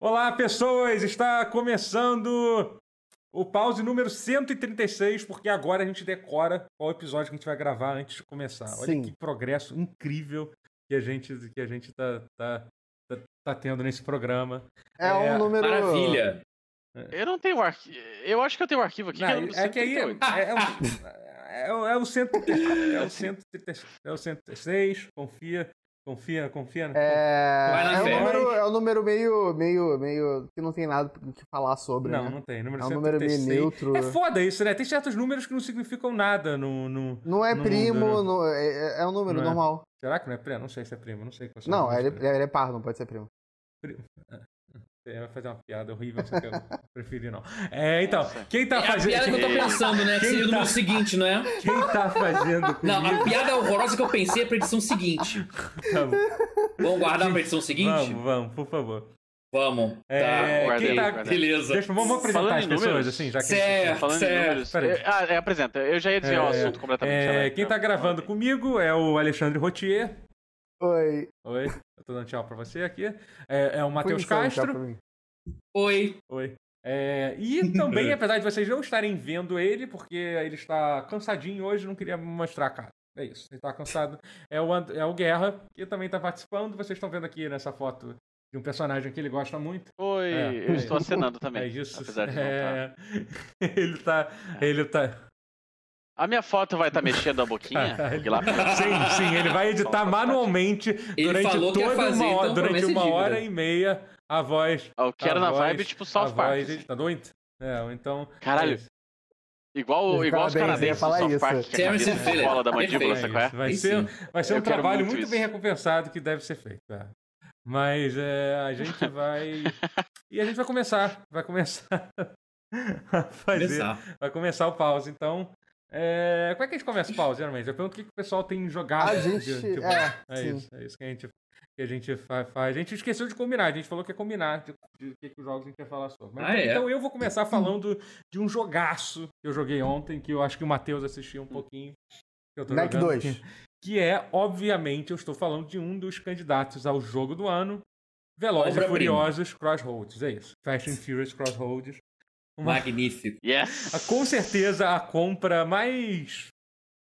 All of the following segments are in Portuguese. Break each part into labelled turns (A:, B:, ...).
A: Olá, pessoas! Está começando o pause número 136, porque agora a gente decora qual episódio que a gente vai gravar antes de começar. Olha
B: Sim.
A: que progresso incrível que a gente, que a gente tá, tá, tá, tá tendo nesse programa.
B: É,
A: É,
B: um número.
C: Maravilha.
D: Eu não tenho arquivo. Eu acho que eu tenho um arquivo aqui. que é,
A: Não, é que aí é,
D: 138.
A: é, é, o- é o 136, é o 136, é o 136, confia, confia, confia.
B: É, é, um número, é um número meio, meio, meio. que não tem nada que falar sobre.
A: Não,
B: né?
A: não tem. Número
B: É um número meio
A: 136.
B: neutro.
A: É foda isso, né? Tem certos números que não significam nada no. no...
B: Não é
A: no
B: primo,
A: mundo, né?
B: não- é, é um número
A: Não é.
B: normal.
A: Será que não é primo? Não sei se é primo, não sei qual
B: Não,
A: é
B: ele, ele é par, não pode ser primo.
A: Você vai fazer uma piada horrível, só que eu preferi não. É, então,
D: Nossa.
A: quem tá
C: É a
A: fazendo.
C: piada que eu tô pensando, né? Que
A: Quem
C: seria o
A: tá-
C: número seguinte, não é?
A: Quem tá fazendo
C: Não,
A: comigo?
C: a piada horrorosa que eu pensei é pra edição seguinte.
A: Vamos,
C: Vamos guardar pra edição seguinte?
A: vamos, vamos, por favor.
C: Vamos.
A: É,
C: Tá,
D: guardei,
A: tá-.
C: Beleza.
A: Deixa, vamos, vamos apresentar
D: Falando
A: as
D: em
A: pessoas,
D: números,
A: assim, já que.
C: certo.
D: Falando em
C: certo.
D: números.
A: Peraí.
D: eu- Ah, é, apresenta. Eu já ia dizer um
A: É,
D: assunto completamente
A: É, quem tá gravando comigo é o Alexandre Rotier.
B: Oi.
A: Oi, eu tô dando tchau pra você aqui. É, é o Matheus Castro.
B: pra mim.
C: Oi.
A: Oi. É, e também, apesar de vocês não estarem vendo ele, porque ele está cansadinho hoje, não queria mostrar a cara. É isso, ele tá cansado. É o, And- é o Guerra, que também tá participando. Vocês estão vendo aqui nessa foto de um personagem que ele gosta muito.
D: Oi,
A: É,
D: eu
A: é.
D: estou acenando também.
A: É isso.
D: Apesar de não tá.
A: É, ele tá. Ele tá.
D: A minha foto vai estar mexendo a boquinha?
A: Sim, sim, ele vai editar manualmente
C: Ele
A: durante toda
C: fazer,
A: uma hora,
C: então
A: durante
C: promessa e
A: uma
C: dívida.
A: hora e meia a voz.
D: Eu quero
A: a
D: na
A: voz-
D: vibe tipo
A: a
D: South Park.
A: voz
D: assim.
A: editador. É, então.
D: Caralho.
A: é.
D: Igual, igual os canadenses do
B: falar isso.
D: Que a cabeça bola da mandíbula,
C: Perfeito.
D: sabe é?
A: Vai ser,
C: sim.
A: vai ser um
D: Eu quero
A: trabalho
D: muito
A: muito bem recompensado que deve ser feito. é. Mas é, a gente vai. e a gente vai começar. Vai começar a fazer.
C: Começar.
A: Vai começar o pause. Então. É, como é que a gente começa o pause, geralmente? Eu pergunto o que que o pessoal tem jogado.
B: A gente.
A: de- de-
B: É,
A: é
B: sim.
A: isso, é isso que a gente, que a gente fa- faz. A gente esqueceu de combinar, a gente falou que ia combinar de, de, que, que os jogos a gente ia falar sobre. Mas,
C: Ah,
A: então,
C: é?
A: então eu vou começar falando de um jogaço que eu joguei ontem, que eu acho que o Matheus assistiu um pouquinho. Que eu tô
B: Mac
A: jogando
B: 2.
A: aqui. Que é, obviamente, eu estou falando de um dos candidatos ao jogo do ano. Velozes e. Furiosos Crossroads, é isso. Fast and Furious Crossroads. Uma,
C: Magnífico.
D: Yes!
A: a- com certeza a compra mais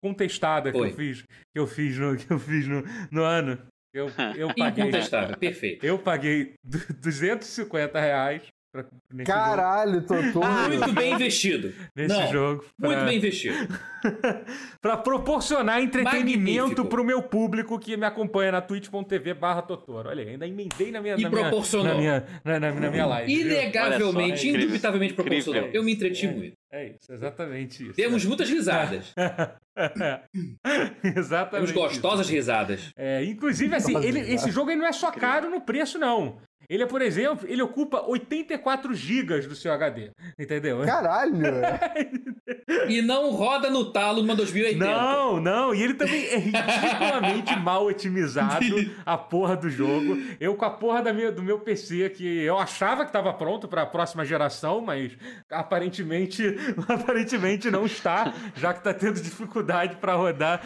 A: contestada que
C: Foi.
A: eu fiz, que eu fiz no, que eu fiz no, no ano. Eu, eu paguei,
C: Incontestável. Perfeito.
A: eu paguei du- 250 reais pra,
B: Caralho, Totô.
C: Muito bem investido.
A: nesse
C: Não,
A: jogo.
C: Muito
A: pra-
C: bem investido.
A: pra proporcionar entretenimento
C: Magnífico.
A: pro meu público que me acompanha na twitch.tv barra Totoro. Olha aí, ainda emendei na minha,
C: E
A: na minha,
C: proporcionou.
A: na minha, na, na- na minha live.
C: Inegavelmente,
D: só, é incrível.
C: indubitavelmente proporcional.
D: Incrível.
C: Eu me entreti
A: É.
C: muito.
A: É isso, exatamente isso.
C: Temos muitas risadas.
A: exatamente.
C: Temos gostosas risadas.
A: É, inclusive, assim, ele- esse jogo ele não é só caro no preço, não. Ele é, por exemplo, ele ocupa 84 gigas do seu HD. Entendeu?
B: Caralho.
C: E não roda no talo numa 2080.
A: Não, não. E ele também é ridiculamente mal otimizado, a porra do jogo. Eu com a porra da minha, do meu PC, que eu achava que tava pronto pra próxima geração, mas aparentemente, aparentemente não está, já que tá tendo dificuldade pra rodar.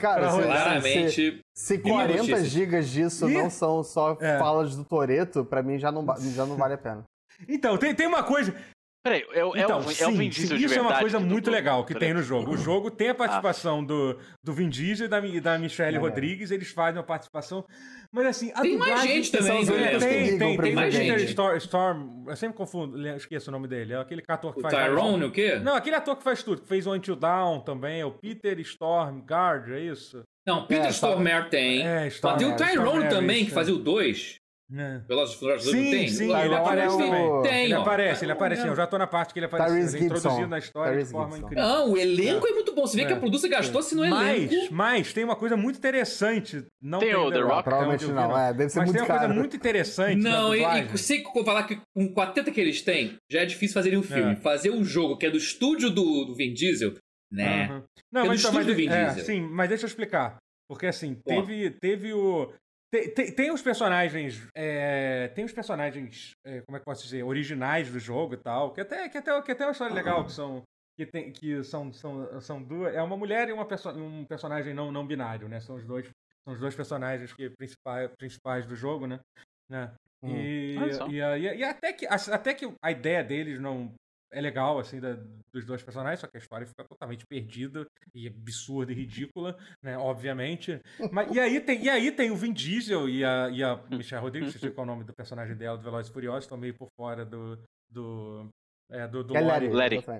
B: Cara, se, se,
C: Claramente.
B: se
C: Boa
B: 40
C: notícia.
B: gigas disso
A: Ih.
B: não são só
A: É.
B: falas do Toreto, pra mim já não, já não vale a pena.
A: Então, tem, tem uma coisa.
D: Peraí, é, o- é
A: Então,
D: o, é o
A: sim, sim,
D: Diesel de
A: isso é uma
D: verdade
A: coisa
D: que
A: muito legal que tem no jogo. O jogo tem a participação do, do Vin Diesel e da, da Michelle
B: Maneiro.
A: Rodrigues, eles fazem uma participação. Mas assim, a
C: Tem mais gente também, né?
A: Tem, tem, tem
C: mais
A: Peter
C: gente.
A: Storm, Storm, eu sempre confundo, esqueço o nome dele, é aquele ator que
C: O
A: faz...
C: Tyrone, o quê?
A: Não, aquele ator que faz tudo, que fez o Until Down também, é o Peter Storm Guard, é isso?
C: Não, Peter
B: É,
C: Stormare tem.
A: É,
C: Mas
A: Storm,
C: tem o
A: é,
C: Tyrone
A: Stormare,
C: também,
A: isso,
C: que fazia o 2.
A: É.
C: Velozes Furiosos 2
A: Sim,
C: tem?
A: sim, ele aparece
B: é o-
A: também.
C: Tem,
A: ele
C: ó.
A: aparece, ele aparece. Eu já tô na parte que ele aparece.
B: Tyrese
A: Ele é introduzido
B: Gibson.
A: na história
B: Tyrese
A: de forma
B: Gibson.
A: incrível.
C: Não, o elenco é. muito bom. Você vê que a
A: É.
C: produção gastou se não é
A: Mas,
C: elenco.
A: mas tem uma coisa muito interessante. Não
D: Tem o The Rock?
B: Provavelmente não, é, deve ser
A: Mas
B: muito
A: tem uma coisa muito interessante.
C: Não, e, e sei que eu falar que com, a teta que eles têm, já é difícil fazerem um filme.
A: É.
C: Fazer um jogo que é do estúdio do, do Vin Diesel, né?
A: Uhum. Não,
C: É do
A: mas, então, mas,
C: estúdio do Vin
A: é,
C: Diesel.
A: sim, mas deixa eu explicar. Porque assim, teve, teve o. Tem, tem, tem os personagens. é, tem os personagens, é, como é que eu posso dizer, originais do jogo e tal. Que até, que até, que até é uma história legal, que são. Que, tem, que são, são, são duas. É uma mulher e uma perso um personagem não, não binário, né? São os dois, são os dois personagens que, principais, principais do jogo, né? né?
B: Hum.
A: E, e, e e até, que, até que a ideia deles não é legal, assim, da- dos dois personagens, só que a história fica totalmente perdida e absurda e ridícula, né? Obviamente. Mas, e, aí tem, e aí tem o Vin Diesel e a, e a Michelle Rodrigues, não sei qual é o nome do personagem dela, do Velozes e Furiosos, estão meio por fora do. do é, do, do
B: É. Larry.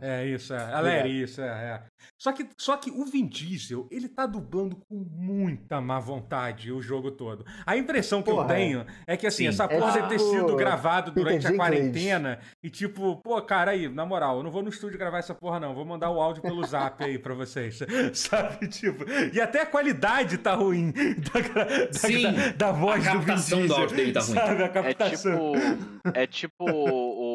A: É isso, é. A Larry, isso, é, é. Só que, só que o Vin Diesel, ele tá dublando com muita má vontade o jogo todo. A impressão que
B: Porra,
A: eu tenho é que, assim,
C: Sim.
A: essa
B: É
A: porra deve ter
B: tipo
A: sido gravado
B: Peter
A: durante a
B: Dinklage.
A: quarentena. E tipo, pô, cara, aí, na moral, eu não vou no estúdio gravar essa porra, não. Vou mandar o áudio pelo zap aí pra vocês. Sabe, tipo. E até a qualidade tá ruim da, da,
C: Sim,
A: da, da voz
C: a
A: do Vin
C: captação do
A: Diesel.
C: áudio dele tá ruim.
A: Sabe, a
D: É
A: captação.
D: tipo. É tipo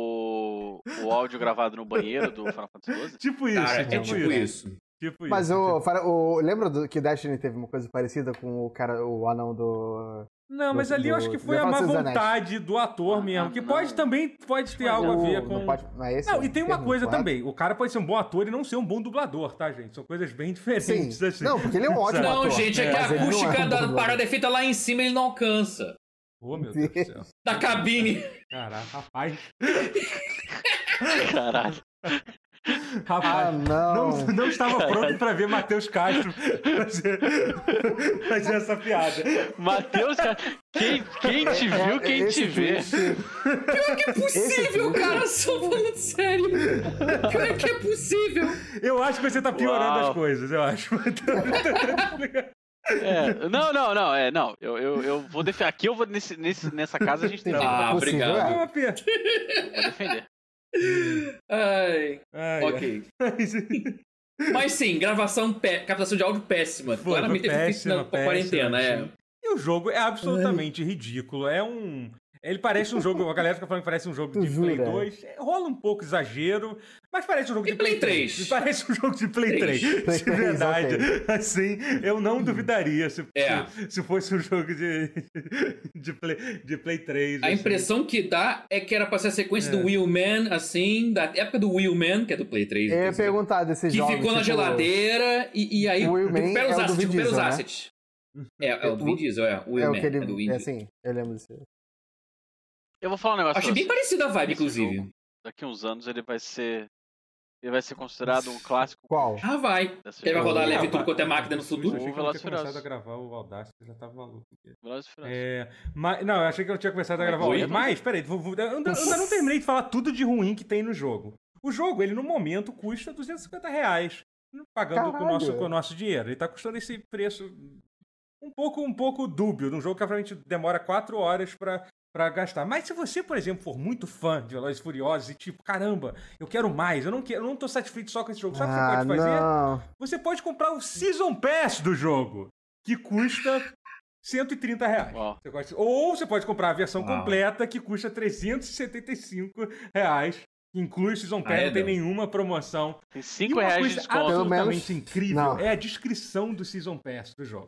D: o, áudio gravado no banheiro do Final Fantasy XII.
A: Tipo isso,
C: Cara, é
A: tipo,
C: tipo
A: isso.
C: isso.
A: Tipo
B: Mas
A: isso,
B: o,
A: tipo-
B: o- lembra do, que Destiny teve uma coisa parecida com o cara, o anão do.
A: Não, mas
B: do-
A: ali eu acho que foi a má vontade do ator
D: Ah,
A: mesmo, que
D: não.
A: pode também pode ter algo a ver
B: não
A: com.
B: pode- não é esse
A: Não,
B: o
A: e tem uma coisa
B: correto?
A: também. O cara pode ser um bom ator e não ser um bom dublador, tá, gente? São coisas bem diferentes,
B: Sim.
A: assim.
B: Não, porque ele é um ótimo
C: Não,
B: ator.
C: gente, é que
B: Mas
C: a
B: não é
C: acústica
B: um
C: da parada é feita lá em cima e ele não alcança.
A: Ô, meu Deus do céu.
C: Da cabine.
A: Caraca, rapaz.
D: Caralho.
A: Rapaz.
B: Ah, não.
A: Não, não estava pronto pra ver Matheus Castro fazer, fazer essa piada.
D: Matheus, cara, quem, quem te viu, quem
B: É, Esse
D: te vê.
B: twist-
C: Possível,
B: Esse-
C: cara, só falando sério. Pior que é possível.
A: Eu acho que você tá piorando
D: Uau.
A: as coisas, eu acho.
D: É, não, não, não, é, não. Eu, eu, eu vou defender. Aqui eu vou nesse, nesse, nessa casa a gente tem que
C: Ah,
B: Possível,
C: obrigado.
A: É pena.
D: defender.
C: Ai,
A: Ai,
C: ok.
A: ai.
C: Mas sim, gravação, captação de áudio péssima.
A: Foi,
C: Claramente teve feito
A: péssima,
C: na com a quarentena,
A: péssima,
C: é.
A: E o jogo é absolutamente ridículo. É um. Ele parece um jogo. A galera fica falando que parece um jogo
B: Tu
A: de Play
B: jura?
A: 2. É, Rola um pouco exagero, mas parece um jogo
C: E
A: de Play
C: Play
A: 3.
C: 3?
A: Parece um jogo de Play 3.
C: Três.
B: Play
A: De
B: 3,
A: verdade.
B: ok.
A: Assim, eu não duvidaria se,
C: É.
A: se, se fosse um jogo de, de, play, de Play 3.
C: A
A: assim.
C: impressão que dá é que era pra ser a sequência
A: É.
C: do Wheelman, assim, da época do Wheelman, que é do Play 3.
B: Eu ia perguntar desses
C: que
B: jogos.
C: ficou na
B: tipo,
C: geladeira e, e aí
B: O Wheelman
C: recupera os
B: é o do
C: assets,
B: né?
C: assets. É, é o do Vin Diesel, é. O
B: É o
C: Wheelman,
B: que ele.
C: é do Vin
B: É
C: Diesel.
B: assim, eu lembro disso.
D: Eu vou falar um negócio
C: Achei
D: pra
C: bem
D: você.
C: parecida a vibe, inclusive.
D: jogo, Daqui uns anos ele vai ser. Ele vai ser considerado um clássico
B: Qual?
C: Ah, vai. Ele vai rodar leve tudo quanto é máquina no
A: Eu
C: futuro.
A: achei que eu não
D: Velozes
A: tinha começado a gravar o Audacity, já tava maluco. É, mas, não, eu achei que eu tinha começado a gravar
D: foi,
A: hoje.
D: né?
A: Mas, peraí, vou, vou, eu ainda, não terminei de falar tudo de ruim que tem no jogo. O jogo, ele no momento custa 250 reais. Pagando com o, nosso, com o nosso dinheiro. Ele tá custando esse preço um pouco, um pouco dúbio, num jogo que provavelmente demora 4 horas pra, pra gastar. Mas se você, por exemplo, for muito fã de Velozes e Furiosos e tipo, caramba, eu quero mais, eu não, quero, eu não tô satisfeito só com esse jogo, sabe o que você
B: ah,
A: pode fazer?
B: não.
A: Você pode comprar o Season Pass do jogo, que custa 130 reais. Você pode- Ou você pode comprar a versão
C: Uau.
A: completa, que custa 375 reais. que Inclui o Season Pass,
C: Ah, é,
A: não tem
C: Deus.
A: nenhuma promoção.
D: Tem
A: E
D: 5
A: uma
D: reais de
A: coisa
D: desconto.
B: Pelo menos-
A: absolutamente incrível
B: Não.
A: é a descrição do Season Pass do jogo.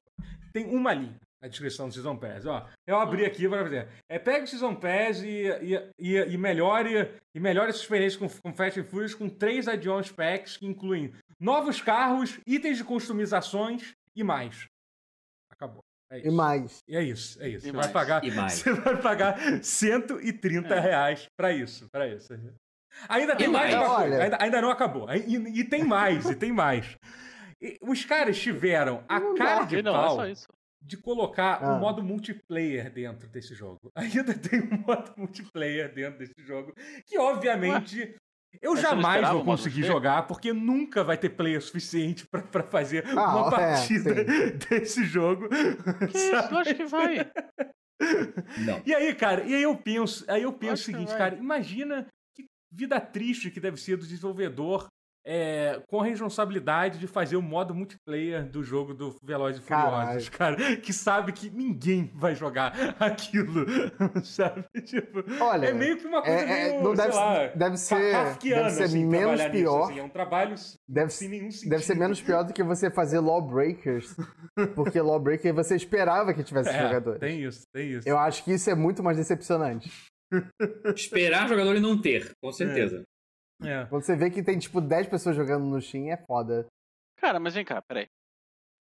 A: Tem uma linha a descrição do Season Pass. Ó, eu abri
B: Ah.
A: aqui para fazer. É, pega o Season Pass e, e, e, e melhore, e melhore essa experiência com, com Fast and Furious com três add-ons packs que incluem novos carros, itens de customizações e mais. Acabou. É isso.
B: E mais.
A: E é isso, é isso.
D: E
A: Você
D: mais.
A: vai pagar,
C: E mais.
A: você vai pagar 130
D: É.
A: reais pra isso, para isso. Ainda tem
C: E
A: mais,
C: mais.
B: Olha.
A: ainda, ainda não acabou. E, e tem mais, e tem mais. E os caras tiveram a cara de
D: E não, é
A: pau
D: só isso.
A: De colocar
B: Ah.
A: um modo multiplayer dentro desse jogo. Ainda tem um modo multiplayer dentro desse jogo, que obviamente eu
D: Mas
A: jamais vou conseguir jogar, porque nunca vai ter player suficiente pra, pra fazer
B: Ah,
A: uma
B: é,
A: partida
B: sim.
A: desse jogo.
D: Que isso? Eu acho que vai.
C: Não.
A: E aí, cara, e aí eu penso, aí eu penso o
D: Acho
A: seguinte, cara, imagina que vida triste que deve ser do desenvolvedor é, com a responsabilidade de fazer o modo multiplayer do jogo do Velozes e Furiosos, cara, que sabe que ninguém vai jogar aquilo, sabe? Tipo,
B: Olha,
A: é meio que uma coisa
B: é- é-
A: meio,
B: não
A: sei
B: deve,
A: lá,
B: deve ser, deve ser
A: assim,
B: menos
A: trabalhar nisso,
B: pior.
A: assim, é um trabalho
B: Deve,
A: sem nenhum sentido.
B: deve ser menos pior do que você fazer Lawbreakers. Porque Lawbreaker você esperava que tivesse
A: é,
B: jogadores.
A: Tem isso, tem isso.
B: Eu acho que isso é muito mais decepcionante.
C: Esperar jogador e não ter, com certeza.
A: É.
B: Quando você vê que tem, tipo, 10 pessoas jogando no Steam, é foda.
D: Cara, mas vem cá, peraí.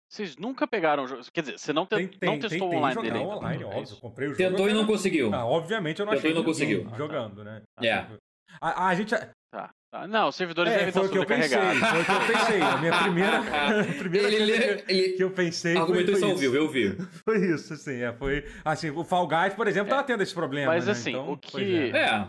D: Vocês nunca pegaram o jogo. Quer dizer, você não, te-
A: Tem, tem,
D: não testou o online dele ainda.
A: online,
D: É
A: óbvio.
D: isso.
A: Eu comprei o jogo.
C: Tentou e não conseguiu.
A: Ah, obviamente eu não
C: Tentou
A: achei
C: e não conseguiu.
A: jogando, né?
C: Yeah.
A: A, a gente.
D: Tá, tá. Não, os servidores
A: É,
D: devem estar
A: o que eu pensei.
D: sobrecarregados.
A: Foi o que eu pensei. A minha primeira, a primeira
C: Ele,
A: coisa
C: ele,
A: que,
C: ele
A: que eu pensei
C: argumentou
A: foi,
C: isso
A: foi
C: ao vivo, eu vi.
A: Foi isso, assim, é, foi. Assim, o Fall Guys, por exemplo, tava tendo esse problema.
D: Mas,
A: né?
D: assim,
A: Então,
D: o que-
A: é.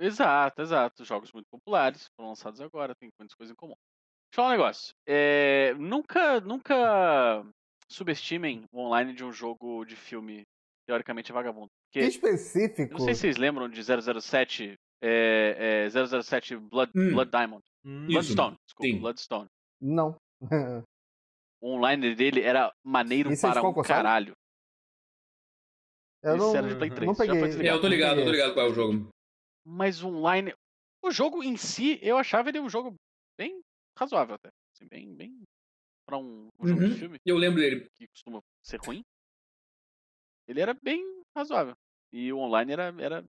C: É,
D: Exato, exato. Jogos muito populares foram lançados agora, tem muitas coisas em comum. Deixa eu falar um negócio. É, nunca, nunca subestimem o online de um jogo de filme teoricamente vagabundo.
B: Que
D: Porque,
B: específico.
D: eu não sei se vocês lembram de 007, é, é, 007 Blood,
C: Hum.
D: Blood Diamond.
A: Hum,
C: Isso.
D: Bloodstone, desculpa,
C: Sim.
D: Bloodstone.
B: Não.
D: O online dele era maneiro
B: Isso é
D: para
B: qual
D: um
B: console?
D: caralho.
B: Eu
D: Isso
B: não.
D: era de Play 3.
B: não
D: já
B: peguei.
D: foi
C: é, eu tô ligado, eu tô ligado qual é o jogo.
D: Mas o online. O jogo em si, eu achava ele um jogo bem razoável até. Assim, bem, bem. Pra um, um jogo de
C: Uhum.
D: filme
C: Eu lembro dele.
D: que costuma ser ruim. Ele era bem razoável. E o online era, era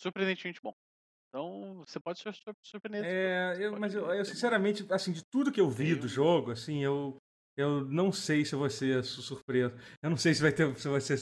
D: surpreendentemente bom. Então, você pode se sur- surpreender.
A: É, eu, mas eu, eu, sinceramente, assim, de tudo que eu vi do jogo, assim, eu, eu não sei se ser su- surpreso. Eu não sei se vai ter. Se vai ser...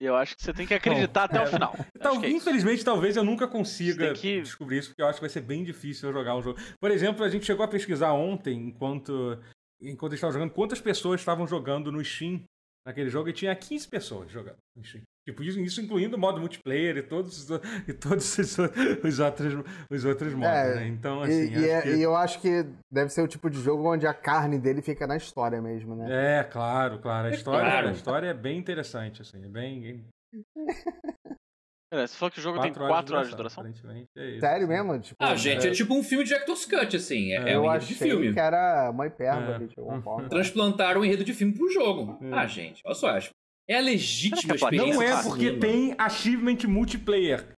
D: Eu acho que você tem que acreditar até o
A: é.
D: final. Acho
A: Tal-
D: é isso.
A: infelizmente, talvez eu nunca consiga
D: Você que-
A: descobrir isso, porque eu acho que vai ser bem difícil eu jogar um jogo. Por exemplo, a gente chegou a pesquisar ontem, enquanto, enquanto a gente estava jogando, quantas pessoas estavam jogando no Steam naquele jogo, e tinha 15 pessoas jogando no Steam. Tipo, isso, isso incluindo o modo multiplayer e todos, os- e todos os, os outros, os outros modos,
B: É,
A: né? Então,
B: E,
A: assim,
B: e
A: acho
B: é-
A: que-
B: e eu acho que deve ser o tipo de jogo onde a carne dele fica na história mesmo, né?
A: É, claro, claro. A
C: É
A: história,
C: claro.
A: a história é bem interessante, assim, é bem...
D: Pera, Você falou que o jogo tem
A: quatro
D: 4 horas de duração?
A: é isso,
B: Sério
A: assim.
B: mesmo? Tipo,
C: Ah, gente, é tipo um filme de Director's Cut, assim. É, é
B: eu
C: um enredo
B: achei
C: de filme.
B: que era uma hipérbole
A: É.
B: de alguma forma.
C: Transplantaram o enredo de filme pro jogo.
A: É.
C: Ah, gente, olha só, acho. É a legítima
D: a
C: experiência.
A: Não é porque tem achievement multiplayer.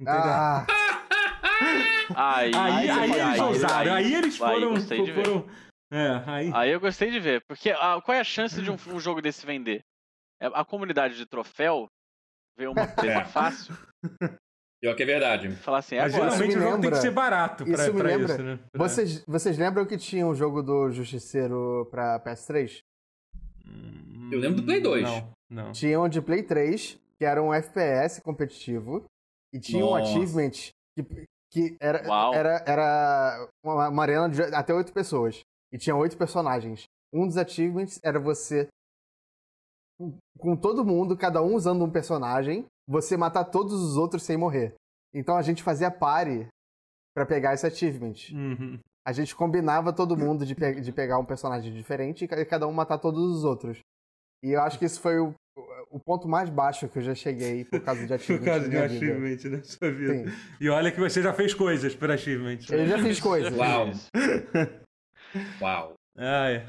A: Entendeu?
B: Ah,
D: Aí,
A: aí, aí,
B: aí,
A: eles
B: aí,
A: ousaram, aí, eles
D: aí
A: foram.
D: ver.
A: foram é, aí.
D: Aí eu gostei de ver. Porque ah, qual é a chance de um, um jogo desse vender? É, A comunidade de troféu vê uma presa
C: É.
D: fácil
C: Pior que é verdade.
D: falar assim, é
A: Mas
D: agora.
A: geralmente o jogo tem que
B: lembra-
A: ser barato pra,
B: isso me
A: pra
B: lembra-
A: isso, né? Pra-
B: vocês, vocês lembram que tinha um jogo do Justiceiro pra PS3?
A: Hum,
C: Eu lembro do Play 2.
A: Não, não.
B: Tinha um de Play 3, que era um FPS competitivo, e tinha um
C: Nossa.
B: achievement que, que era,
D: Uau.
B: era, era uma, uma arena de até oito pessoas. E tinha oito personagens. Um dos achievements era você, com- com todo mundo, cada um usando um personagem, você matar todos os outros sem morrer. Então a gente fazia party pra pegar esse achievement.
A: Uhum.
B: A gente combinava todo mundo de, pe- de pegar um personagem diferente e ca- cada um matar todos os outros. E eu acho que isso foi o, o ponto mais baixo que eu já cheguei por causa de
A: Por
B: achievement.
A: causa
B: na
A: de um
B: vida.
A: achievement na sua vida.
B: Sim.
A: E olha que você já fez coisas por achievement.
B: Eu já fiz coisas.
C: Uau. Uau.
A: Ah, é.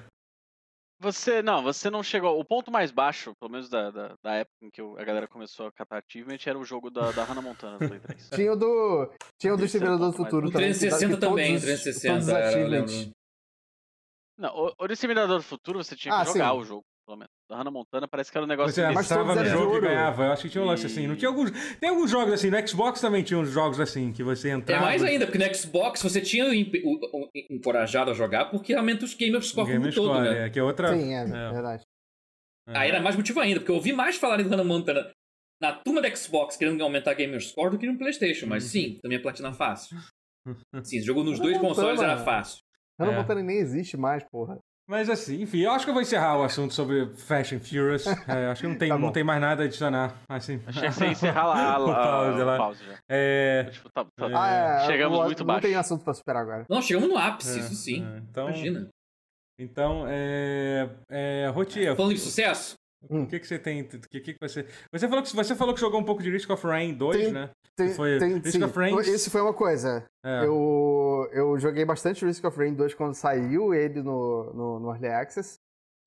D: Você, não, você não chegou. O ponto mais baixo, pelo menos da, da, da época em que eu- a galera começou a catar achievement, era o jogo da, da Hannah Montana do Play 3.
B: Tinha o do. Tinha o do
D: o
B: Exterminador do
D: mais
B: Futuro
C: O
B: também. dá-
C: 360
B: que todos
C: também, o
B: os-
C: 360.
B: Todos os
C: era,
B: achievements.
D: Não, o, o Disseminador do Futuro você tinha que
B: Ah,
D: jogar
B: sim.
D: o jogo, pelo menos. Da Hannah Montana parece que era um negócio. Que-
B: mas
A: estava no jogo e ganhava. Eu acho que tinha um lance assim. Não tinha alguns. Tem alguns jogos assim. No Xbox também tinha uns jogos assim que você
C: É
A: entrava.
C: mais ainda, porque no Xbox você tinha o o- o- encorajado a jogar porque aumenta os gamer score como um
A: Game
C: todo,
A: Score,
C: né?
A: é, que é outra.
B: Sim, é,
A: É.
B: verdade.
A: é.
C: Aí era mais motivo ainda, porque eu ouvi mais falarem do Hannah Montana na turma da Xbox querendo aumentar gamer score do que no Playstation, mas sim, também é platina fácil. Sim, jogou nos dois consoles era fácil.
B: Hannah
A: É.
B: Montana nem existe mais, porra.
A: Mas assim, enfim, eu acho que eu vou encerrar o assunto sobre Fast and Furious. É, acho que não tem,
B: Tá
A: não tem mais nada a adicionar. Assim.
D: Achei que você ia encerrar lá,
A: O
D: lá,
A: pause lá.
D: pause já.
A: É.
D: Tipo, tá- tá-.
B: Ah, é.
D: Chegamos
B: o-
D: muito
B: não
D: baixo.
B: tem assunto pra superar agora.
C: Não, chegamos no ápice,
A: é,
C: isso sim.
A: é. Então,
C: Imagina.
A: então é, é, Rotier,
C: Falando de sucesso,
A: o que, que você tem? O que, que você. Você falou, que, você falou que jogou um pouco de Risk of Rain 2,
B: Tem-
A: né?
B: Tem,
A: Foi
B: tem,
A: Risk
B: sim.
A: of Rain?
B: Isso foi uma coisa.
A: É.
B: Eu, eu joguei bastante Risk of Rain 2 quando saiu ele no, no, no Early Access.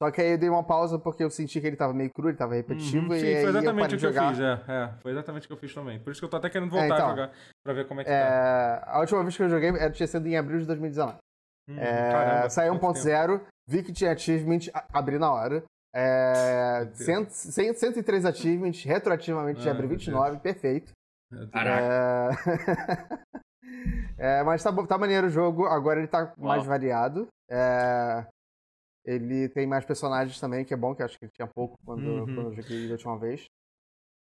B: Só que aí eu dei uma pausa porque eu senti que ele tava meio cru, ele tava repetitivo.
A: Uhum,
B: e
A: sim,
B: aí
A: foi exatamente o que eu fiz, é, é. Foi exatamente o que eu fiz também. Por isso que eu tô até querendo voltar
B: então.
A: a jogar pra ver como é que tá.
B: É, a última vez que eu joguei era, tinha sido em abril de 2019.
A: Hum,
B: É,
A: caramba,
B: saiu
A: quanto tempo.
B: 1.0, vi que tinha achievement, abri na hora. É,
A: Meu Deus.
B: 100, 100, 103 achievements, retroativamente de
A: Ah,
B: abril
A: meu
B: 29, perfeito.
C: Caraca.
B: É... É, mas tá, tá maneiro o jogo, agora ele tá mais
D: Uau.
B: variado. É, Ele tem mais personagens também, que é bom, que eu acho que tinha pouco quando,
A: Uhum.
B: quando eu joguei da última vez.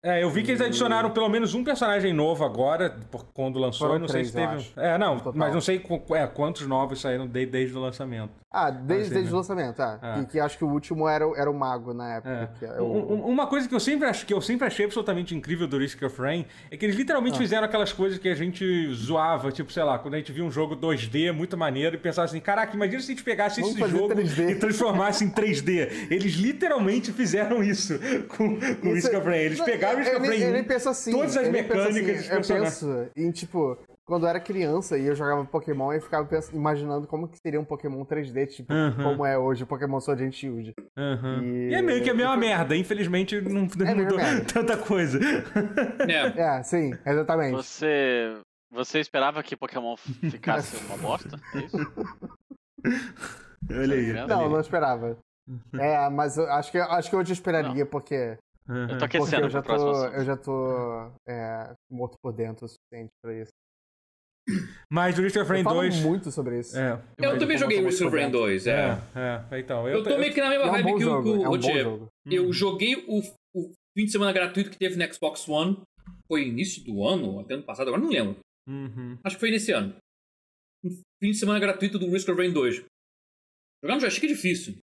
A: É, eu vi que eles adicionaram pelo menos um personagem novo agora, quando lançou.
B: Foram
A: eu não sei
B: três,
A: se
B: eu
A: teve.
B: acho,
A: É, não, mas não sei é, quantos novos saíram de- desde o lançamento.
B: Ah, desde,
A: sei,
B: desde
A: né?
B: o lançamento, é.
A: É.
B: E que acho que o último era, o- era o Mago na época.
A: É.
B: é
A: Um- um- Uma coisa que eu sempre acho que eu sempre achei absolutamente incrível do Risk of Rain é que eles literalmente
B: Ah.
A: fizeram aquelas coisas que a gente zoava, tipo, sei lá, quando a gente via um jogo 2D muito maneiro e pensava assim, caraca, imagina se a gente pegasse
B: Vamos
A: esse jogo
B: 3D.
A: e transformasse em 3D. Eles literalmente fizeram isso com, com o
B: Isso-
A: Risk of Rain. Eles pegaram
B: eu nem- Eu nem
A: 1,
B: penso assim.
A: todas as
B: eu
A: mecânicas
B: assim. Eu penso em, tipo, quando eu era criança e eu jogava Pokémon, eu ficava pensando- imaginando como que seria um Pokémon 3D, tipo,
A: Uhum.
B: como é hoje o Pokémon Sword and Shield.
A: Uhum.
B: E-
A: E... é meio que a mesma merda. Infelizmente não, não
B: É
A: mudou
B: merda.
A: tanta coisa.
C: É.
B: É, sim, exatamente.
D: Você. Você esperava que Pokémon ficasse uma bosta? É isso?
A: Olha aí.
D: Não,
B: Não, não esperava. É, mas eu acho que, acho que hoje eu esperaria, porque,
D: Eu
A: Uhum.
D: tô
B: porque
D: aquecendo
B: eu já
D: pro próximo
B: tô,
D: assunto.
B: eu já tô é, morto por dentro o suficiente pra isso.
A: Mas o Risk of Rain
B: Eu falo
A: 2.
B: muito sobre isso.
A: É.
C: Eu
B: Mas
C: também joguei
B: eu tô
C: Risk of Rain
B: por
C: 2, é.
A: É, é. Então, eu,
C: Eu tô meio que na
B: É
C: mesma
B: um
C: vibe
B: bom
C: que o, o
B: é um jogo.
C: Eu joguei o, o fim de semana gratuito que teve no Xbox One. Foi início do ano, até ano passado, agora não lembro.
A: Uhum.
C: Acho que foi nesse ano. Um fim de semana gratuito do Risk of Rain 2. Jogar no joystick é difícil.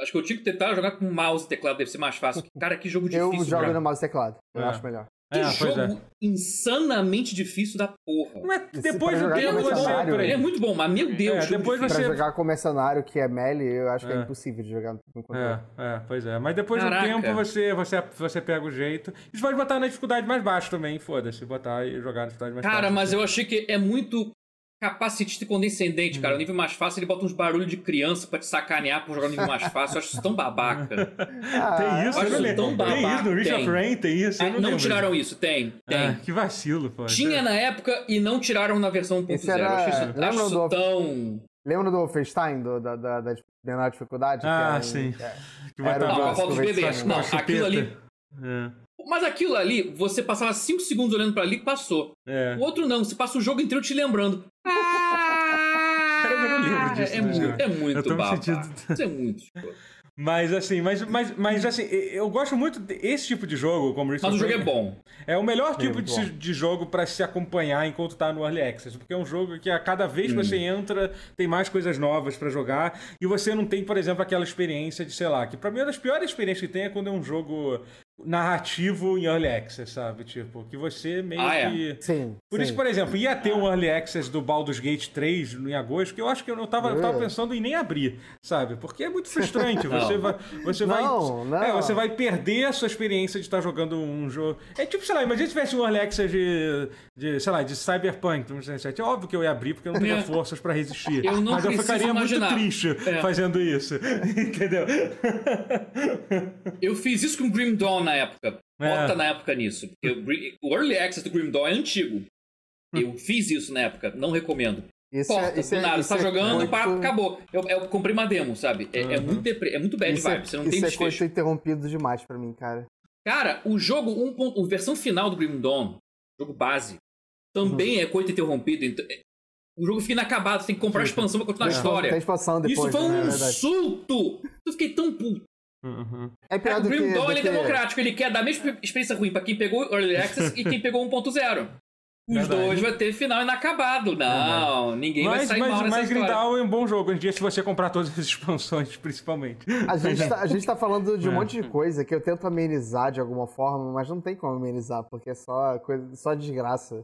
C: Acho que eu tinha que tentar jogar com mouse e teclado, deve ser mais fácil. Cara, que jogo
B: Eu
C: difícil.
B: jogo
C: cara.
B: no mouse e teclado. Eu
A: É.
B: acho melhor.
C: Que
A: É,
C: jogo
A: é.
C: insanamente difícil da porra.
A: Mas depois do
C: é,
A: tempo você.
C: ele é muito bom, mas meu Deus,
A: É,
C: jogo
A: depois
C: difícil.
A: você-
B: Pra jogar com mercenário, que é melee, eu acho que é,
A: É.
B: impossível de jogar no controle.
A: É, é, pois é. Mas depois
C: Caraca.
A: do tempo você, você, você pega o jeito. Isso pode botar na dificuldade mais baixa também, foda-se. Botar e jogar na dificuldade mais
C: Cara,
A: fácil.
C: mas eu achei que é muito capacitista e condescendente,
A: Hum.
C: cara. O nível mais fácil, ele bota uns barulhos de criança pra te sacanear por jogar no nível mais fácil. Eu acho isso tão babaca.
B: Ah,
A: Tem isso,
C: eu acho
A: lembro.
C: tão
A: Tem isso no
C: babaca,
A: of Rain, tem isso. eu
C: Ah,
A: não,
C: não tiraram isso, tem, tem.
A: Ah, que vacilo, pô.
C: Tinha na época e não tiraram na versão 1.0.
B: Esse era-
C: Eu acho isso,
B: lembra
C: acho isso
B: do-
C: tão...
B: Lembra do Wolfenstein, do, da, da, da menor dificuldade? que
A: Ah,
B: era um-
A: sim.
B: é.
A: Que
B: Era
C: Não, a
B: básico,
C: falta de bebê.
B: versão-
C: Não, aquilo ali...
A: É,
C: Mas aquilo ali, você passava 5 segundos olhando pra ali e passou.
A: é.
C: O outro não, você passa o jogo inteiro te lembrando. Ah,
A: Cara, eu não lembro disso,
C: É,
A: né,
C: muito, é muito Isso é muito.
A: Mas assim, mas, mas, mas assim, eu gosto muito desse tipo de jogo, como Risk
C: Mas o jogo é bom.
A: É o melhor tipo
B: muito
A: de, de jogo pra se acompanhar enquanto tá no Early Access. Porque é um jogo que a cada vez que
C: Hum.
A: você entra, tem mais coisas novas pra jogar. E você não tem, por exemplo, aquela experiência de, sei lá, que pra mim uma das piores experiências que tem é quando é um jogo narrativo em Early Access, sabe? Tipo, que você meio
C: Ah, é.
A: que.
B: Sim.
A: Por
B: sim.
A: isso, por exemplo, ia ter um Early Access do Baldur's Gate 3 em agosto, que eu acho que eu não tava, eu tava
B: É.
A: pensando em nem abrir, sabe? Porque é muito frustrante. Você vai. Você
B: Não,
A: vai.
B: não.
A: É, você vai perder a sua experiência de estar jogando um jogo. É tipo, sei lá, imagina se tivesse um Early Access de, de sei lá, de Cyberpunk 2077. É óbvio que eu ia abrir porque eu não teria
C: É.
A: forças pra resistir.
C: Eu não
A: Mas eu ficaria
C: imaginar.
A: muito triste
C: É.
A: fazendo isso. Entendeu?
C: Eu fiz isso com o Grim Dawn na época.
A: É.
C: Bota na época nisso. Porque o Early Access do Grim Dawn é antigo. Eu fiz isso na época, não recomendo.
B: Isso
C: Corta,
B: é, isso
C: do
B: é,
C: nada,
B: isso
C: você tá
B: é
C: jogando,
B: coito-
C: pá, acabou. Eu, eu comprei uma demo, sabe? É, é
A: Uhum.
C: muito deprê, é muito bad
B: Isso é,
C: vibe, você não
B: isso
C: tem
B: é
C: desfecho.
B: coito interrompido demais pra mim, cara.
C: Cara, o jogo, um, ponto- a versão final do Grim Dawn, jogo base, também
B: Uhum.
C: é coito interrompido. Então, é- o jogo fica inacabado, você tem que comprar a expansão pra continuar a
B: Tem
C: história.
B: expansão depois,
C: Isso foi
B: né,
C: um
B: é
C: insulto! Eu fiquei tão puto.
A: Uhum.
B: É pior
C: Cara, o
B: do
C: Dawn
B: do
C: ele é democrático, ele quer dar a mesma experiência ruim pra quem pegou o Early Access e quem pegou 1.0. Os
A: Verdade.
C: dois vai ter final inacabado. Não, ninguém vai
A: Mas,
C: sair
A: mas,
C: mal nessa
A: mas. Grindal é um bom jogo hoje em dia se você comprar todas as expansões, principalmente.
B: A gente, tá, a gente tá falando de um
A: É.
B: monte de coisa que eu tento amenizar de alguma forma, mas não tem como amenizar, porque é só, coisa, só desgraça.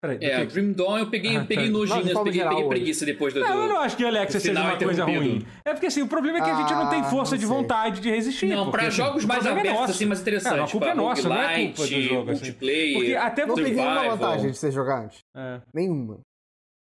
A: Peraí,
C: É,
A: que
C: Grim Dawn eu peguei,
A: Ah, tá.
C: peguei
B: Não, de
C: nojinhas,
B: forma
C: peguei,
B: geral,
C: peguei preguiça depois do...
A: Não, eu não acho que o Alexa seja uma coisa
C: interrompido.
A: ruim. É porque assim, o problema é que a gente não tem
B: Ah,
A: força
B: não
A: de vontade de resistir.
C: Não,
A: porque,
C: pra
A: assim,
C: jogos mais
A: é
C: abertos,
A: nosso.
C: assim, mais interessantes.
A: É, a culpa é
C: tipo,
A: nossa, não é culpa do jogo. Assim.
C: multiplayer,
A: Porque até
B: Não tem
A: porque.
B: nenhuma vantagem de ser jogante.
A: É.
B: Nenhuma.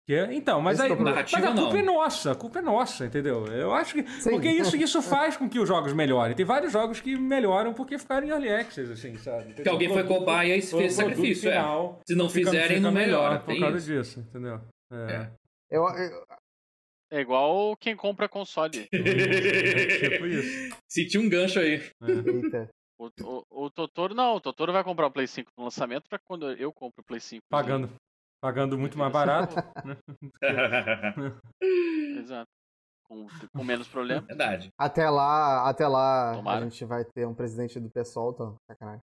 A: Que- Então, mas,
B: Esse
A: aí,
B: é
A: mas a culpa
C: não.
A: é nossa, a culpa é nossa, entendeu? Eu acho que.
B: Sim.
A: Porque isso, isso faz com que os jogos melhorem. Tem vários jogos que melhoram porque ficaram em early access, assim, sabe?
C: Que alguém foi cobaia e fez sacrifício, é.
A: final
C: Se não
A: fica-
C: fizerem,
A: fica
C: não melhora.
A: por causa
C: isso.
A: disso, entendeu? É.
C: É.
B: Eu, eu-
D: É igual quem compra console.
A: É tipo isso.
C: Senti um gancho aí.
A: É.
B: eita.
D: O, o, o Totoro não, o Totoro vai comprar o Play 5 no lançamento pra quando eu compro o Play 5.
A: Pagando, pagando muito mais barato.
D: Exato. com, com menos problema.
C: Verdade.
B: Até lá, até lá
D: Tomara.
B: a gente vai ter um presidente do PSOL, então, sacanagem.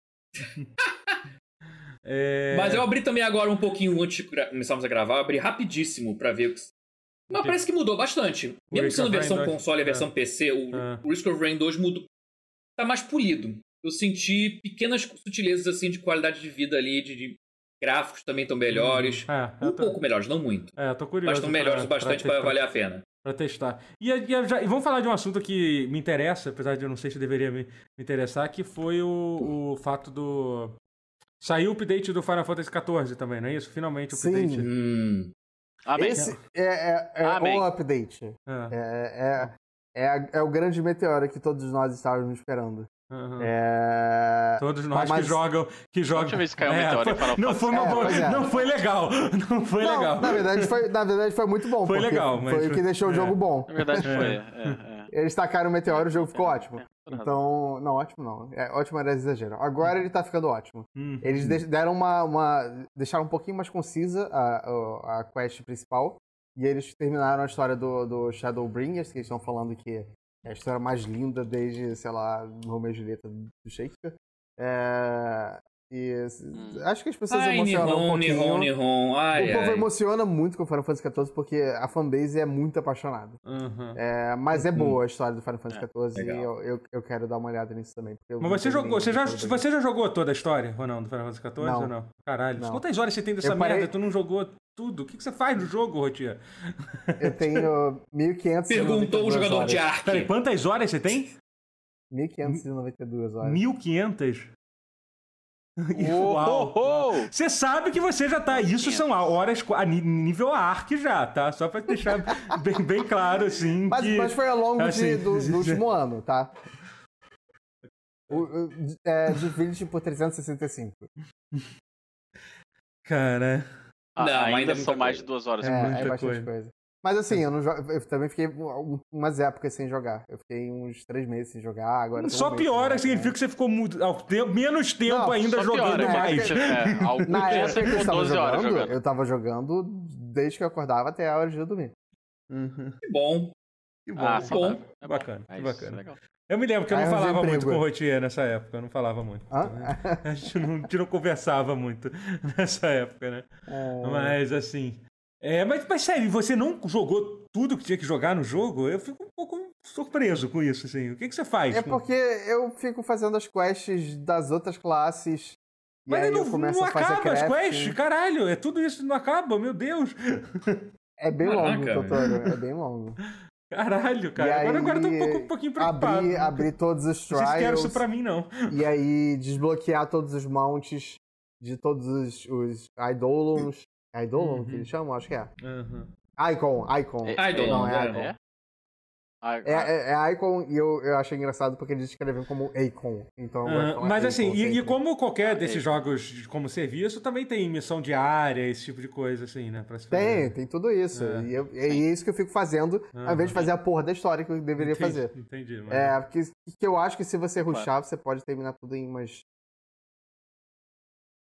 A: É...
C: Mas eu abri também agora um pouquinho antes de começarmos a gravar, eu abri rapidíssimo pra ver o que. Mas
A: que-
C: parece que mudou bastante. Mesmo
A: Risk
C: sendo versão
A: Rain 2?
C: console e a
A: É.
C: versão PC, o,
A: É.
C: o Risk of Rain 2 mudou. Tá mais polido. Eu senti pequenas sutilezas assim de qualidade de vida ali, de, de gráficos também estão melhores.
A: É, eu
C: Um
A: tô,
C: pouco melhores, não muito.
A: é, eu tô curioso.
C: Mas estão melhores o bastante pra
A: testar-
C: valer a pena.
A: Pra testar. E, e- já- e vamos falar de um assunto que me interessa, apesar de eu não sei se deveria me, me interessar, que foi o, o fato do. Saiu o update do Final Fantasy XIV também, não é isso? Finalmente o
B: Sim.
A: update.
C: Hum.
D: Amém.
B: Esse é, é, é
D: Amém.
B: o update.
A: É,
B: É, é, é, a- é o grande meteoro que todos nós estávamos esperando.
A: Aham.
B: É...
A: Todos nós
B: mas-
A: que jogam. Que jogam...
D: Última vez que caiu
A: É,
D: meteoro
A: foi- não foi, uma
B: É,
A: boa-
B: é.
A: não foi legal. Não foi
B: Não,
A: legal.
B: Na verdade, foi, na verdade foi muito bom.
A: Foi legal, mas
B: Foi o que deixou o
A: é.
B: jogo bom.
D: Na verdade
A: É.
D: foi. É, é.
B: Eles tacaram o meteoro e o jogo ficou
D: É,
B: ótimo.
D: é.
B: Então, não, ótimo não. É, ótimo era exagero. Agora ele tá ficando ótimo.
A: Hum.
B: Eles de- deram uma, uma- deixaram um pouquinho mais concisa a, a, a quest principal. E eles terminaram a história do, do Shadowbringers, que eles estão falando que é a história mais linda desde, sei lá, Romeo e Julieta do Shakespeare. É, e
D: Hum.
B: acho que as pessoas
C: Ai,
B: emocionam um
C: Nihon,
B: pouquinho.
C: Nihon, Nihon. Ai,
B: o povo
C: ai.
B: emociona muito com o Final Fantasy XIV porque a fanbase é muito apaixonada.
A: Aham.
B: É, mas é
C: Uhum.
B: boa a história do Final Fantasy
D: É,
B: XIV e
C: legal.
B: eu, eu, eu quero dar uma olhada nisso também.
A: Mas você jogou, você já, você já jogou toda a história, não, do Final Fantasy XIV
B: Não.
A: ou não? Caralho,
B: Não.
A: quantas horas você tem dessa
B: Eu parei-
A: merda? Tu não jogou tudo? O que, que você faz no jogo, Rotia?
B: Eu tenho 1592
C: Perguntou o jogador
B: horas.
C: de Ark.
A: Peraí, quantas horas você tem?
B: 1592 horas.
A: 1500? Uau! Você sabe que você já tá. Isso são horas a nível Ark já, tá? Só pra deixar bem, bem claro, assim.
B: Mas,
A: que...
B: mas foi ao longo de-
A: assim,
B: do, do último ano, tá? O, o, é, divide por 365.
A: Cara.
D: Ah,
C: Não, ainda
D: ainda
C: é
D: são mais de duas horas.
B: É,
A: muita
B: é bastante
A: coisa.
B: coisa. Mas assim, eu, não jo- eu também fiquei um- umas épocas sem jogar. Eu fiquei uns três meses sem jogar, agora... tô um
A: Só piora
B: jogar,
A: significa
B: né?
A: que você ficou mu- ao tempo- menos tempo
B: Não,
A: ainda jogando
D: piora,
A: mais.
D: porque, é, algum
B: Na época
D: você
B: que eu estava
D: 12 horas
B: jogando,
D: jogando.
B: eu tava jogando desde que eu acordava até a hora de eu dormir.
A: Uhum.
C: Que bom.
A: Que bom.
D: Ah,
C: bom.
D: saudável. É bom.
A: Bacana,
D: É
A: que bacana.
D: legal.
A: Eu me lembro que eu não falava muito com o Rotier nessa época. Eu não falava muito.
B: Hã?
A: A gente não, a gente não conversava muito nessa época, né?
B: É,
A: Mas assim. É, mas, mas sério, você não jogou tudo que tinha que jogar no jogo? Eu fico um pouco surpreso com isso, assim. O que, que você faz?
B: É porque eu fico fazendo as quests das outras classes. E
A: Mas
B: aí
A: não,
B: eu começo
A: não
B: a fazer
A: acaba as quests, caralho. É tudo isso não acaba, meu Deus.
B: É bem longo,
C: Caraca,
B: Totoro. É bem longo.
A: Caralho, cara.
B: E
A: agora, agora eu tô um, pouco, um pouquinho preocupado.
B: Abrir, abrir todos os
A: Não sei se quero
B: trials.
A: isso pra mim, não.
B: E aí desbloquear todos os mounts de todos os, os Eidolons. É Eidolon
A: Uhum.
B: que eles chamam? Acho que é.
A: Uhum.
B: Icon, Icon.
D: É-
C: Idol,
B: não,
C: é.
B: é Icon.
D: É? Ah,
B: É, é, é Icon e eu, eu achei engraçado porque eles escrevem como Acon. Então
A: Ah, mas
B: Acon
A: assim, e, e como qualquer desses
D: Ei.
A: jogos como serviço, também tem missão diária, esse tipo de coisa, assim, né? Pra se
B: Tem,
A: fazer.
B: tem tudo isso.
A: É.
B: E, eu- e é isso que eu fico fazendo, ao invés de fazer a porra da história que eu deveria
A: Entendi,
B: fazer.
A: Entendi. Mas...
B: É, porque que eu acho que se você
D: Claro.
B: ruxar, você pode terminar tudo em umas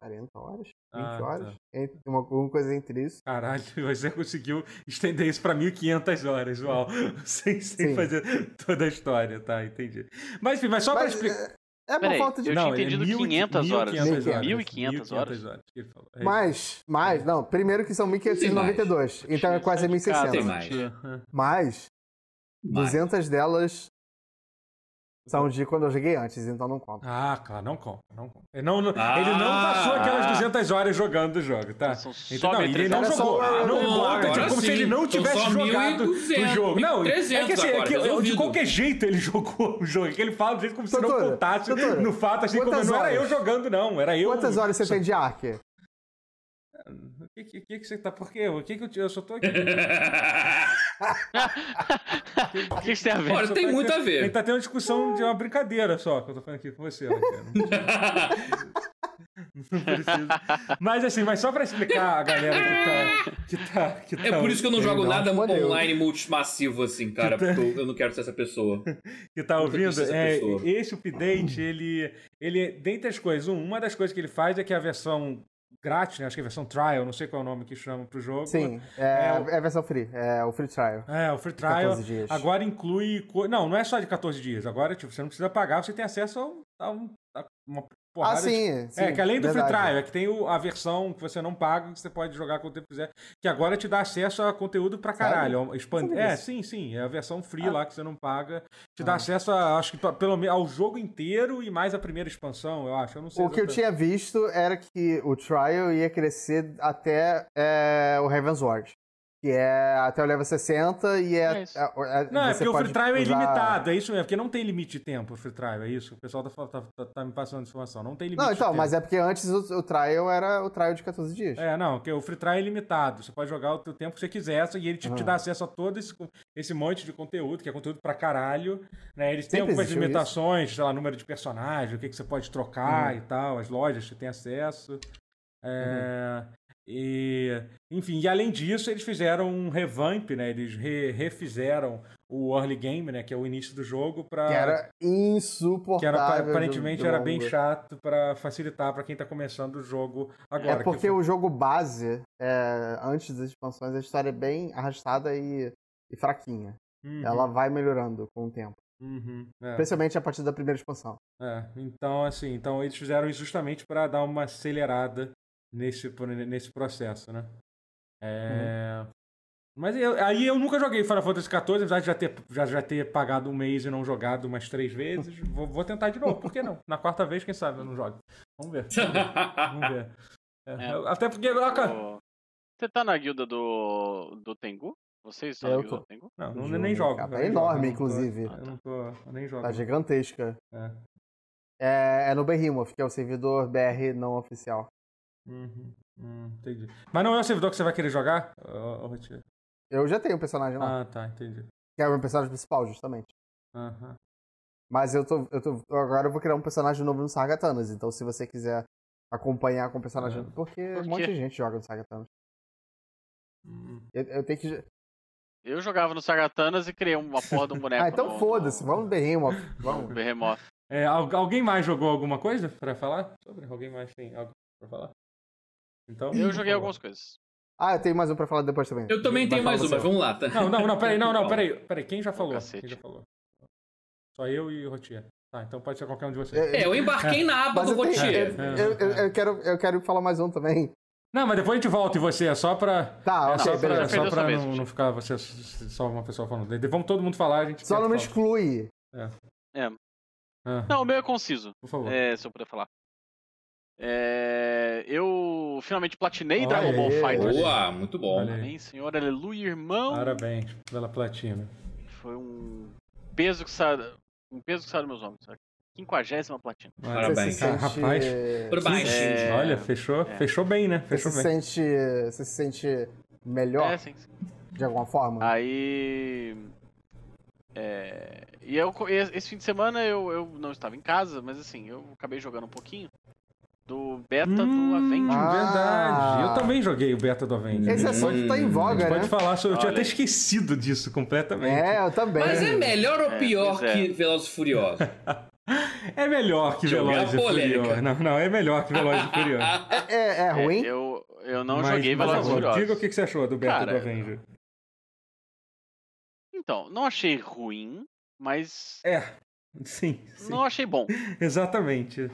B: 40 horas? 20
A: Ah,
B: horas?
A: tá.
B: Entre- uma, alguma coisa entre isso.
A: Caralho, você conseguiu estender isso pra 1500 horas, uau. sem sem
B: Sim.
A: fazer toda a história, tá? Entendi. Mas enfim, mas só pra
B: Mas,
A: explicar.
B: é, é por falta de.
D: eu tinha
A: Não, ele é
D: entendido
A: e-
D: 500 horas.
A: 1500 horas.
D: 1500 horas?
A: que ele falou. É
B: Mais, mais, não, primeiro que são 1592, então é quase
C: Ah,
B: 1600.
C: tem mais.
A: isso. Aham.
B: Mas,
C: Mas-
B: 200 delas são de quando eu joguei antes, então não conta.
A: Ah, claro, não conta, não conta. Ele não,
C: Ah!
A: ele não passou aquelas 200 horas jogando o jogo, tá?
D: São só
A: Então, não, ele não
D: 1300.
A: jogou.
B: Só-
A: não conta,
C: agora
A: tipo, como se
C: sim.
A: ele não
C: São
A: tivesse jogado
C: 1.200,
A: o jogo. Não, é que assim, é
C: 1.300
A: que
C: agora,
A: de qualquer jeito ele jogou o jogo. É que ele fala do jeito como se não
B: Doutora,
A: contasse
B: doutora,
A: no fato, assim como
B: quantas
A: não era eu jogando, não. Era eu.
B: Quantas horas você tem de Ark?
A: O que, que, que, que você tá. Por quê? O que, que eu, eu só tô aqui.
D: O que isso tem a ver?
C: Olha, tem
A: tá
C: muito
A: aqui-
C: a ver.
A: A gente tá tendo uma discussão de uma brincadeira só que eu tô falando aqui com você. Raquel. Não precisa. Mas assim, mas só pra explicar a galera que tá. Que tá, que
C: É
A: tá-
C: por isso que eu não jogo
B: não
C: nada online multimassivo assim, cara. Porque eu, não quero ser essa pessoa.
A: que tá ouvindo, é, esse update, ele, ele, dentre as coisas, um, uma das coisas que ele faz é que a versão grátis, né? Acho que é a versão trial, não sei qual é o nome que chama pro jogo.
B: Sim, é,
A: É,
B: é a versão free, é o free trial.
A: É, o free trial
B: 14 dias.
A: agora inclui. co- Não, não é só de 14 dias. Agora, tipo, você não precisa pagar, você tem acesso a um- a uma porrada
B: Ah,
A: de
B: sim, sim.
A: é, que além do free
B: verdade.
A: trial, é que tem o- a versão que você não paga, que você pode jogar quando você quiser, que agora te dá acesso a conteúdo pra caralho. Expand... É, sim, sim. É a versão free
B: Ah.
A: lá que você não paga. Te dá
B: Ah.
A: acesso, a, acho que pelo menos ao jogo inteiro e mais a primeira expansão, eu acho. Eu não sei.
B: O que eu tinha visto era que o trial ia crescer até é, o Heaven's Ward. Que é até o level 60 e é.
D: É isso.
B: é- é-
A: Não, é porque o free trial é
B: usar-
A: ilimitado, é isso mesmo, porque não tem limite de tempo o free trial, é isso. O pessoal tá, tá, tá- tá me passando informação, não tem limite
B: Não,
A: de
B: então,
A: tempo.
B: mas é porque antes o, o trial era o trial de 14 dias.
A: É, não, porque o free trial é ilimitado. Você pode jogar o teu tempo que você quiser e ele te, dá acesso a todo esse, esse monte de conteúdo, que é conteúdo pra caralho. Né? Eles têm
B: Sempre
A: algumas limitações, sei lá, número de personagens, o que, que você pode trocar
B: Uhum.
A: e tal, as lojas que você tem acesso. É,
B: Uhum.
A: E, enfim, e além disso, eles fizeram um revamp, né? Eles re- refizeram o early game, né? Que é o início do jogo, pra.
B: Que era insuportável.
A: que era- aparentemente era bem chato pra facilitar pra quem tá começando o jogo agora.
B: É
A: que
B: porque
A: foi-
B: o jogo base, é, antes das expansões, a história é bem arrastada e, e fraquinha.
A: Uhum,
B: Ela vai melhorando com o tempo.
A: uhum, é.
B: Especialmente a partir da primeira expansão.
A: É, então, assim, então eles fizeram isso justamente para dar uma acelerada nesse, nesse processo, né? É... Mas eu- aí eu nunca joguei Final Fantasy XIV, apesar de já ter, já, já ter pagado um mês e não jogado umas três vezes. Vou, vou tentar de novo, por que não? Na quarta vez, quem sabe eu não jogo. Vamos ver. Vamos ver. É,
D: É.
A: eu- Até porque.
D: Ô, Você tá na guilda do, do Tengu? Vocês estão
B: Eu
D: na guilda
B: tô.
D: do Tengu?
A: Não, não nem jogo.
B: cara,
A: eu
B: é
A: nem
B: enorme,
A: jogo, eu não tô-
B: inclusive.
A: Eu não tô. Eu nem jogo.
B: Tá gigantesca.
A: É.
B: É, é no Behemoth, que é o servidor BR não oficial.
A: Uhum, hum, entendi. Mas não é o servidor que você vai querer jogar?
B: Eu já tenho um personagem lá.
A: Ah, tá, entendi.
B: Que é o meu personagem principal, justamente.
A: Aham.
B: Mas eu tô, eu tô. Agora eu vou criar um personagem novo no Sargatanas. Então, se você quiser acompanhar com o personagem.
A: É.
B: Porque
D: Por
B: um monte de gente joga no Sargatanas.
A: Hum.
B: Eu, eu tenho que.
D: Eu jogava no Sagatanas e criei uma porra de um boneco.
B: Ah, então
D: no-
B: foda-se. Vamos no Behemoth. Vamos.
D: Behemoth.
A: É, al- alguém mais jogou alguma coisa pra falar? Sobre? Alguém mais tem algo pra falar? Então,
D: Eu joguei algumas coisas.
B: Ah, eu tenho mais um pra falar depois também.
C: Eu também tenho mais um, mas vamos lá. Tá?
A: Não, não, não, peraí, não, não, peraí, peraí, quem já falou? Quem já falou? Só eu e o Rotier. Tá, então pode ser qualquer um de vocês.
B: É,
C: É, eu embarquei na aba
B: Mas
C: do
B: eu, tenho,
C: Rotier.
B: eu,
A: É,
B: eu, eu-
A: é.
B: eu quero, eu quero falar mais um também.
A: Não, mas depois a gente volta e você, é só pra.
B: Tá,
A: é
B: ok,
A: só pra, só pra não, não ficar você só uma pessoa falando. Vamos todo mundo falar, a gente.
B: Só não me exclui.
A: Ah,
D: Não, o meu é conciso,
A: por favor.
D: é, se eu puder falar. É, eu finalmente platinei
A: Olha
D: Dragon Ball
B: aí.
D: Fighters.
C: Boa, muito bom.
D: Amém, senhor, aleluia, irmão.
A: Parabéns pela platina.
D: Foi um peso que saiu, um peso que saiu dos meus ombros. Quinquagésima platina.
C: Parabéns.
B: Você se sente...
A: rapaz.
C: Por baixo.
D: É.
A: Olha, fechou,
D: É.
A: fechou bem, né?
B: Você
A: Fechou
B: se
A: bem.
B: sente. Você se sente melhor,
D: É, sim, sim.
B: de alguma forma?
D: Aí. É, e eu, esse fim de semana eu, eu não estava em casa, mas assim, eu acabei jogando um pouquinho do beta do
A: Hum,
D: Avenger.
B: Ah.
A: verdade. Eu também joguei o beta do Avenger.
B: Esse assunto tá em
A: A
B: voga,
A: gente
B: né?
A: pode falar sobre. Eu tinha até esquecido disso completamente.
B: É, eu também.
C: Mas é melhor ou
D: É,
C: pior
D: é.
C: que Velozes e Furiosos?
A: É melhor que Velozes e. Furiosos. Não, não, é melhor que Velozes e Furiosos.
B: É, é, é ruim?
D: eu, eu não
A: Mas,
D: joguei Velozes e Furiosos.
A: Diga o que que você achou do beta
D: Cara,
A: do Avenger.
D: Então, não achei ruim, mas
A: É, sim, sim.
D: não achei bom.
A: Exatamente.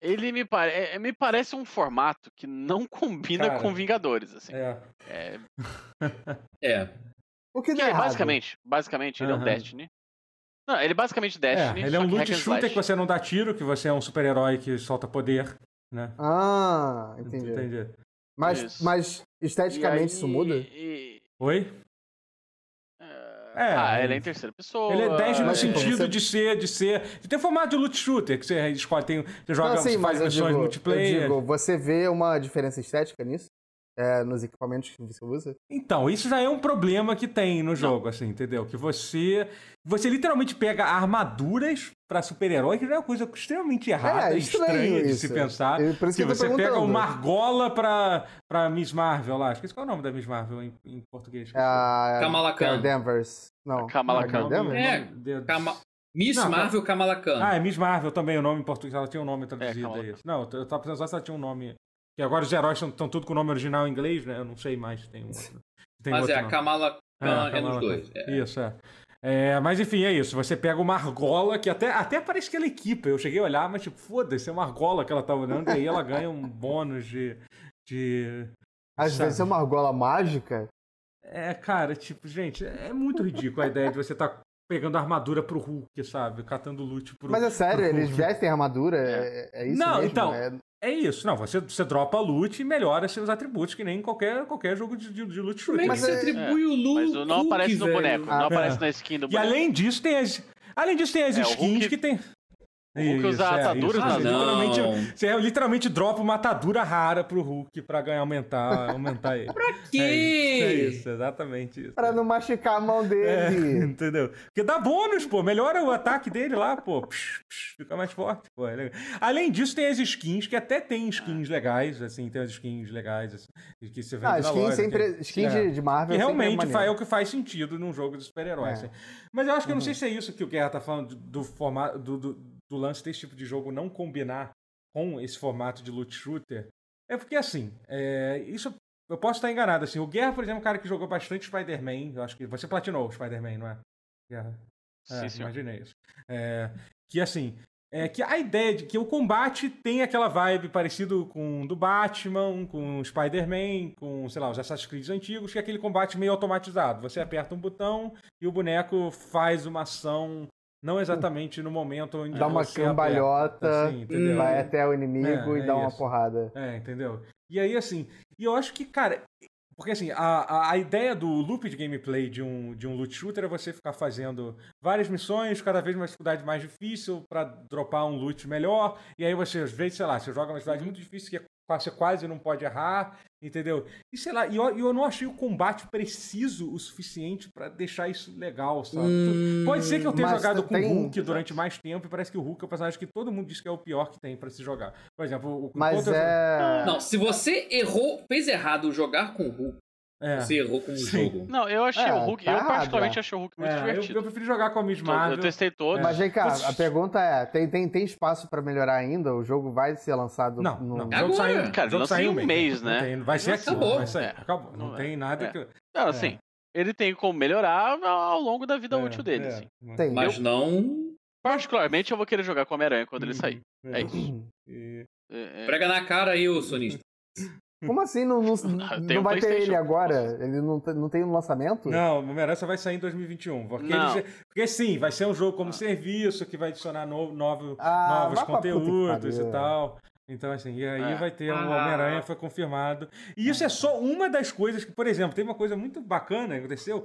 D: Ele me, pare... é- me parece um formato que não combina
A: Cara,
D: com Vingadores, assim.
A: É.
D: É,
C: É.
B: O que
D: que é,
B: errado?
D: basicamente, basicamente, ele é um. Destiny. Não, ele é basicamente
A: É,
D: Destiny.
A: ele é um loot shooter que você não dá tiro, que você é um super-herói que solta poder, né?
B: Ah, entendi.
A: Entendi.
B: Mas,
D: Isso.
B: mas esteticamente
D: aí-
B: isso muda?
D: e-
A: Oi?
D: É, ah, ele é em terceira pessoa.
A: Ele é 10 no
B: tipo,
A: sentido
B: você-
A: de ser, de ser. De ter formato de loot shooter, que você escolhe, tem, você joga,
B: Não, sim,
A: você faz missões
B: digo,
A: multiplayer.
B: eu digo, você vê uma diferença estética nisso? É, nos equipamentos que você usa?
A: Então, isso já é um problema que tem no jogo, assim, entendeu? Que você. Você literalmente pega armaduras pra super-herói, que já é uma coisa extremamente errada,
B: É,
A: e
B: estranho
A: estranha de
B: isso.
A: se pensar.
B: Eu- isso
A: Que
B: que
A: você pega uma argola pra, pra Miss Marvel lá. Esqueci qual é o nome da Miss Marvel em, em português.
B: É a
C: Kamala Khan.
B: Danvers. Não.
D: Kamala
B: não é
D: Khan.
C: É, Kama- Miss
A: Não,
C: Marvel Kamala Khan.
A: Ah, é Miss Marvel também, o nome em português. Ela tinha um nome traduzido
D: Kamala
A: aí. Não, eu tava pensando só se ela tinha um nome. Que agora os heróis estão tudo com o nome original em inglês, né? Eu não sei mais se tem um outro. Tem
C: Mas
A: outro
C: é, a. Kamala
A: É,
C: Khan é,
A: Kamala
C: nos dois. É.
A: Isso, é. É, mas enfim, é isso. Você pega uma argola, que até, até parece que ela equipa. Eu cheguei a olhar, mas tipo, foda-se, é uma argola que ela tá olhando, e aí ela ganha um bônus de. de
B: Às
A: sabe?
B: vezes é uma argola mágica.
A: É, cara, tipo, gente, é muito ridículo a ideia de você tá pegando armadura pro Hulk, sabe? Catando loot pro.
B: Mas é sério, eles vestem armadura, é, é isso
A: Não,
B: mesmo?
A: então,
B: É-
A: É isso. Não, você, você dropa loot e melhora seus atributos, que nem em qualquer, qualquer jogo de, de, de loot
C: Como é
A: shooter.
C: que
B: Mas
C: você
B: é-
C: atribui o Lu
D: Mas não
C: Hulk,
D: aparece no
C: velho?
D: boneco,
B: Ah,
D: não
A: é.
D: aparece na skin do
A: E
D: boneco.
A: além disso, tem as. Além disso, tem as
D: É,
A: skins
D: Hulk-
A: que tem.
D: O Hulk usa
A: é,
D: ataduras
A: isso.
C: Ah,
D: nas
A: Você
C: não.
A: literalmente, você literalmente dropa uma atadura rara pro Hulk pra ganhar, aumentar, aumentar ele.
C: Pra quê?
A: É isso, é isso, exatamente isso.
B: Pra não machucar a mão
A: É,
B: dele.
A: entendeu? Porque dá bônus, pô. Melhora o ataque dele lá, pô. Psh, psh, fica mais forte, pô. é legal. Além disso, tem as skins, que até tem skins legais, assim, tem as skins legais, assim, que você vende
B: Ah,
A: na loja.
B: sempre.
A: tem-
B: Skin
A: é.
B: de, Marvel.
A: Que
B: sempre
A: realmente é o que faz sentido num jogo de super-heróis.
B: É.
A: assim. Mas eu acho que eu não sei se é isso que o Guerra tá falando, do, do formato, do, do, do lance desse tipo de jogo não combinar com esse formato de loot shooter. É porque, assim, é, isso eu posso estar enganado. Assim, o Guerra, por exemplo, é um cara que jogou bastante Spider-Man. Eu acho que você platinou o Spider-Man, não é? Guerra. É,
D: Sim,
A: imaginei isso. É, que assim, é que a ideia de que o combate tem aquela vibe parecido com o do Batman, com o Spider-Man, com, sei lá, os Assassin's Creed antigos, que é aquele combate meio automatizado. Você aperta um botão e o boneco faz uma ação não exatamente no momento onde
B: Dá uma cambalhota,
A: assim?
B: Vai até o inimigo
A: É,
B: e
A: é
B: dá uma
A: isso.
B: porrada.
A: É, entendeu? E aí, assim, e eu acho que, cara, porque assim, a, a, ideia do loop de gameplay de um, de um loot shooter é você ficar fazendo várias missões, cada vez uma dificuldade mais difícil pra dropar um loot melhor, e aí você, às vezes, sei lá, você joga uma cidade muito difícil que é você quase não pode errar, entendeu? E sei lá, e eu, eu não achei o combate preciso o suficiente pra deixar isso legal, sabe?
C: Hum,
A: Pode ser que eu tenha jogado com o
B: tem-
A: Hulk durante mais tempo e parece que o Hulk é o personagem que todo mundo diz que é o pior que tem pra se jogar. Por exemplo, o
B: Mas é.
C: Não, se você errou, fez errado jogar com o Hulk,
A: É.
C: você errou com o
A: Sim.
C: jogo.
D: Não, eu achei
B: É,
D: o Hulk,
B: tá
D: eu particularmente
B: é.
D: achei o Hulk muito
A: É, eu,
D: divertido.
A: eu prefiro jogar com a Miss Marvel.
D: eu testei todos.
B: Mas vem cá, a pergunta é: tem, tem, tem espaço pra melhorar ainda? O jogo vai ser lançado
A: Não,
B: no.
A: não. O jogo saiu,
D: Cara,
A: jogo saiu
D: um
A: mesmo.
D: mês,
A: Não
D: né?
A: tem- vai ser aqui.
C: Acabou.
A: Vai sair.
D: É.
A: Acabou. Não
D: Não
A: tem
D: é.
A: nada
D: É.
A: que.
D: Não, assim, ele tem como melhorar ao longo da vida
A: É,
D: útil dele,
A: é.
D: assim.
B: Tem.
C: Mas não
D: Particularmente, eu vou querer jogar com o Homem-Aranha quando ele
A: Uhum.
D: sair. É isso. É, é-
C: prega na cara aí, ô sonista.
B: Como assim? Não, não, não vai ter ele agora? Ele não, tem- não tem um lançamento?
A: Não, o Homem-Aranha só vai sair em 2021. Porque,
D: Não.
A: ele porque sim, vai ser um jogo como serviço que vai adicionar no- novo,
B: Ah,
A: novos conteúdos e tal. Então, assim, e aí
D: É.
A: vai ter o
C: Ah.
A: Homem-Aranha, foi confirmado. E isso é só uma das coisas que, por exemplo, tem uma coisa muito bacana que aconteceu.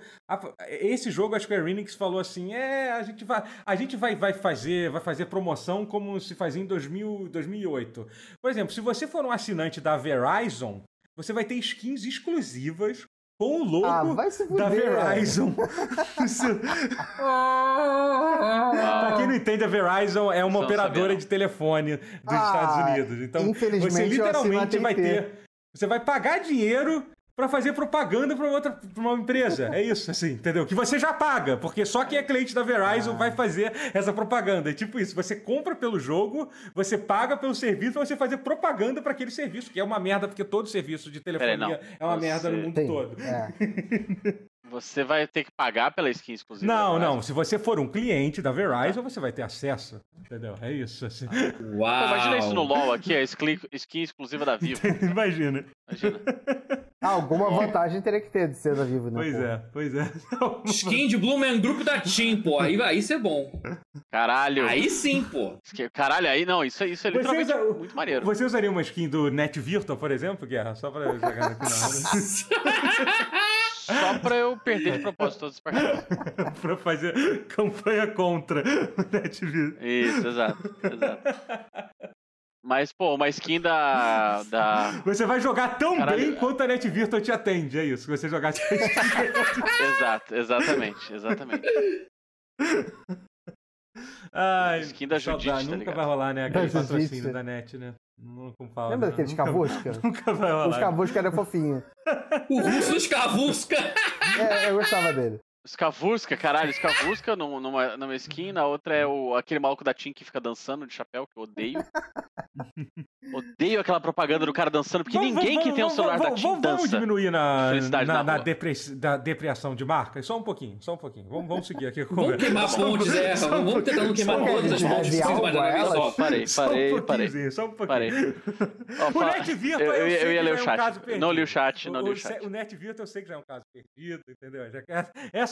A: Esse jogo, acho que a Enix falou assim: é, a gente vai, a gente vai, vai, fazer, vai fazer promoção como se fazia em 2000, 2008. Por exemplo, se você for um assinante da Verizon, você vai ter skins exclusivas com o logo
B: Ah, vai se
A: da. Verizon. Pra quem não entende, a Verizon é uma
D: Não
A: operadora
D: não.
A: de telefone dos
B: Ah,
A: Estados Unidos. Então, você literalmente vai ter. Você vai pagar dinheiro pra fazer propaganda pra outra pra uma empresa. É isso, assim, entendeu? Que você já paga, porque só quem é cliente da Verizon
B: Ah.
A: vai fazer essa propaganda. É tipo isso, você compra pelo jogo, você paga pelo serviço pra você fazer propaganda pra aquele serviço, que é uma merda, porque todo serviço de telefonia é uma
D: Você-
A: merda no mundo
B: Tem.
A: todo.
B: É.
D: Você vai ter que pagar pela skin exclusiva.
A: Não, não. Se você for um cliente da Verizon, você vai ter acesso. Entendeu? É isso. Assim.
C: Uau.
D: Pô, imagina isso no LoL aqui, a skin, skin exclusiva da Vivo.
A: Imagina.
D: Imagina.
B: Ah, alguma vantagem teria que ter de ser da Vivo, né?
A: Pois
B: pô?
A: é, pois é.
C: Skin de Blue Man Group da Team, pô. Aí, aí isso é bom.
D: Caralho.
C: Aí sim, pô.
D: Caralho, aí não, isso, é- isso é literalmente
A: usa-
D: muito maneiro.
A: Você usaria uma skin do Net Virtual, por exemplo, Guerra? Só pra eu jogar na
D: Só pra eu perder de propósito todas as partidas.
A: hora. pra fazer campanha contra o Net Virtual.
D: Isso, exato, exato. Mas, pô, uma skin da. da...
A: Você vai jogar tão
D: Caralho.
A: bem quanto a Net Virtual te atende, é isso. Se você skin.
D: Exato, exatamente, exatamente.
A: Ai,
D: Skin da. Judite, tá
A: Nunca
D: ligado?
A: vai rolar, né? Aquele
B: Da Judite.
A: patrocínio da Net, né? Não, como fala,
B: Lembra
A: né?
B: daqueles
A: Nunca-
B: cavusca?
A: Nunca vai rolar.
B: Os cavusca era fofinho.
C: O russo escavusca.
B: É, eu gostava dele.
D: Skavurska, caralho, num- numa, numa skin, na outra é o, aquele maluco da Team que fica dançando de chapéu, que eu odeio. Odeio aquela propaganda do cara dançando, porque
A: Vamos-
D: ninguém que
A: vamos-
D: tem um
A: vamos-
D: celular da
A: vamos-
D: TIM
A: vamos, vamos
D: dança.
A: diminuir na,
D: Felicidade
A: na,
D: na
A: na da depreciação de marca? Só um pouquinho, só um pouquinho. Vamos, vamos seguir aqui.
C: Vamos queimar pontes, é.
A: um
C: Vamos tentar não queimar todas as pontes só.
D: Parei,
A: Só um
D: parei, parei.
A: Só um pouquinho.
D: Parei.
A: O Net Virtual
D: eu, eu,
A: sei
D: eu ia
A: que
D: ler
A: já
D: o
A: é um
D: chat.
A: caso
D: não li o
A: perdido.
D: chat, não li o
A: o,
D: chat.
A: o Net Virtual eu sei que já é um caso perdido, entendeu? Já, que-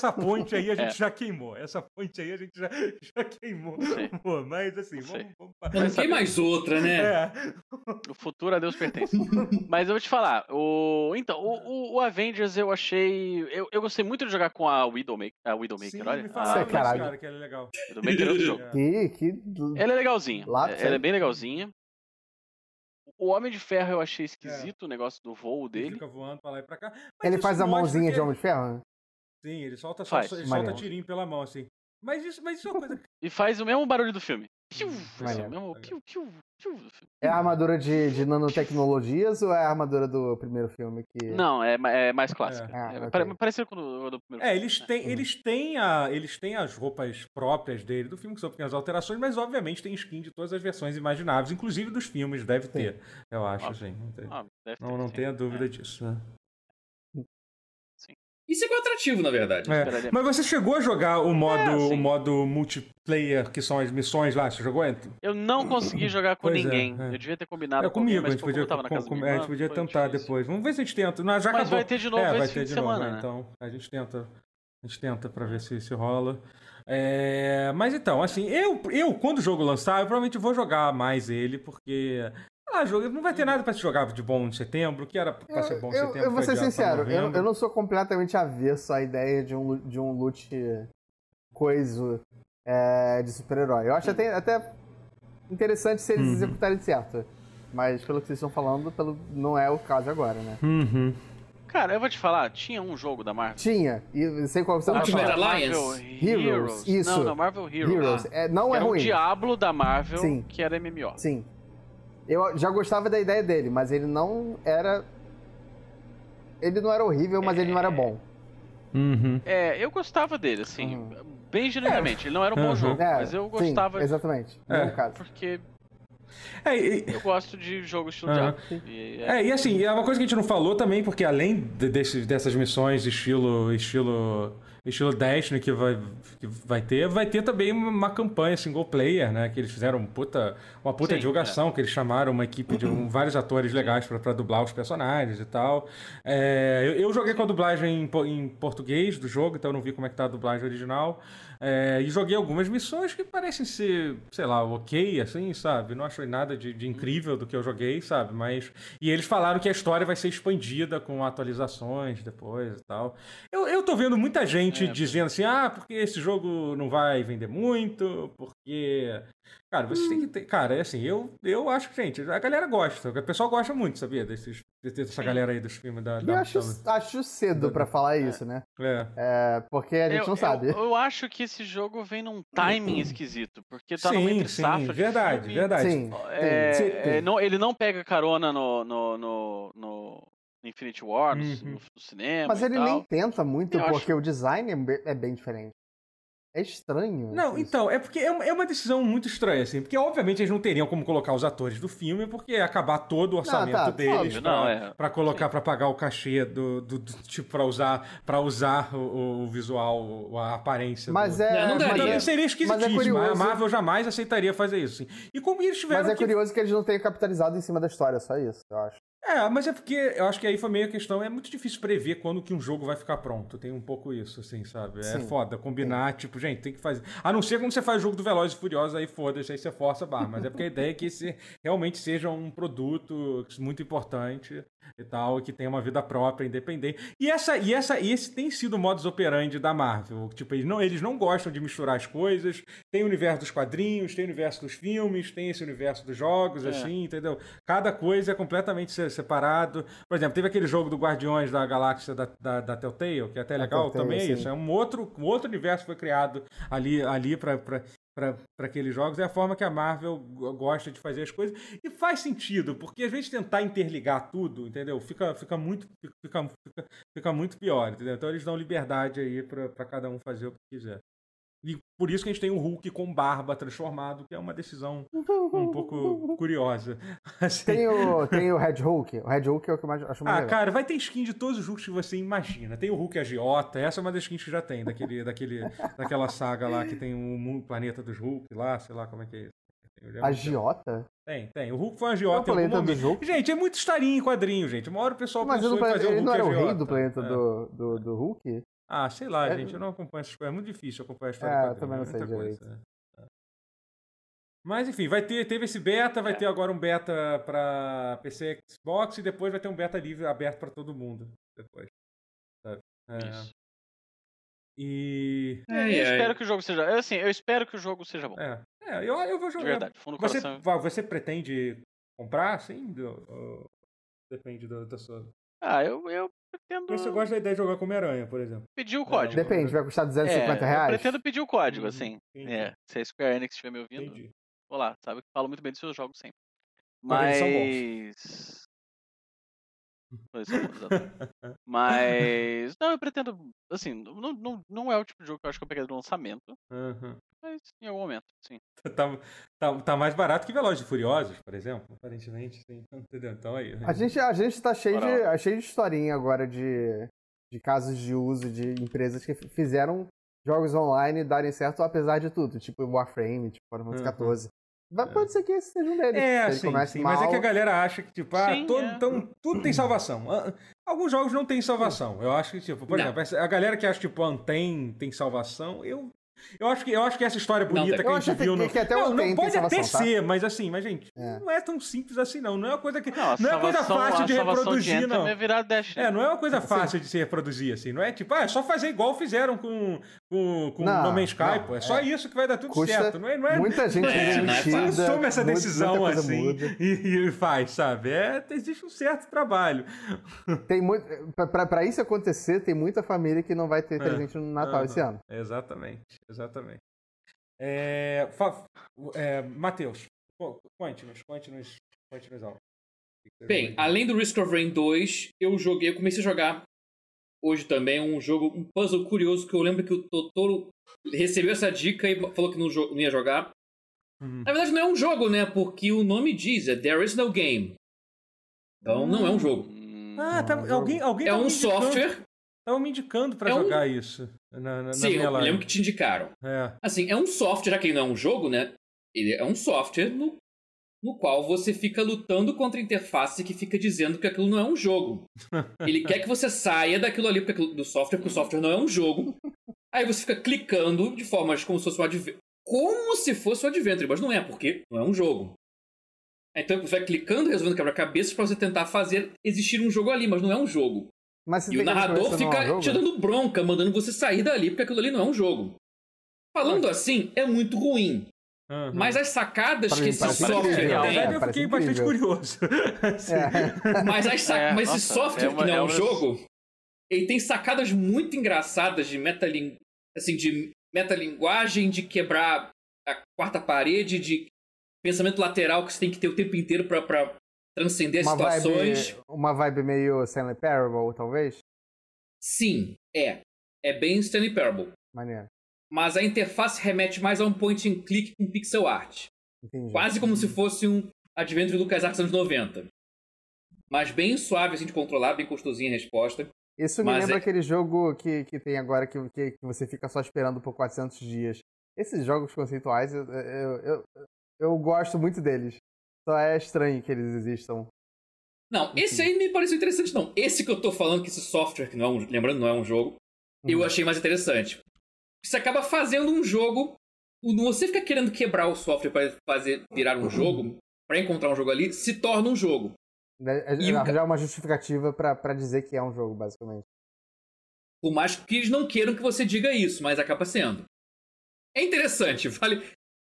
A: essa ponte aí a gente
D: É.
A: já queimou. Essa ponte aí a gente já, já queimou. Pô, mas assim, vamos, vamos
C: Mas não tem mais outra, né?
A: É.
D: O futuro a Deus pertence. Mas eu vou te falar, o... então, o, o- o Avengers eu achei. Eu, eu gostei muito de jogar com a Widowmaker. A Widowmaker,
A: Sim,
D: olha.
A: me
D: A
A: falaram
B: Isso é caralho.
A: cara, que ele é legal.
D: Widowmaker é outro jogo.
A: É.
B: Que, que...
D: Ela é legalzinha.
B: Lápis,
D: Ela é bem legalzinha. O Homem de Ferro eu achei esquisito o negócio do voo
A: Ele
D: dele.
A: fica voando pra lá e pra cá. Mas
B: Ele faz a mãozinha de Homem de Ferro? Né?
A: Sim, ele solta, só,
D: Faz.
A: ele solta tirinho pela mão, assim. Mas isso, mas isso é uma coisa.
D: E faz o mesmo barulho do filme. Piu, assim,
B: Maneiro.
D: o mesmo piu, piu, piu do filme.
B: É a armadura de, de nanotecnologias ou é a armadura do primeiro filme? Que...
D: Não, é, é mais clássica.
B: É. Ah,
D: É, Parecido com o do, do primeiro
A: É,
D: filme.
A: eles têm, eles, têm a, eles têm as roupas próprias dele do filme, que são pequenas alterações, mas obviamente tem skin de todas as versões imagináveis, inclusive dos filmes, deve ter. Eu acho,
D: Óbvio.
A: assim. Não, tem-
D: deve ter,
A: não, não tenha dúvida
D: É.
A: disso. né?
C: Isso é que é atrativo, na verdade.
A: É. Mas você chegou a jogar o modo,
D: É,
A: o modo multiplayer, que são as missões lá? Você jogou? É,
D: Eu não consegui jogar com
A: Pois é,
D: ninguém.
A: é.
D: Eu devia ter combinado
A: É
D: com alguém,
A: comigo, a
D: mas
A: gente
D: como
A: podia,
D: eu tava na
A: com-
D: casa
A: com- é,
D: minha
A: a gente
D: irmã,
A: podia tentar
D: difícil.
A: depois. Vamos ver se a gente tenta. Não, já
D: Mas
A: acabou.
D: vai ter de novo
A: é, vai ter
D: fim
A: de
D: de
A: novo,
D: semana,
A: né?
D: né?
A: Então, a gente tenta. A gente tenta pra ver se, se rola. É, mas então, assim, eu, eu, quando o jogo lançar, eu provavelmente vou jogar mais ele, porque. Ah, jogo, não vai ter nada pra se jogar de bom em setembro, que era pra ser bom em
B: Eu,
A: setembro.
B: eu vou
A: foi
B: ser
A: pra
B: sincero, eu, eu não sou completamente avesso à ideia de um, de um loot coisa é, de super-herói. Eu acho até, até interessante se eles
A: Uhum.
B: executarem certo. Mas pelo que vocês estão falando, pelo, não é o caso agora, né?
A: Uhum.
D: Cara, eu vou te falar, tinha um jogo da Marvel.
B: Tinha, e eu sei qual você
C: Ultimate
B: falar.
C: Alliance.
D: Marvel
B: Heroes,
D: Heroes.
B: isso.
D: Não, não, Marvel Heroes.
B: Heroes. É, não
D: Que
B: é
D: era o
B: ruim.
D: Diablo da Marvel,
B: Sim.
D: que era MMO.
B: Sim. Eu já gostava da ideia dele, mas ele não era. Ele não era horrível, mas ele não era bom.
A: Uhum.
D: É, eu gostava dele, assim,
B: Uhum.
D: bem genuinamente. Ele não era um bom
A: Uhum.
D: jogo,
B: É,
D: mas eu
B: sim,
D: gostava
B: exatamente.
A: É.
B: No caso.
D: porque
A: É, e-
D: eu gosto de jogo estilo. Diablo. E, é,
A: É, e assim, é uma coisa que a gente não falou também, porque além de- desse- dessas missões estilo estilo estilo Destiny que vai, que vai ter, vai ter também uma, campanha single player, né? Que eles fizeram puta, uma puta
D: Sim,
A: divulgação, que eles chamaram uma equipe de um- vários atores legais pra dublar os personagens e tal. É, eu, eu joguei com a dublagem em, em português do jogo, então eu não vi como é que tá a dublagem original. É, e joguei algumas missões que parecem ser, sei lá, ok, assim, sabe? Não achei nada de, de incrível do que eu joguei, sabe? Mas. E eles falaram que a história vai ser expandida com atualizações depois e tal. Eu, eu tô vendo muita gente
D: É,
A: dizendo assim, ah, porque esse jogo não vai vender muito, porque. Cara, vocês têm que ter. Cara, é assim, eu, eu acho que, gente, a galera gosta. O pessoal gosta muito, sabia? Desses, dessa
D: Sim.
A: galera aí dos filmes da. Da-
B: eu acho,
A: da-
B: acho cedo pra falar isso, né?
A: é.
B: É, porque a gente
D: eu,
B: não sabe.
D: Eu, eu acho que esse jogo vem num timing esquisito, porque tá numa
A: Sim,
D: entre safra
A: sim,
D: de
A: verdade,
D: filme.
A: verdade.
B: Sim.
D: É,
B: sim,
D: é,
B: sim.
D: não- ele não pega carona no, no, no, no Infinity War, no,
A: Uhum.
D: no cinema.
B: Mas
D: e
B: ele
D: tal.
B: nem tenta muito,
D: Eu
B: porque
D: acho-
B: o design é é bem diferente. É estranho.
A: Não,
B: isso.
A: então, é porque é uma, é uma decisão muito estranha, assim, porque obviamente eles não teriam como colocar os atores do filme, porque ia acabar todo o orçamento
B: tá,
A: deles
B: óbvio,
A: pra,
D: não, é.
A: pra colocar, pra pagar o cachê do, do, do- tipo, pra usar, pra usar o, o visual, a aparência.
B: Mas
A: do...
B: é.
C: Não, não
B: mas
C: daria.
B: é-
A: seria esquisitíssimo.
B: curioso-
A: A Marvel jamais aceitaria fazer isso. Assim. E como eles tiveram
B: Mas é
A: que
B: curioso que eles não tenham capitalizado em cima da história, só isso, eu acho.
A: É, mas é porque eu acho que aí foi meio a questão. É muito difícil prever quando que um jogo vai ficar pronto. Tem um pouco isso, assim, sabe? É
B: Sim.
A: foda combinar, tipo, gente, tem que fazer. A não ser quando você faz jogo do Velozes e Furiosos, aí foda-se, aí você força a barra. Mas é porque a ideia é que esse realmente seja um produto muito importante e tal, que tenha uma vida própria, independente. E essa, e essa, e esse tem sido o modus operandi da Marvel. Tipo, eles não, eles não gostam de misturar as coisas. Tem o universo dos quadrinhos, tem o universo dos filmes, tem esse universo dos jogos,
D: É.
A: assim, entendeu? Cada coisa é completamente separado. Por exemplo, teve aquele jogo do Guardiões da Galáxia da, da, da Telltale, que é até legal,
B: Telltale,
A: também é
B: sim.
A: isso. É um outro, um outro universo que foi criado ali, ali para para aqueles jogos, é a forma que a Marvel go- gosta de fazer as coisas. E faz sentido, porque às vezes tentar interligar tudo, entendeu? Fica, fica, muito, fica, fica, fica muito pior, entendeu? Então eles dão liberdade aí para cada um fazer o que quiser. E por isso que a gente tem o Hulk com barba transformado, que é uma decisão um pouco curiosa. Assim,
B: Tem o, tem o Red Hulk. O Red Hulk é o que eu mais acho mais
A: Ah,
B: legal.
A: cara, vai ter skin de todos os Hulks que você imagina. Tem o Hulk agiota, essa é uma das skins que já tem, daquele, daquele, daquela saga lá que tem o planeta dos Hulk lá, sei lá como é que é isso.
B: Agiota?
A: Tem, tem. O Hulk foi um agiota
B: é o planeta dos Hulk?
A: Gente, é muito historinha em quadrinho, gente. Uma hora o pessoal
B: Mas
A: pensou
B: ele
A: em fazer o
B: ele
A: Hulk
B: não era o rei do planeta
A: É.
B: do, do, do Hulk?
A: Ah, sei lá,
B: É-
A: gente. Eu não acompanho essas coisas. É muito difícil acompanhar a história
B: É, eu
A: quadrinho.
B: também não
A: é
B: sei
A: muita
B: direito.
A: coisa, é. Mas enfim, vai ter, teve esse beta, vai
D: É.
A: ter agora um beta pra PC e Xbox e depois vai ter um beta livre aberto pra todo mundo. Depois. Sabe? É.
D: Isso.
A: E.
D: eu
C: Ai,
D: espero
C: ai.
D: que o jogo seja. é Assim, eu espero que o jogo seja bom.
A: É, é eu, eu vou
D: De
A: jogar.
D: verdade, fundo do
A: Você,
D: coração.
A: va- você pretende comprar, sim? Do- ou- depende do- da sua.
D: Ah, eu, eu pretendo
A: Você gosta da ideia de jogar com Homem-Aranha, por exemplo.
D: pedir o código.
B: Depende, vai custar 250
D: é,
B: reais?
D: Eu pretendo pedir o código,
A: Uhum,
D: assim.
A: entendi.
D: É, se a Square Enix estiver me ouvindo,
A: Entendi.
D: vou lá, sabe? que Falo muito bem dos seus jogos sempre.
A: Mas
D: Mas. Não, eu pretendo. Assim, não, não, não é o tipo de jogo que eu acho que eu peguei do lançamento.
A: Aham.
D: Mas em algum momento, sim.
A: Tá, tá, tá mais barato que Velozes e Furiosos, por exemplo. Aparentemente, sim. Entendeu? Então aí.
B: A gente, a gente tá cheio de, cheio de historinha agora de, de casos de uso de empresas que fizeram jogos online darem certo apesar de tudo, tipo Warframe, tipo Final Fantasy
A: Uhum.
B: XIV. Vai- Pode ser que esse seja um deles.
A: É,
B: Ele
A: sim,
B: comece
A: sim. Mas é que a galera acha que, tipo, ah,
D: Sim,
A: todo,
D: é.
A: então, tudo tem salvação. Ah, Alguns jogos não tem salvação. Eu acho que, tipo, por
C: Não.
A: exemplo, a galera que acha, tipo, Anten tem salvação, eu. Eu acho, que, eu acho que essa história
C: Não
A: bonita
C: tem.
A: que a
B: Eu
A: gente
B: que-
A: viu no.
B: que até
A: não, não pode até
B: tá?
A: ser, mas assim, mas, gente,
B: É.
A: não é tão simples assim, não. Não é uma coisa que.
D: Não,
A: não é coisa fácil de reproduzir,
D: de
A: não.
D: é virar Dash.
A: É, não é uma coisa fácil de se reproduzir, assim. Não é tipo, ah, é só fazer igual fizeram com, com, com
B: Não,
A: No Man's Sky,
B: não,
A: pô. É só
B: é.
A: isso que vai dar tudo
B: Custa
A: certo. Não é, não é,
B: Muita gente
C: É, não é
A: você toma essa
B: muita-
A: decisão
B: muita coisa
A: assim e, e faz, sabe? É, existe um certo trabalho.
B: Tem muito, pra isso acontecer, tem muita família que não vai ter
A: É.
B: presente no Natal
A: Aham.
B: esse ano.
A: Exatamente, exatamente. É, fa- é, Matheus, co- conte-nos, conte-nos, conte-nos algo.
C: Bem, além do Risk of Rain 2, eu joguei, eu comecei a jogar hoje também um jogo, um puzzle curioso que eu lembro que o Totoro recebeu essa dica e falou que não, não ia jogar.
A: Uhum.
C: Na verdade não é um jogo, né? Porque o nome diz, é There is no game. Então não é um jogo.
D: Hum,
A: Ah, tá,
B: é
A: alguém, alguém
C: É
A: tava
C: um
A: me indicando-
C: software.
A: Tava me indicando pra
C: É um-
A: jogar isso na, na, na
C: Sim,
A: minha
C: eu
A: live.
C: lembro que te indicaram.
A: É.
C: Assim, é um software, já que ele não é um jogo, né? Ele é um software no, no qual você fica lutando contra a interface que fica dizendo que aquilo não é um jogo. Ele quer que você saia daquilo ali aquilo- do software, porque o software não é um jogo. Aí você fica clicando de formas como se fosse um adventure. Como se fosse um adventure, mas não é, porque não é um jogo. Então você vai clicando, resolvendo quebra-cabeças pra você tentar fazer existir um jogo ali, mas não é um jogo. E o narrador
B: não é um
C: fica
B: jogo?
C: te dando bronca, mandando você sair dali, porque aquilo ali não é um jogo. Falando assim, é muito ruim.
A: Aham.
C: Mas as sacadas
B: Pra
C: que
B: mim
C: esse software.
A: Na
C: tem.
A: verdade,
B: É,
A: eu fiquei bastante curioso. Assim.
B: É.
C: Mas, as sa-
D: É,
C: mas esse software
D: é uma-
C: que não é,
D: é
C: um
D: uma-
C: jogo, ele tem sacadas muito engraçadas de metaling... assim, de metalinguagem, de quebrar a quarta parede, de pensamento lateral que você tem que ter o tempo inteiro pra, pra transcender as
B: Uma
C: situações.
B: vibe, uma vibe meio Stanley Parable, talvez?
C: Sim, é. É bem Stanley Parable.
B: Maneiro.
C: Mas a interface remete mais a um point and click com pixel art.
B: Entendi.
C: Quase como se fosse um Adventure do LucasArts anos 90. Mas bem suave assim de controlar, bem gostosinha a resposta.
B: Isso me
C: Mas
B: lembra
C: é-
B: aquele jogo que, que tem agora que, que, que você fica só esperando por 400 dias. Esses jogos conceituais, eu, eu, eu, eu gosto muito deles. Só é estranho que eles existam.
C: Não,
B: Enfim.
C: esse aí me pareceu interessante não. Esse que eu tô falando, que esse software, que não é um, lembrando, não é um jogo, eu
B: Uhum.
C: achei mais interessante. Você acaba fazendo um jogo, o- você fica querendo quebrar o software para fazer virar um jogo, para encontrar um jogo ali, se torna um jogo.
B: É, é,
C: E o ca-
B: arranjar uma justificativa pra, pra dizer que é um jogo, basicamente.
C: Por mais que eles não queiram que você diga isso, mas acaba sendo. É interessante, vale.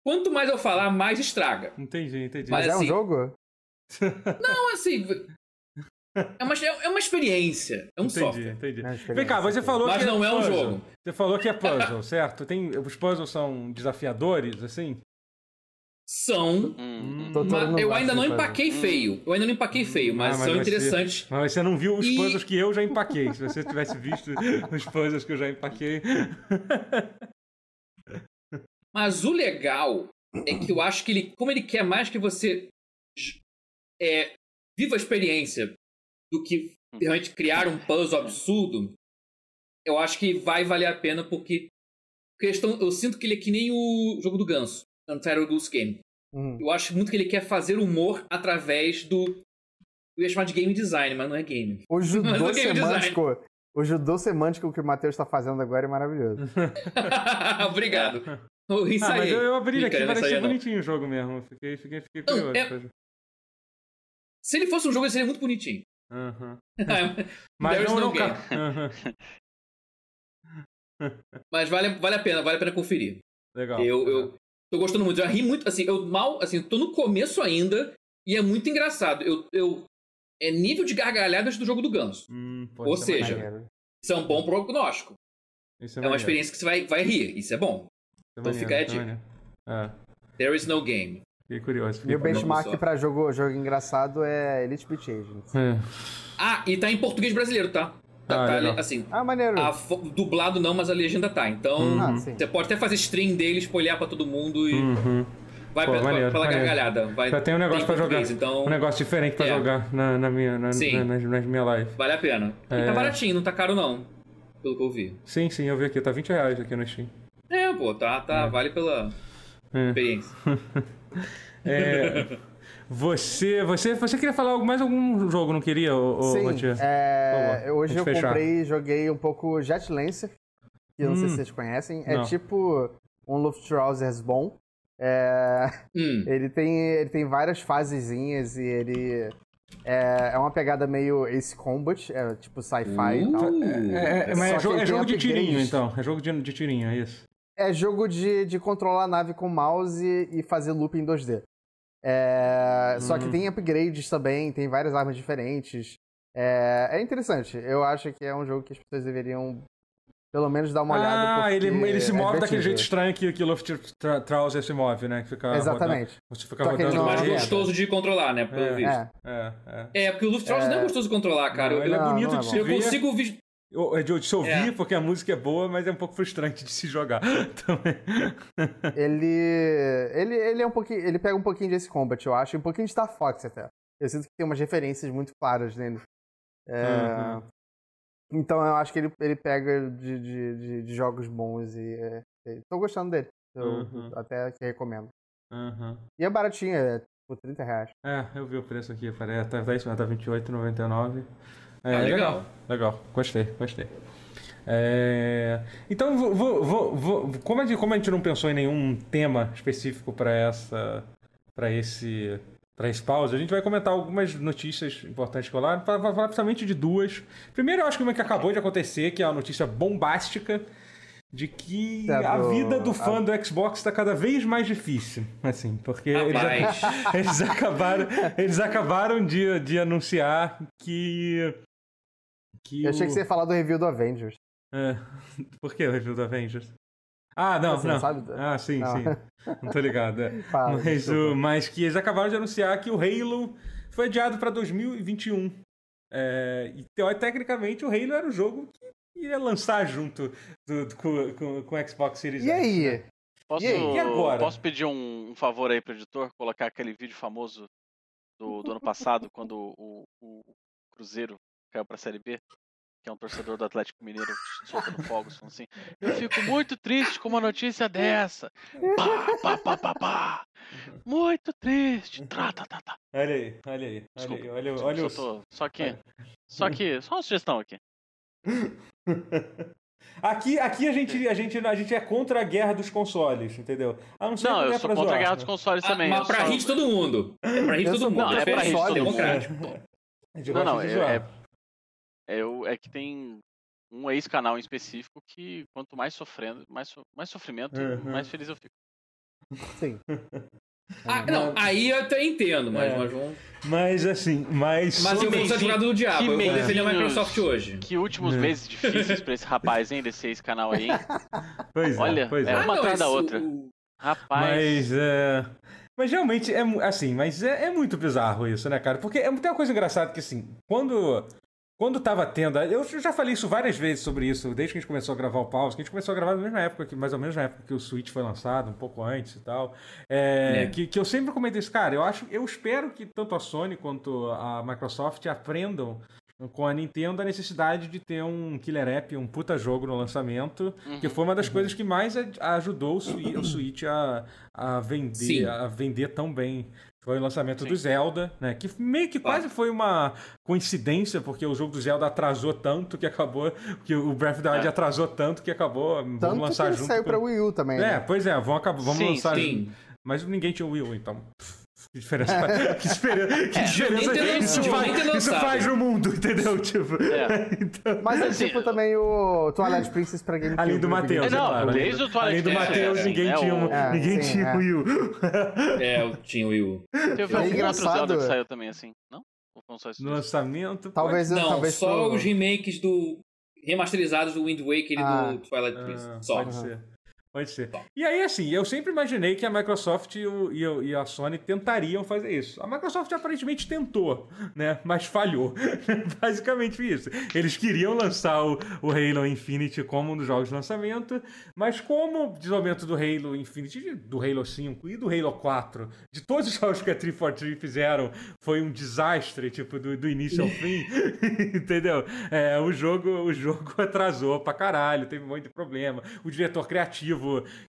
C: Quanto mais eu falar, mais estraga.
A: Entendi, entendi.
B: Mas,
C: Mas
B: é um
C: assim-
B: jogo?
C: Não, assim. É uma, é uma experiência. É um
A: entendi,
C: software.
A: entendi.
B: É
A: Vem cá, você falou
C: Mas
A: que
C: não é um
A: puzzle.
C: jogo.
A: Você falou que é puzzle, certo? Tem, os puzzles são desafiadores, assim?
C: São.
D: hum, hum.
B: Todo
C: mas eu ainda não
B: puzzle.
C: empaquei feio. Eu ainda não empaquei feio, mas,
A: Ah, mas
C: são
A: vai ser-
C: interessantes.
A: Mas você não viu os
C: E-
A: puzzles que eu já empaquei. Se você tivesse visto os puzzles que eu já empaquei.
C: Mas o legal é que eu acho que ele, como ele quer mais que você é, viva a experiência do que realmente criar um puzzle absurdo, eu acho que vai valer a pena porque questão, eu sinto que ele é que nem o jogo do Ganso, Untitled Goose Game.
B: Uhum.
C: Eu acho muito que ele quer fazer humor através do. Eu ia chamar de game design, mas não é game.
B: O judô
C: game
B: semântico. O judô semântico que o Matheus tá fazendo agora é maravilhoso.
C: Obrigado. Eu
A: Ah, mas eu, eu abri ele aqui, parecia
C: ensaiei não.
A: bonitinho o jogo mesmo. Fiquei, fiquei, fiquei
C: Não,
A: curioso.
C: é- Se ele fosse um jogo, ele seria muito bonitinho.
A: Aham.
C: Mas
A: Mas não,
C: no
A: não,
C: game.
A: Aham.
C: vale, vale a pena, vale a pena conferir.
A: Legal.
C: Eu, eu tô gostando muito. Já ri muito, assim, eu mal, assim, tô no começo ainda e é muito engraçado. Eu, eu é nível de gargalhadas do jogo do Ganso.
A: Hum,
C: Ou
A: é
C: seja,
A: maneiro.
C: Isso é um bom prognóstico.
A: Isso
C: É uma experiência que você vai, vai rir. Isso é bom.
A: isso é
C: então
A: maneiro,
C: fica a
A: é
C: dica.
A: É,
C: There is no game.
A: Fiquei curioso. Fiquei
B: Meu
A: curioso.
B: benchmark pra jogo, jogo engraçado é Elite Beat Agents.
A: É.
C: Ah, e tá em português brasileiro, tá? Tá,
A: Ah,
C: tá, assim,
B: Ah, maneiro.
C: a dublado não, mas a legenda tá. Então,
A: Uhum.
C: Você pode até fazer stream dele, espolhar pra todo mundo e
A: Uhum.
C: vai
A: Pô,
C: pela,
A: maneiro,
C: pela
A: maneiro.
C: gargalhada. Vai,
A: Já tem um negócio
C: em
A: pra jogar.
C: Então,
A: Um negócio diferente pra
C: É.
A: jogar na, na minha, na,
C: Sim.
A: na, nas, nas minhas lives.
C: vale a pena. E
A: É.
C: tá baratinho, não tá caro não. Pelo que eu vi.
A: Sim, sim, eu vi aqui. Tá 20 reais aqui no Steam.
C: É, pô, tá, tá, vale pela
A: É.
C: experiência.
A: É, você, você, você queria falar mais algum jogo, não queria, ô, ô,
B: Sim,
A: Rotier?
B: é,
A: Por favor,
B: hoje eu
A: fechar.
B: comprei e joguei um pouco Jet Lancer, que eu não sei
A: Hum.
B: se vocês conhecem. É
A: Não.
B: tipo um Luftrausers bom. É,
C: Hum,
B: ele, tem, ele tem várias fasezinhas e ele é, é uma pegada meio Ace Combat, é tipo sci-fi e tal.
C: Uh,
A: É, é, mas é, jogo, é jogo de tirinho, então. É jogo de, de tirinho, é isso.
B: É jogo de, de controlar a nave com mouse e fazer loop em 2D. É, Só que
A: Uhum.
B: tem upgrades também, tem várias armas diferentes. É, é interessante. Eu acho que é um jogo que as pessoas deveriam pelo menos dar uma olhada.
A: ah, ele, ele se
B: é
A: move daquele
B: divertido.
A: jeito estranho que, que o Luft Tra- Trouser se move, né? Que fica
B: Exatamente.
A: rodando- você fica rodando.
B: não
C: mais
B: é-
C: gostoso de controlar, né? Pelo
A: É.
C: visto.
B: É,
A: É, é.
C: É, porque o Luftrausers
B: É.
C: não é gostoso de controlar, cara.
A: Não, ele é bonito
B: não é
A: de se
C: eu
A: ver.
C: consigo
A: É de de se ouvir,
C: É.
A: porque a música é boa, mas é um pouco frustrante de se jogar. Também.
B: ele, ele, ele é um pouquinho, ele pega um pouquinho de Ace Combat, eu acho, e um pouquinho de Star Fox até. Eu sinto que tem umas referências muito claras nele. É,
A: Uhum.
B: Então eu acho que ele, ele pega de, de, de- de jogos bons e é, é, tô gostando dele. Eu
A: Uhum.
B: até que recomendo.
A: Aham.
B: E é baratinho, é tipo 30 reais.
A: É, eu vi o preço aqui, parece, tá, tá isso, tá R$28,99. É,
C: Ah,
A: legal.
C: legal.
A: legal, gostei, gostei. É, então, vou, vou, vou, vou- como, a gente, como a gente não pensou em nenhum tema específico para essa, para esse, para esse pause, a gente vai comentar algumas notícias importantes que rolaram, para falar principalmente de duas. Primeiro, eu acho que uma que acabou de acontecer, que é uma notícia bombástica de que
B: É
A: a vida do
B: a-
A: fã do Xbox está cada vez mais difícil, assim, porque eles,
C: Rapaz.
A: eles acabaram, eles acabaram de, de anunciar que. Que
B: Eu achei que você ia falar do review do Avengers.
A: É. Por que o review do Avengers? Ah, não,
B: Você
A: não.
B: não sabe?
A: Ah, sim,
B: Não.
A: sim. Não tô ligado. é.
B: Fala,
A: mas, o, mas que eles acabaram de anunciar que o Halo foi adiado para 2021. É, e tecnicamente o Halo era o jogo que ia lançar junto do, do- com, com, com o Xbox Series
B: E
A: X,
B: aí?
A: né?
D: Posso,
A: E aí, e agora?
D: posso pedir um, um favor aí pro editor? Colocar aquele vídeo famoso do, do ano passado, quando o, o Cruzeiro caiu pra Série B, que é um torcedor do Atlético Mineiro soltando fogos, falando assim: Eu fico muito triste com uma notícia dessa. Pá, pá, pá, pá, pá. Muito triste. Tá, tá, tá, tá.
A: Olha aí, olha aí. Olha,
D: Desculpa,
A: aí, olha, olha
D: só,
A: os...
D: tô- só que. Só que. Só uma sugestão aqui.
A: Aqui, aqui a, gente, a, gente, a gente é contra a guerra dos consoles, entendeu? A não
D: Não, eu
A: é
D: sou contra a
A: zoar,
D: guerra
A: né?
D: dos consoles
C: Ah,
D: também.
C: mas pra
D: só-
C: rir de todo mundo. É pra rir de todo
B: sou
C: mundo.
D: Não, é pra rir de todo mundo.
C: democrático.
A: A gente
D: Não,
A: gosta
D: não,
A: de
D: é,
A: zoar.
D: é, é, eu- é que tem um ex-canal em específico que quanto mais sofrendo, mais, so- mais sofrimento,
A: Uhum.
D: mais feliz eu fico.
B: Sim.
C: Ah, não, aí eu até entendo, mas
A: É.
C: nós vamos.
A: Mas assim, mas.
C: Mas eu vou ser advogado do diabo.
D: que
C: Eu vou defender a. Microsoft hoje.
D: Que últimos
A: É.
D: meses difíceis pra esse rapaz, hein, desse ex-canal aí, hein?
A: Pois é,
D: Olha,
A: pois
D: é
A: é.
D: uma atrás da
C: esse-
D: outra.
C: o-
D: Rapaz.
A: Mas é. Mas realmente é assim, mas é, é muito bizarro isso, né, cara? Porque é, tem uma coisa engraçada que assim, quando. Quando tava tendo. Eu já falei isso várias vezes sobre isso, desde que a gente começou a gravar o pause, que a gente começou a gravar na mesma época, que, mais ou menos na época que o Switch foi lançado, um pouco antes e tal. É,
C: É.
A: Que, que eu sempre comentei isso, cara. Eu acho, eu espero que tanto a Sony quanto a Microsoft aprendam com a Nintendo a necessidade de ter um killer app, um puta jogo no lançamento, que foi uma das coisas que mais ajudou o Switch, o Switch a, a vender,
C: Sim.
A: a vender tão bem. Foi o lançamento
D: Sim.
A: do Zelda, né? Que meio que quase foi uma coincidência, porque o jogo do Zelda atrasou tanto que acabou. Que o Breath of the Wild
D: É.
A: atrasou tanto que acabou.
B: Tanto
A: vamos lançar
B: que ele
A: junto.
B: saiu
A: com-
B: pra Wii U também,
A: É,
B: né?
A: pois é, vamos, acabar, vamos
D: Sim,
A: lançar
C: sim.
A: junto. Mas ninguém tinha o Wii U, então. Que diferença, que diferença, que
C: É,
A: diferença
C: ter
A: isso, faz, isso faz no mundo, entendeu? Tipo,
D: É.
A: então,
B: Mas é
D: Assim,
B: tipo também o Twilight Princess pra GameCube.
A: além do
B: né?
A: Matheus,
D: É, não,
A: claro,
D: desde
A: do-
D: o Twilight
A: Além do
D: Princess,
A: Matheus,
D: é,
A: ninguém
D: é,
A: tinha, um,
D: o-
B: É,
A: ninguém
B: sim,
A: tinha
B: é.
A: o Wii U.
C: É, eu tinha o Wii U.
D: Teve
B: É
D: algum outro
B: engraçado.
D: Zelda que saiu também assim? Não?
A: No lançamento.
B: Talvez,
C: Não,
B: talvez
C: só os remakes do. remasterizados do Wind Waker
B: Ah.
C: e do Twilight
A: Ah,
C: Princess. Só.
A: Pode ser. Pode ser. E aí, assim, eu sempre imaginei que a Microsoft e, o- e o- e a Sony tentariam fazer isso. A Microsoft aparentemente tentou, né? Mas falhou. Basicamente isso. Eles queriam lançar o, o Halo Infinite como um dos jogos de lançamento, mas como o desenvolvimento do Halo Infinite, do Halo 5 e do Halo 4, de todos os jogos que a 343 fizeram, foi um desastre, tipo, do, do início ao fim, entendeu? É, o jogo, o jogo atrasou pra caralho, teve um monte de problema. O diretor criativo,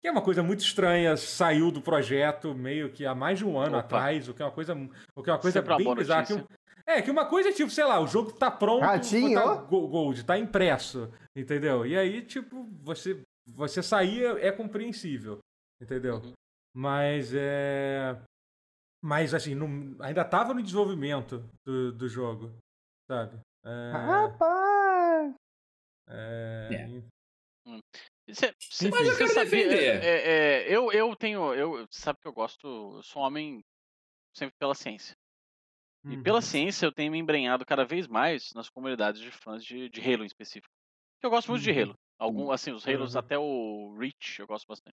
A: que é uma coisa muito estranha, saiu do projeto meio que há mais de um ano
D: Opa.
A: atrás, o que é uma coisa, o que é uma coisa
D: Sempre
A: bem bizarra. que um- é, que uma coisa é tipo, sei lá, o jogo tá pronto,
B: Ratinho,
A: tá
B: ó.
A: go- gold, tá impresso, entendeu? E aí, tipo, você, você sair é, é compreensível, entendeu?
D: Uhum.
A: Mas é. Mas assim, não- ainda tava no desenvolvimento do, do jogo, sabe? É,
B: Rapaz!
A: é,
C: É.
D: Cê, cê,
A: Mas eu
C: quero
D: sabia,
C: defender.
D: é, é, eu, eu tenho. Eu, sabe que eu gosto. Eu sou um homem sempre pela ciência. E
A: uhum.
D: pela ciência eu tenho me embrenhado cada vez mais nas comunidades de fãs de, de Halo em específico. Porque eu gosto muito de
A: Uhum.
D: Halo. Algum, assim, os Halos
A: Uhum.
D: até o Reach eu gosto bastante.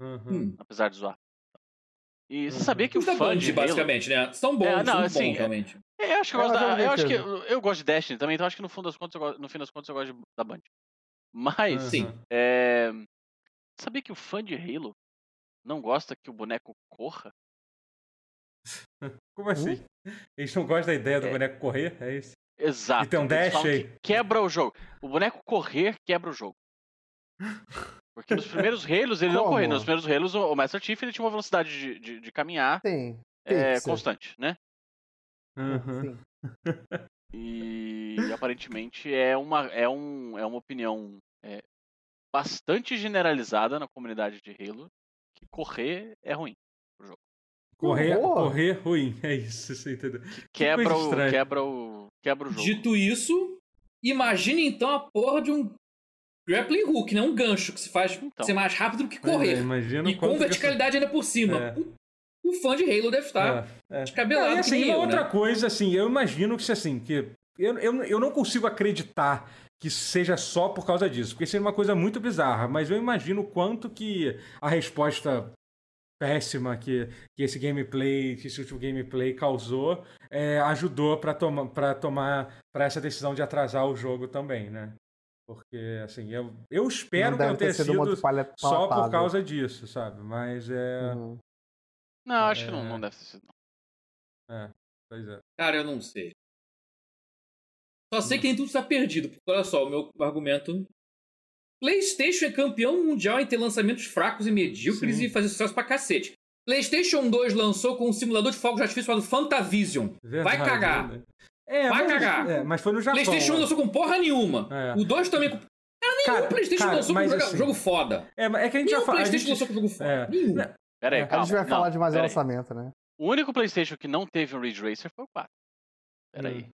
A: Uhum.
C: Hum.
D: Apesar de zoar. E você
A: Uhum.
D: sabia que o
C: Tá
D: fã
C: bom,
D: de Halo...
C: basicamente, né? São bons,
D: É, não,
C: são
D: assim,
C: bons, realmente.
D: É, Eu acho que eu
B: É,
D: gosto, da, eu acho que eu, eu gosto de Destiny também, então acho que no fundo das contas, eu gosto, no fim das contas eu gosto de- da Band. Mas,
A: Uhum.
C: Sim.
D: é, sabia que o fã de Halo não gosta que o boneco corra?
A: Como assim? Eles não gostam da ideia do
D: É.
A: boneco correr? É isso?
D: Exato.
A: E tem um dash aí?
D: que Quebra o jogo. O boneco correr quebra o jogo. Porque nos primeiros Halos ele não
B: Como?
D: corria. Nos primeiros Halos o Master Chief ele tinha uma velocidade de, de, de caminhar
B: Sim.
D: é, constante, né?
A: Uhum.
B: Sim.
D: E aparentemente é uma, é um, é uma opinião é, bastante generalizada na comunidade de Halo que correr é ruim.
A: Correr,
B: Boa.
A: correr ruim. É isso, você entendeu?
D: Que quebra,
A: coisa
D: o, quebra, o, quebra o jogo.
C: Dito isso, imagine então a porra de um grappling hook, né? Um gancho que se faz
D: Então.
C: ser mais rápido do que
A: é,
C: correr.
A: imagina
C: e com
A: que
C: verticalidade ainda por cima.
A: É.
C: o fã de Halo deve estar
A: É, é.
C: descabelado
A: Não, e
C: que
A: assim,
C: nem
A: uma
C: eu,
A: outra
C: né?
A: coisa, assim, eu imagino que, assim, que eu, eu, eu não consigo acreditar que seja só por causa disso, porque seria uma coisa muito bizarra, mas eu imagino o quanto que a resposta péssima que, que esse gameplay, que esse último gameplay causou, é, ajudou para toma, pra tomar para essa decisão de atrasar o jogo também, né? Porque, assim, eu, eu espero
B: Não
A: que não tenha sido,
B: palha-
A: só por causa disso, sabe? Mas é.
B: Uhum.
D: Não, acho que não,
A: É.
D: não deve ter sido. não.
A: é pois é.
C: Cara, eu não sei. Só sei que nem tudo está perdido. Porque olha só, o meu argumento. PlayStation é campeão mundial em ter lançamentos fracos e medíocres
A: Sim.
C: e fazer sucesso pra cacete. PlayStation 2 lançou com um simulador de fogos de artifício chamado Fantavision.
A: Verdade,
C: Vai cagar.
A: né? É,
C: Vai
A: mas,
C: cagar.
A: é, mas foi no Japão.
C: PlayStation 1
A: né?
C: lançou com porra nenhuma.
A: É.
C: O 2 também com. Cara, nenhum
A: Cara,
C: PlayStation
A: cara,
C: lançou com jogo,
A: assim-
C: jogo foda.
A: É, mas é que a gente
C: Nenhum
A: já fala. a
C: PlayStation
A: gente-
C: lançou com jogo foda.
A: é.
C: Nenhum.
D: Pera aí,
A: É.
B: A
D: calma.
B: gente vai
D: Não,
B: falar de mais lançamento, né?
D: O único PlayStation que não teve um Ridge Racer foi o 4. Pera aí.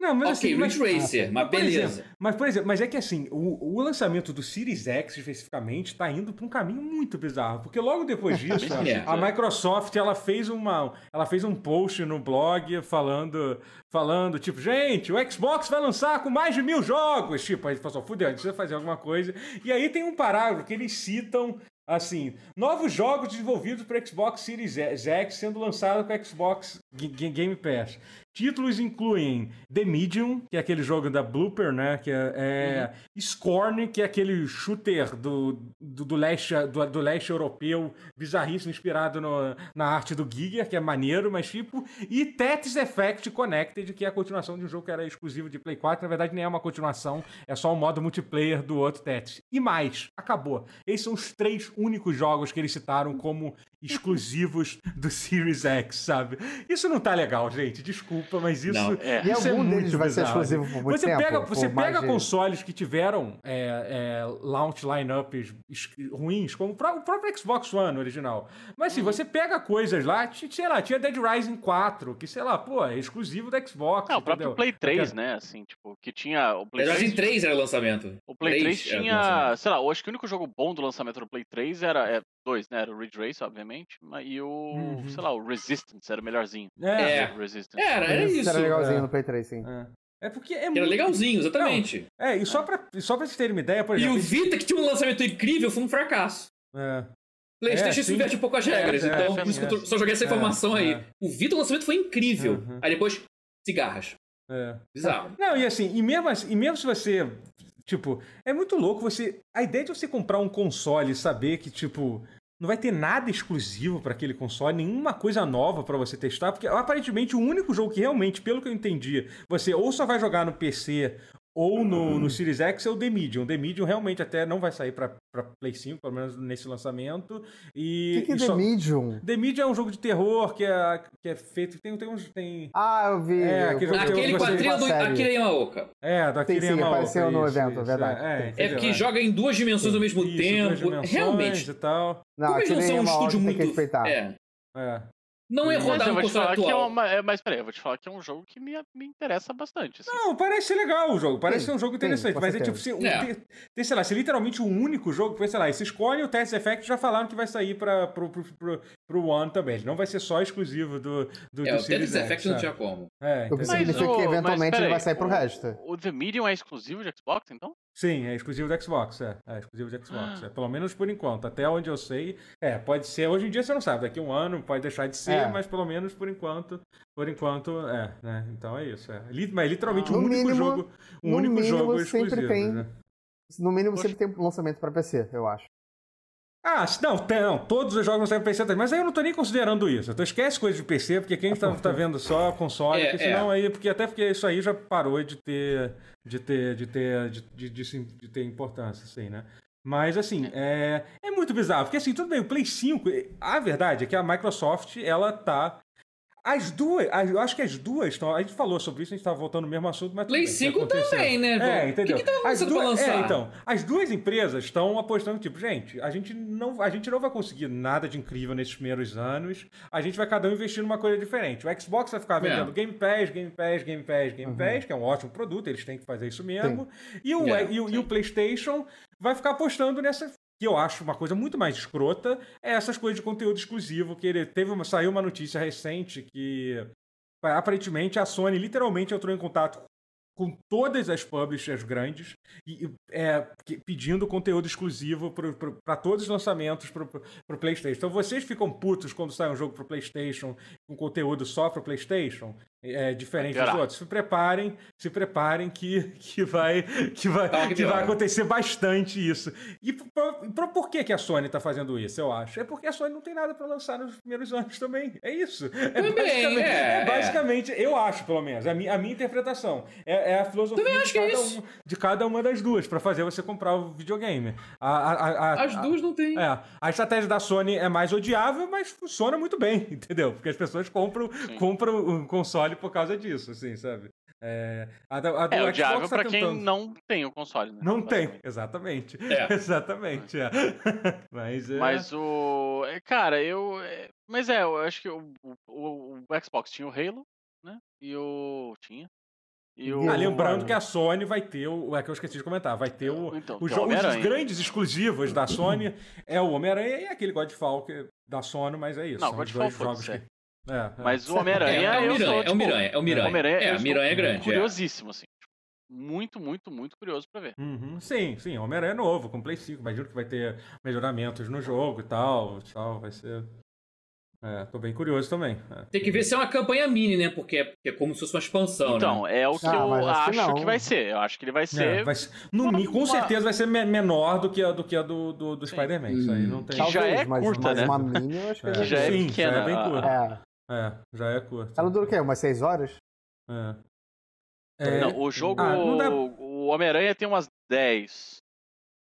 A: Não, mas
C: ok,
A: assim, mas,
C: Ridge Racer, mas
A: por
C: beleza.
A: exemplo, mas, por exemplo, mas é que assim, o, o lançamento do Series X especificamente tá indo para um caminho muito bizarro, porque logo depois disso,
C: É.
A: a, a Microsoft ela fez uma, ela fez um post no blog falando, falando tipo, gente, o Xbox vai lançar com mais de mil jogos, tipo, aí falou, fudeu, a gente precisa fazer alguma coisa. E aí tem um parágrafo que eles citam Assim, novos jogos desenvolvidos para Xbox Series X sendo lançados com Xbox Game Pass. Títulos incluem The Medium, que é aquele jogo da Blooper, né? Que é, é uhum. Scorn, que é aquele shooter do, do, do, leste, do, do, leste europeu, bizarríssimo, inspirado no, na arte do Giger, que é maneiro, mas tipo. E Tetris Effect Connected, que é a continuação de um jogo que era exclusivo de Play 4. Na verdade, nem é uma continuação, é só um modo multiplayer do outro Tetris. E mais, acabou. Esses são os três únicos jogos que eles citaram como exclusivos do Series X, sabe? Isso não tá legal, gente. Desculpa, mas isso,
B: não, é. isso e é algum deles vai ser exclusivo por muito
A: você
B: tempo.
A: Pega, você pega consoles que tiveram é, é, launch lineups ruins, como o próprio Xbox One original. Mas assim, hum. você pega coisas lá, sei lá, tinha Dead Rising 4, que sei lá, pô, é exclusivo da Xbox.
D: Não, o próprio Play 3, né? Assim, tipo, que tinha. O
C: Play Dead Rising 3 era o lançamento.
D: O Play 3, 3 tinha. Sei lá, eu acho que o único jogo bom do lançamento do Play 3 era. É, dois, né? Era o Ridge Race, obviamente, e o, uhum. sei lá, o Resistance era o melhorzinho.
C: É, é. Resistance. Era, era isso.
B: Era legalzinho é. no Play 3, sim.
A: É. É porque é
C: muito... Era legalzinho, exatamente.
A: Não, é, e só pra, só pra vocês terem uma ideia, por exemplo...
C: E o Vita, que tinha um lançamento incrível, foi um fracasso.
A: É.
C: PlayStation é, se inverte um pouco as é, regras, é, então por isso que eu só joguei essa informação aí. O Vita, o lançamento foi incrível. Uhum. Aí depois, cigarras.
A: É.
C: Bizarro.
A: Não, e assim, e mesmo, assim, e mesmo se você... Tipo, é muito louco você... A ideia de você comprar um console e saber que, tipo não vai ter nada exclusivo para aquele console, nenhuma coisa nova para você testar, porque aparentemente o único jogo que realmente, pelo que eu entendi, você ou só vai jogar no PC ou no, no Series X é o The Medium. O The Medium realmente até não vai sair para Play 5, pelo menos nesse lançamento. E,
B: o que, que é
A: The
B: só... Medium?
A: The Medium é um jogo de terror que é, que é feito. Tem, tem uns. Tem...
B: Ah, eu vi.
C: É, aquele, jogo aquele quadrinho do Akira Yamaoka.
A: É, do Akira Yamaoka.
B: apareceu no evento, isso, verdade.
C: É, é, é porque joga em duas dimensões ao mesmo
A: isso,
C: tempo. Realmente.
A: E tal.
B: Não, Como eles não são um estúdio muito.
C: É.
A: É.
C: Não é rodar no console atual.
D: Que é uma, é, mas peraí, eu vou te falar que é um jogo que me, me interessa bastante. Assim.
A: Não, parece ser legal o jogo. Parece sim, ser um jogo interessante. Sim, mas é tipo, se, é. Tem, sei lá, se literalmente o único jogo, que sei lá, você escolhe o Test Effect já falaram que vai sair para pro, pro, pro, pro One também. Ele não vai ser só exclusivo do, do,
C: é,
A: do
C: o Series Test Effect não tinha como.
A: É,
B: o que significa que eventualmente ele vai sair pro resto.
D: O The Medium é exclusivo de Xbox, então?
A: Sim, é exclusivo do Xbox, é. É exclusivo do Xbox. Ah. É, pelo menos por enquanto. Até onde eu sei. É, pode ser. Hoje em dia você não sabe, daqui a um ano pode deixar de ser, é. mas pelo menos por enquanto. Por enquanto, é, né? Então é isso. É. Mas literalmente o um único
B: mínimo,
A: jogo. Um único jogo
B: sempre
A: exclusivo.
B: Tem,
A: né?
B: No mínimo Poxa. sempre tem lançamento para PC, eu acho.
A: Ah, não, tem, não, todos os jogos não saem PC, mas aí eu não tô nem considerando isso. Então esquece coisa de PC, porque quem tá, tá vendo só console, é, porque senão é. aí, porque até porque isso aí já parou de ter, de ter, de ter, de, de, de, de ter importância, assim, né? Mas, assim, é, é muito bizarro. Porque, assim, tudo bem, o Play 5... A verdade é que a Microsoft, ela tá as duas, eu acho que as duas estão. A gente falou sobre isso, a gente estava voltando no mesmo assunto, mas.
C: Play 5 também, né?
A: É, entendeu?
C: O que, que tava
A: as
C: duas, pra lançar?
A: É, então, as duas empresas estão apostando, tipo, gente, a gente, não, a gente não vai conseguir nada de incrível nesses primeiros anos. A gente vai cada um investir numa coisa diferente. O Xbox vai ficar vendendo é. Game Pass, Game Pass, Game Pass, Game uhum. Pass, que é um ótimo produto, eles têm que fazer isso mesmo. E o, é, e, o, e o PlayStation vai ficar apostando nessa que eu acho uma coisa muito mais escrota é essas coisas de conteúdo exclusivo que ele teve uma, saiu uma notícia recente que aparentemente a Sony literalmente entrou em contato com todas as publishers grandes e é, pedindo conteúdo exclusivo para todos os lançamentos para o PlayStation. Então vocês ficam putos quando sai um jogo para PlayStation com conteúdo só para PlayStation? É, diferente dos outros. Se preparem, se preparem que, que vai que vai, tá, que, vai acontecer bastante isso. E por, por que, que a Sony está fazendo isso, eu acho? É porque a Sony não tem nada para lançar nos primeiros anos também. É isso. É
C: também,
A: basicamente,
C: é,
A: é basicamente eu acho, pelo menos, a minha, a minha interpretação. É, é a filosofia de
C: cada,
A: é um, de cada, uma das duas, para fazer você comprar o videogame. A, a,
C: as duas não tem.
A: É, a estratégia da Sony é mais odiável, mas funciona muito bem, entendeu? Porque as pessoas compram, compram o console por causa disso, assim, sabe? É, a, a, a
D: é odiável tá pra tentando... quem não tem o console, né?
A: Não tem, exatamente. É. exatamente, é. mas, é...
D: mas o. É, cara, eu. É, mas é, eu acho que o, o, o Xbox tinha o Halo, né? E o. Tinha.
A: E o... Ah, lembrando que a Sony vai ter o. É que eu esqueci de comentar. Vai ter o. Então, os, os grandes exclusivos da Sony é o Homem-Aranha e aquele Godfall que, da Sony, mas é isso.
D: Não, Godfall jogos que,
A: é, é.
D: Mas o Homem-Aranha.
C: É, é, o Miranha,
D: tipo,
C: é o Miranha, é o Miranha. É, a Miranha é grande.
D: Curiosíssimo, assim. Muito, muito, muito curioso pra ver.
A: Uhum, sim, sim. Homem-Aranha é novo, com Play 5. Imagino que vai ter melhoramentos no jogo e tal. tal vai ser. É, tô bem curioso também. É.
C: Tem que ver se é uma campanha mini, né? Porque é, porque é como se fosse uma expansão,
D: Então,
C: né?
D: é o que
B: Ah,
D: eu
B: mas acho que
D: acho que vai ser. Eu acho que ele vai
A: É,
D: ser.
A: vai ser- no mi- com
D: uma-
A: certeza vai ser me- menor do que a do, que a do, do. Spider-Man. Isso aí não tem.
D: Que já é
B: mas,
D: curta,
B: mas
D: né?
B: uma mini eu acho que
A: É.
B: já,
D: é
A: Sim,
D: pequena.
A: já é bem curta.
B: É.
A: É, já é curto.
B: Ela dura o quê? Umas 6 horas?
A: É. É,
D: Não, o jogo.
A: Ah, não dá-
D: O Homem-Aranha tem umas 10.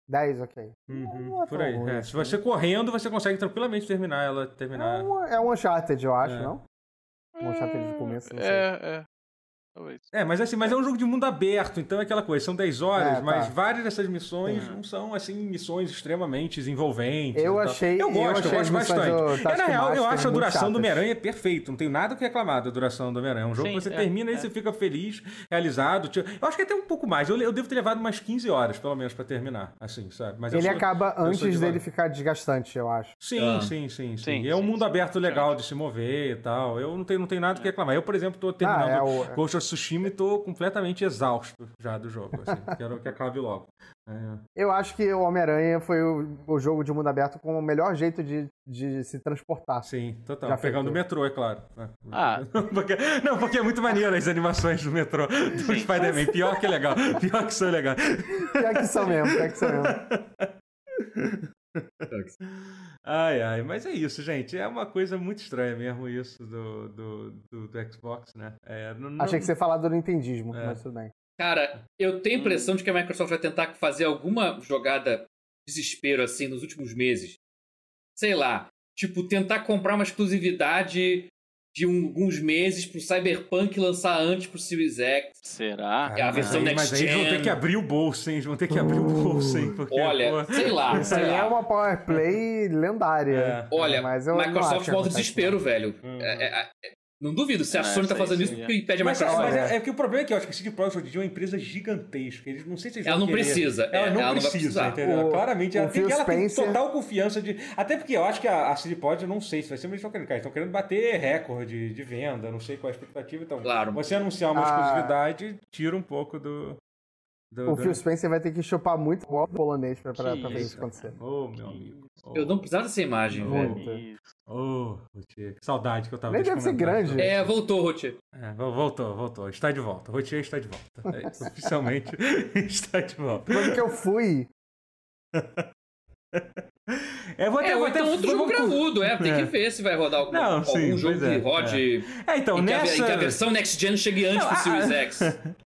B: 10, ok.
A: uhum,
B: não é
A: por aí.
B: ruim
A: é.
B: assim.
A: Se você correndo, você consegue tranquilamente terminar ela.
B: É
A: Terminar.
B: um, é um Uncharted, eu acho,
A: É.
B: não? Um Uncharted de começo, não sei.
D: É, é. Talvez.
A: É, mas assim, mas é um jogo de mundo aberto, então é aquela coisa, são 10 horas,
B: É, tá.
A: mas várias dessas missões
D: Sim.
A: não são assim missões extremamente envolventes.
B: Eu achei-
A: Eu
B: eu
A: gosto,
B: achei
A: eu
B: as
A: gosto bastante.
B: do
A: É, na real, eu acho a duração do. Homem-Aranha perfeito, não tenho nada que reclamar da duração do Homem-Aranha. É um jogo
D: Sim,
A: que você
D: é,
A: termina e
D: é.
A: você fica feliz, realizado. Tipo, Eu acho que até um pouco mais. Eu, eu devo ter levado umas 15 horas, pelo menos, pra terminar, assim, sabe? Mas eu
B: Ele
A: sou-
B: acaba antes dele ficar desgastante, eu acho.
A: Sim,
C: Ah.
A: sim, sim, sim,
D: Sim,
A: E é um
D: sim,
A: mundo
D: sim.
A: aberto legal de se mover e tal. Eu não tenho, não tenho nada que reclamar. Eu, por exemplo, tô
B: Ah,
A: terminando
B: é o...
A: Ghost of Tsushima e tô completamente exausto já do jogo. Assim. Quero que acabe logo. É.
B: Eu acho que o Homem-Aranha foi o, o jogo de mundo aberto com o melhor jeito de, de se transportar.
A: Sim, total.
B: Já
A: Pegando o metrô, é claro. É.
D: Ah.
A: Porque- não, porque é muito maneiro as animações do metrô do. Spider-Man. Pior que legal. Pior que são legal.
B: Pior que são mesmo, pior que são mesmo.
A: Ai, ai, mas é isso, gente. É uma coisa muito estranha mesmo isso do, do, do, do Xbox, né? É, não- não-
B: Achei que você falar do Nintendismo,
A: É.
B: mas tudo bem.
C: Cara, eu tenho a impressão de que a Microsoft vai tentar fazer alguma jogada desespero assim nos últimos meses. Sei lá, tipo, tentar comprar uma exclusividade de um- alguns meses pro Cyberpunk lançar antes pro Series X.
D: Será?
C: É a
A: mas
C: versão
A: aí-
C: next
A: Mas aí eles vão ter que abrir o bolso, hein? Eles vão ter que abrir o bolso, hein? Porque,
C: Olha,
A: pô,
C: sei lá,
B: Isso
C: sei
B: aí é
C: lá.
B: uma power play lendária.
A: É.
C: Olha,
B: mas eu
C: Microsoft
B: acontece,
C: desespero, velho.
A: Uhum.
C: É- é- é- não duvido se a
D: É,
C: Sony tá fazendo isso porque impede a
A: Mas,
C: Microsoft.
A: mas é, é que o problema é que eu acho que a CD Projekt hoje em dia é uma empresa gigantesca. Eles não sei se eles
C: Ela não
A: querer.
C: precisa,
A: Ela
C: é,
A: não
C: ela
A: precisa, entendeu?
B: O-
A: Claramente,
B: o
A: ela, tem, ela tem total confiança de. Até porque eu acho que a, a CD Projekt, eu não sei se vai ser, mas eles estão querendo, cara, eles estão querendo bater recorde de venda, não sei qual é a expectativa. Então,
C: Claro.
A: você anunciar uma
B: Ah.
A: exclusividade, tira um pouco do. do
B: O
A: do-
B: Phil Spencer vai ter que chupar muito o polonês pra, pra, pra fazer isso
D: isso,
B: acontecer.
A: Ô, meu amigo.
C: Eu não precisava dessa imagem,
A: Não.
C: velho.
A: Ô, Rotier, que saudade que eu tava
B: Nem deve ser grande.
C: É, voltou, Ruth.
A: É, vo- voltou, voltou. Está de volta. Rotier está de volta. É isso, oficialmente está de volta.
B: Quando que eu fui,
A: É, vou até,
C: É,
A: vou
C: ou
A: até,
C: então outro jogo graúdo, é. Tem
A: É.
C: que ver se vai rodar algum,
A: Não,
C: algum
A: sim,
C: jogo
A: é,
C: que rode.
A: É, então,
C: em, que a,
A: nessa...
C: em que a versão Next Gen chegue antes
A: Não,
C: do Series
A: a-
C: X.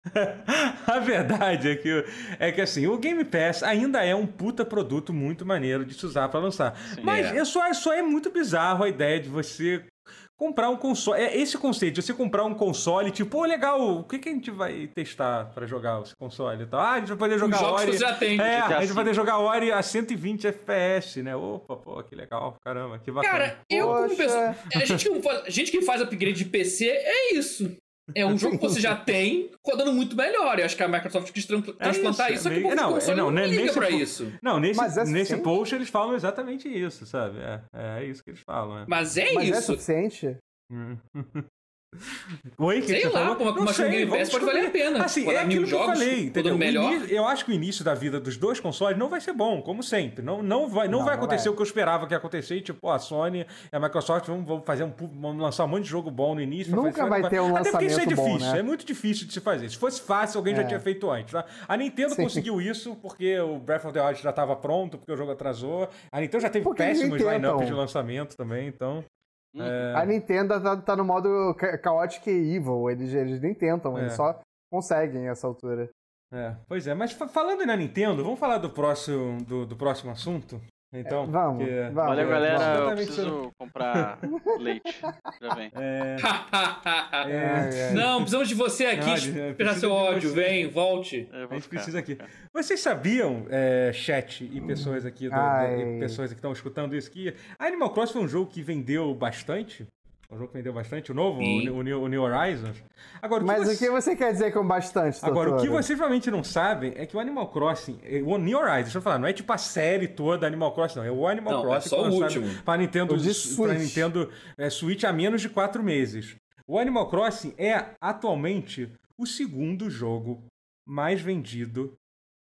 A: a verdade é que, é que assim, o Game Pass ainda é um puta produto muito maneiro de se usar pra lançar.
D: Sim.
A: Mas
C: É.
A: é só, só é muito bizarro a ideia de você comprar um console. É esse conceito de você comprar um console, tipo, pô, legal, o que, que a gente vai testar pra jogar esse console e tal? Ah, a gente vai poder
C: Os
A: jogar
C: jogos
A: Ori.
C: que você já tem.
A: É,
D: GTA
A: a gente vai poder
D: V.
A: jogar Ori a 120 FPS, né? Opa, pô, que legal, caramba, que bacana.
C: Cara, eu como
B: Poxa.
C: pessoa. A gente, que faz, a gente que faz upgrade de PC é isso. É um jogo que você já tem, rodando muito melhor. Eu acho que a Microsoft quis tran- transplantar
A: É isso,
C: isso, só
A: é meio- não,
C: console
A: não,
C: não,
A: né,
C: liga
A: nesse
C: pra
A: po-
C: isso.
A: Não, nesse,
B: Mas é
A: nesse post eles falam exatamente isso, sabe? É, é isso que eles falam. É.
C: Mas é
B: mas é
C: isso.
B: suficiente?
A: Oi, que
C: Sei
A: que você
C: lá,
A: falou?
C: mas
A: Não
C: uma
A: sei,
C: Game Pass pode valer a pena.
A: Assim,
C: Rodar
A: é
C: mil
A: aquilo que eu
C: jogos,
A: falei, entendeu?
C: Melhor.
A: Eu acho que o início da vida dos dois consoles não vai ser bom, como sempre. Não, não, vai, não,
B: Não,
A: vai
B: não
A: acontecer
B: vai.
A: o que eu esperava que ia acontecer. Tipo, a Sony e a Microsoft vão, vão fazer um, lançar um monte de jogo bom no início.
B: Nunca
A: fazer-
B: vai ter um
A: Até porque isso é
B: lançamento bom,
A: difícil,
B: né?
A: é muito difícil de se fazer. Se fosse fácil, alguém já
B: É.
A: tinha feito antes. Tá? A Nintendo
B: Sim.
A: conseguiu isso porque o Breath of the Wild já estava pronto, porque o jogo atrasou. A Nintendo já teve
B: Porque
A: péssimos lineups de lançamento também, então.
D: Hum.
A: é,
B: A Nintendo tá, tá no modo ca- chaotic e evil. Eles, eles nem tentam,
A: É.
B: eles só conseguem essa altura.
A: É, pois é, mas fa- falando na Nintendo, vamos falar do próximo, do, do próximo assunto? Então,
B: Vamos,
A: que-
B: vamos.
D: Valeu,
A: é,
D: galera. Eu
A: exatamente
D: preciso comprar leite. Já vem.
A: É,
B: É, é.
C: Não, precisamos de você aqui. Esperar
A: precisa
C: seu ódio. Vem, volte.
D: Eu
A: a gente precisa aqui. Vocês sabiam, é, chat e pessoas aqui, do- e pessoas que estão escutando isso, que Animal Crossing foi um jogo que vendeu bastante? Um jogo que vendeu bastante, o novo, o, o New, o New Horizons. Agora, o que
B: Mas
A: você-
B: o que você quer dizer com bastante,
A: Agora, o que vocês provavelmente não sabem é que o Animal Crossing, eh, o New Horizons, deixa eu falar, não é tipo a série toda Animal Crossing, não. É o Animal
C: Não, é
A: Crossing
C: só o último.
A: para Nintendo,
B: Switch.
A: Nintendo eh, Switch há menos de quatro meses. O Animal Crossing é atualmente o segundo jogo mais vendido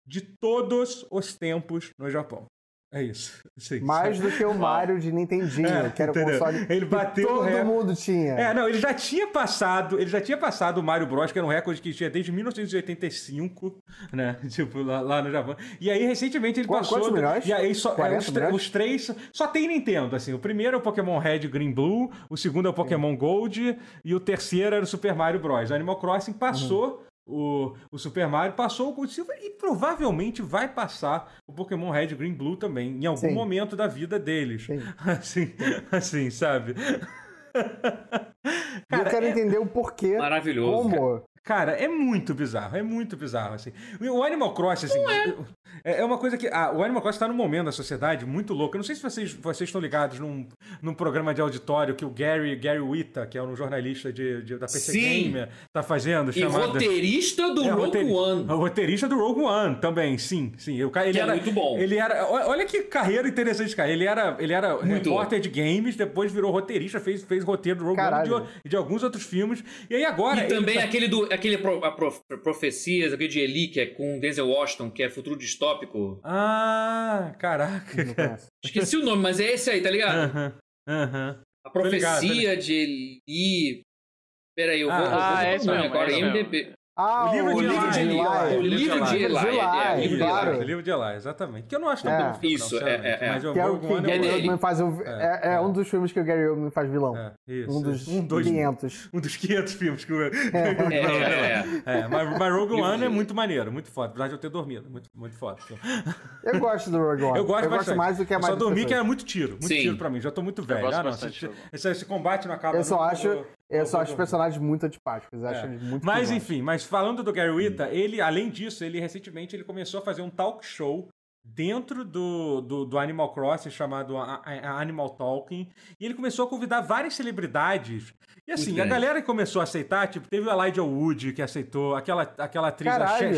A: de todos os tempos no Japão. É isso. Sim,
B: Mais do que o Mario de Nintendinho,
A: É,
B: que era o
A: entendeu?
B: console
A: Ele
B: que
A: bateu o
B: todo mundo tinha.
A: É, não, ele já tinha passado, ele já tinha passado o Mario Bros, que era um recorde que tinha desde 1985, né? Tipo, lá, lá no Japão. E aí, recentemente, ele
B: Qu-
A: passou.
B: quantos milhões?
A: E aí, só, é,
B: 40
A: os, os três. Só tem Nintendo, assim. O primeiro é o Pokémon Red, Green, Blue. O segundo é o Pokémon Gold. E o terceiro era o Super Mario Bros. O Animal Crossing passou. O, o Super Mario passou o Gold Silver e provavelmente vai passar o Pokémon Red, Green, Blue também, em algum
B: Sim.
A: momento da vida deles.
B: Sim.
A: Assim, assim, sabe?
B: E eu quero
A: é-
B: entender o porquê.
C: Maravilhoso.
B: Como?
A: Cara, é muito bizarro, é muito bizarro, assim. O Animal Crossing, assim, é. é uma coisa que... ah, o Animal Crossing tá num momento da sociedade muito louco. Eu não sei se vocês, vocês estão ligados num, num programa de auditório que o Gary, Gary Whitta, que é um jornalista de, de- da PC
C: Sim.
A: Gamer, tá fazendo,
C: E
A: chamado...
C: roteirista do
A: É,
C: Rogue
A: roteiri-
C: One.
A: O roteirista do Rogue One também, sim, sim. Cara, ele
C: Que é
A: era,
C: muito bom.
A: Ele era, olha que carreira interessante, cara. Ele era, ele era
C: Muito
A: repórter de games, depois virou roteirista, fez, fez roteiro do Rogue One
B: Caralho.
A: e de, e de alguns outros filmes. E aí agora
C: E também
A: tá-
C: aquele do aquele pro, a prof- profecias, aquele de Eli, que é com Denzel Washington, que é futuro distópico.
A: Ah, caraca.
B: Não conheço.
C: Esqueci o nome, mas é esse aí, tá ligado?
A: Aham, aham.
C: A
A: Tô ligado, tô
C: profecia de Eli. Peraí, eu vou.
A: Ah,
C: eu vou
D: ah, é
C: o
D: esse
C: nome
D: mesmo,
C: agora.
D: é esse
C: IMDb.
B: Ah,
A: O livro de
C: livro de
A: Eli.
C: O livro de
B: Eli,
C: é,
B: Eli,
C: livro de
B: claro.
C: Eli.
A: O livro de Eli, exatamente. Que eu não acho tão
B: É.
A: bom filme,
C: Isso,
A: não,
C: é, é, é.
A: Mas o
B: Que é o
A: Rogue
B: que
A: One
B: Gary. Oldman faz o. É, é
A: é.
B: um dos filmes que o Gary Oldman faz vilão.
A: É, isso,
B: Um dos
A: um, dois,
B: 500.
A: um dos 500 filmes que o...
C: É, é, é.
A: É, mas, mas Rogue One é muito maneiro, muito foda. Apesar de eu ter dormido, muito, muito foda.
B: Eu gosto do Rogue One.
A: Eu gosto bastante.
B: mais do que a
A: Eu só dormi que era muito tiro. Muito tiro pra mim. Já tô muito velho.
D: gosto
A: Ah, não. Esse, combate não acaba
B: Eu só acho, eu
A: vou-
B: só acho os personagens muito antipáticos. Acho
A: É.
B: muito
A: Mas enfim, mas falando do Gary Whitta, ele, além disso, ele recentemente ele começou a fazer um talk show dentro do, do, do Animal Crossing chamado A- A- Animal Talking e ele começou a convidar várias celebridades e assim, a galera que começou a aceitar, tipo, teve o Elijah Wood que aceitou, aquela, aquela atriz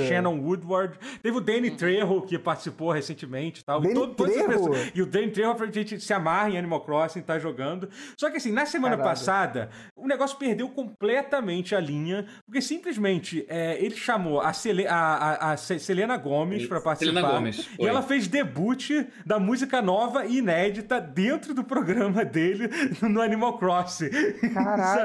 A: Shannon Woodward, teve o Danny Trejo que participou recentemente e tal.
B: Danny
A: e pessoas- e o Danny Trejo a gente se amarra em Animal Crossing, tá jogando. Só que assim, na semana
B: Caralho.
A: passada, o negócio perdeu completamente a linha, porque simplesmente é, ele chamou a, Sele- a- a- a Se- Selena Gomes pra participar.
C: Selena Gomez,
A: e ela fez debut da música nova e inédita dentro do programa dele no Animal Crossing.
B: Caralho.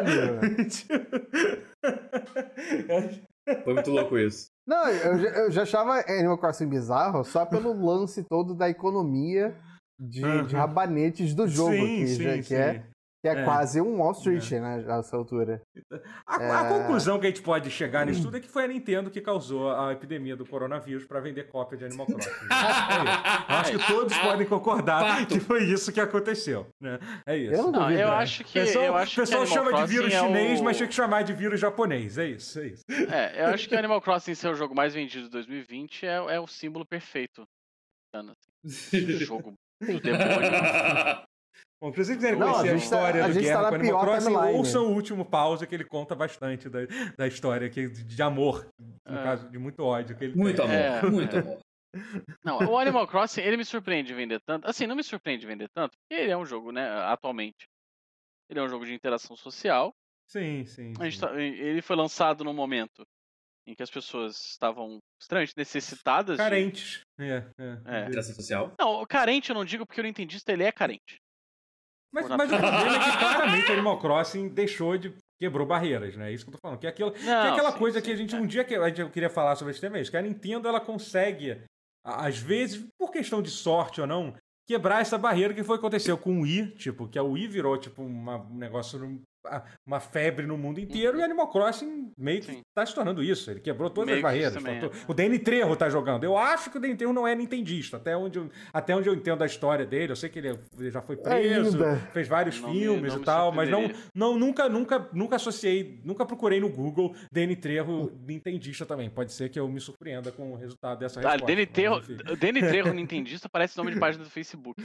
C: Foi muito louco isso.
B: Não, eu, já- eu já achava Animal Crossing bizarro só pelo lance todo da economia de, de
A: Aham.
B: rabanetes do jogo,
A: sim,
B: que,
A: sim,
B: já-
A: sim.
B: que é, que é,
A: É.
B: quase um Wall Street, né, nessa altura.
A: A, a conclusão que a gente pode chegar nisso tudo é que foi a Nintendo que causou a epidemia do coronavírus para vender cópia de Animal Crossing. É acho que todos podem concordar
C: Fato.
A: que foi isso que aconteceu. Né? É isso.
B: Eu não
D: Não,
B: duvido.
D: eu
B: né?
D: acho que.
A: pessoal,
D: eu acho
A: pessoal
D: que
A: chama de
D: Crossing
A: vírus
D: é
A: chinês,
D: o...
A: mas tinha que chamar de vírus japonês. É isso, é isso.
D: É, eu acho que Animal Crossing ser o jogo mais vendido de 2020 é, é o símbolo perfeito. Esse jogo do demônio.
A: Bom, se vocês quiserem
B: Não,
A: conhecer
B: a
A: a,
B: gente tá-
A: história
B: a
A: do
B: tá
A: Guerra
B: na
A: com Animal Crossing,
B: timeline.
A: ouçam o último pausa que ele conta bastante da, da história que, de amor, no
D: É.
A: caso, de muito ódio que ele
C: Muito
A: tem.
C: amor,
D: É.
C: muito amor.
D: Não, o Animal Crossing, ele me surpreende vender tanto. Assim, não me surpreende vender tanto, porque ele é um jogo, né, atualmente. Ele é um jogo de interação social.
A: Sim, sim.
D: A gente
A: sim.
D: tá- ele foi lançado num momento em que as pessoas estavam extremamente necessitadas. de-
A: Carentes. É, é.
D: É.
C: Interação social.
D: Não, carente eu não digo porque o Nintendista ele é carente.
A: Mas, mas o problema é que claramente Animal Crossing deixou de. quebrou barreiras, né? É isso que eu tô falando. Que é, aquilo, que é
D: Não,
A: aquela
D: sim,
A: coisa
D: sim,
A: que a gente.
D: é.
A: Um dia que a gente eu queria falar sobre esse tema é isso, que a Nintendo ela consegue, às vezes, por questão de sorte ou não, quebrar essa barreira que foi o que aconteceu com o Wii, tipo, que a Wii virou tipo uma- um negócio. Uma febre no mundo inteiro e Animal Crossing meio que
D: Uhum. Sim.
A: tá se tornando isso. Ele quebrou todas
D: Meio
A: as barreiras. faltou-
D: é.
A: O Danny Trejo tá jogando. Eu acho que o Danny Trejo não é nintendista. Até onde eu, até onde eu entendo a história dele. Eu sei que ele, é- ele já foi preso,
B: Ainda.
A: fez vários
D: Não me-
A: filmes
D: não
A: e tal, mas não, não nunca, nunca, nunca associei, nunca procurei no Google Danny Trejo nintendista também. Pode ser que eu me surpreenda com o resultado dessa
D: Ah,
A: resposta.
D: Danny Trejo. Danny Trejo Nintendista parece nome de página do Facebook.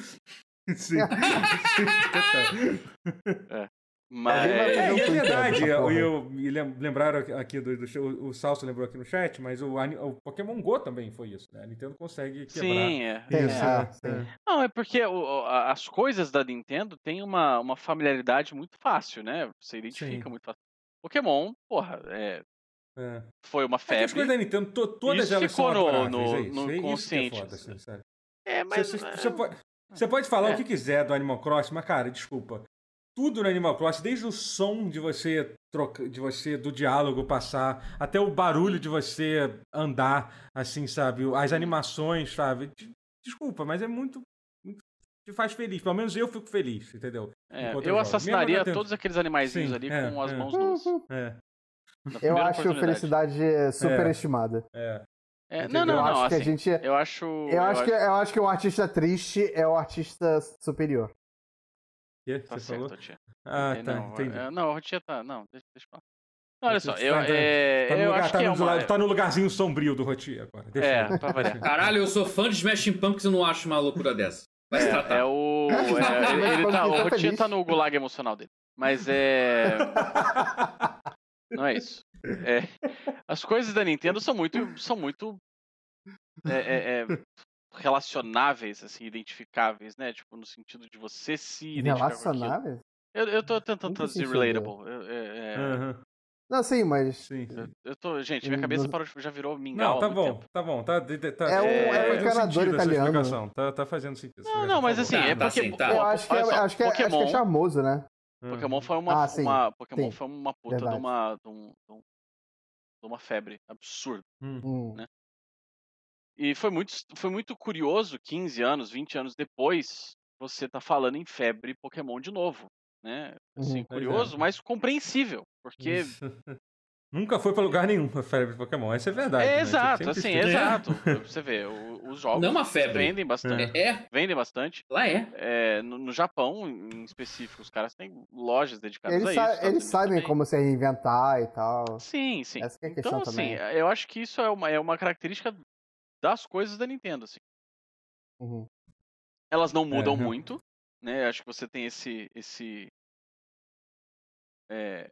A: Sim. Sim, total.
D: Mas.
A: É,
B: um
A: e é
B: Twitter
A: verdade, eu, eu- lem- lembraram aqui do, do show, o Salso lembrou aqui no chat, mas o, o Pokémon Go também foi isso, né? A Nintendo consegue quebrar.
D: Sim, é.
A: Isso,
B: ah,
A: é.
B: sim.
D: Não, é porque o- o- as coisas da Nintendo têm uma, uma familiaridade muito fácil, né? Você identifica
A: Sim.
D: muito fácil. Pokémon, porra, é,
A: É.
D: foi uma
A: É que as
D: febre.
A: coisas da Nintendo, to- todas
D: Isso
A: elas são
D: ficou no-
A: adoráveis,
D: no-
A: é
D: no
A: é isso que é
D: consciente,
A: foda,
D: assim.
A: assim, sabe?
D: É, mas.
A: Você,
D: é,
A: você pode, você pode falar
D: É.
A: o que quiser do Animal Crossing, mas, cara, desculpa. Tudo no Animal Crossing, desde o som de você troca, de você do diálogo passar, até o barulho de você andar, assim, sabe? As animações, sabe? De- Desculpa, mas é muito, muito te faz feliz. Pelo menos eu fico feliz, entendeu?
D: é, eu assassinaria
A: eu tendo-
D: todos aqueles animaizinhos
A: Sim,
D: ali
A: é,
D: com as
A: é.
D: mãos nuas.
A: É,
B: Eu acho felicidade superestimada.
A: é.
D: É, não, não,
B: eu
D: não.
B: acho que a
D: assim,
B: gente.
D: Eu acho.
B: Eu acho, que, eu acho que o artista triste é o artista superior.
A: Que
D: Tá
A: você
D: certo,
A: falou?
D: tia.
A: Ah,
D: É,
A: tá,
D: não,
A: entendi.
D: é, não, a tia tá. Não, deixa, deixa eu falar. Não, olha
A: Você
D: só,
A: tá
D: eu,
A: entrando-
D: é,
A: Tá no,
D: eu
A: lugar,
D: acho
A: tá
D: que é
A: no,
D: uma.
A: tá no lugarzinho sombrio do Roti agora. Deixa
D: É,
A: eu-
D: pra variar.
C: Caralho, eu sou fã de Smashing Pumpkins e não acho uma loucura dessa. Vai se tratar.
D: É, é o. é, ele, ele tá, o Rotinha tá no gulag emocional dele. Mas é. Não é isso. É, as coisas da Nintendo são muito. São muito. é, é, é, relacionáveis, assim, identificáveis, né? Tipo, no sentido de você se.
B: Relacionáveis?
D: Eu, eu tô tentando traduzir relatable. Eu, é, é,
A: Aham,
B: Não, sim, mas.
A: Sim, sim.
D: eu- eu tô. Gente, minha
B: Hum,
D: cabeça parou, de- já virou mingau.
A: Não, tá bom,
D: tempo.
A: tá bom. Tá, tá,
B: É um-
D: é um
A: fazendo
B: encanador italiano.
A: Tá, tá fazendo sentido.
D: Não, não, mas assim,
A: favor.
C: Tá,
D: é
C: tá
D: porque.
C: sim, tá.
B: Eu acho que, é,
D: só,
B: acho, que é, acho que é
D: Pokémon-
B: charmoso, né?
D: Pokémon foi uma,
B: Ah, sim.
D: uma Pokémon
B: Sim.
D: foi uma puta de
B: Verdade.
D: uma, de, um- de um- de uma febre absurda.
B: Hum.
D: Né? E foi muito, foi muito curioso, 15 anos, 20 anos depois, você tá falando em febre Pokémon de novo, né? Assim,
B: Uhum.
A: É.
D: curioso, mas compreensível, porque
A: Nunca foi pra lugar nenhum a febre Pokémon. Essa é verdade.
D: é
A: né?
D: exato, assim, exato. Você vê, o- os jogos
C: Não é uma febre.
D: vendem bastante,
C: É,
D: vendem bastante.
C: lá é.
D: É, no, no Japão, em específico, os caras têm lojas dedicadas
B: Eles,
D: a isso. Estados
B: eles sabem
D: também.
B: como se reinventar e tal.
D: Sim, sim.
B: Essa é a questão
D: Então, assim,
B: também.
D: eu acho que isso é uma, é uma característica das coisas da Nintendo, assim.
B: Uhum.
D: Elas não mudam
A: real-
D: muito, né? Acho que você tem esse esse é,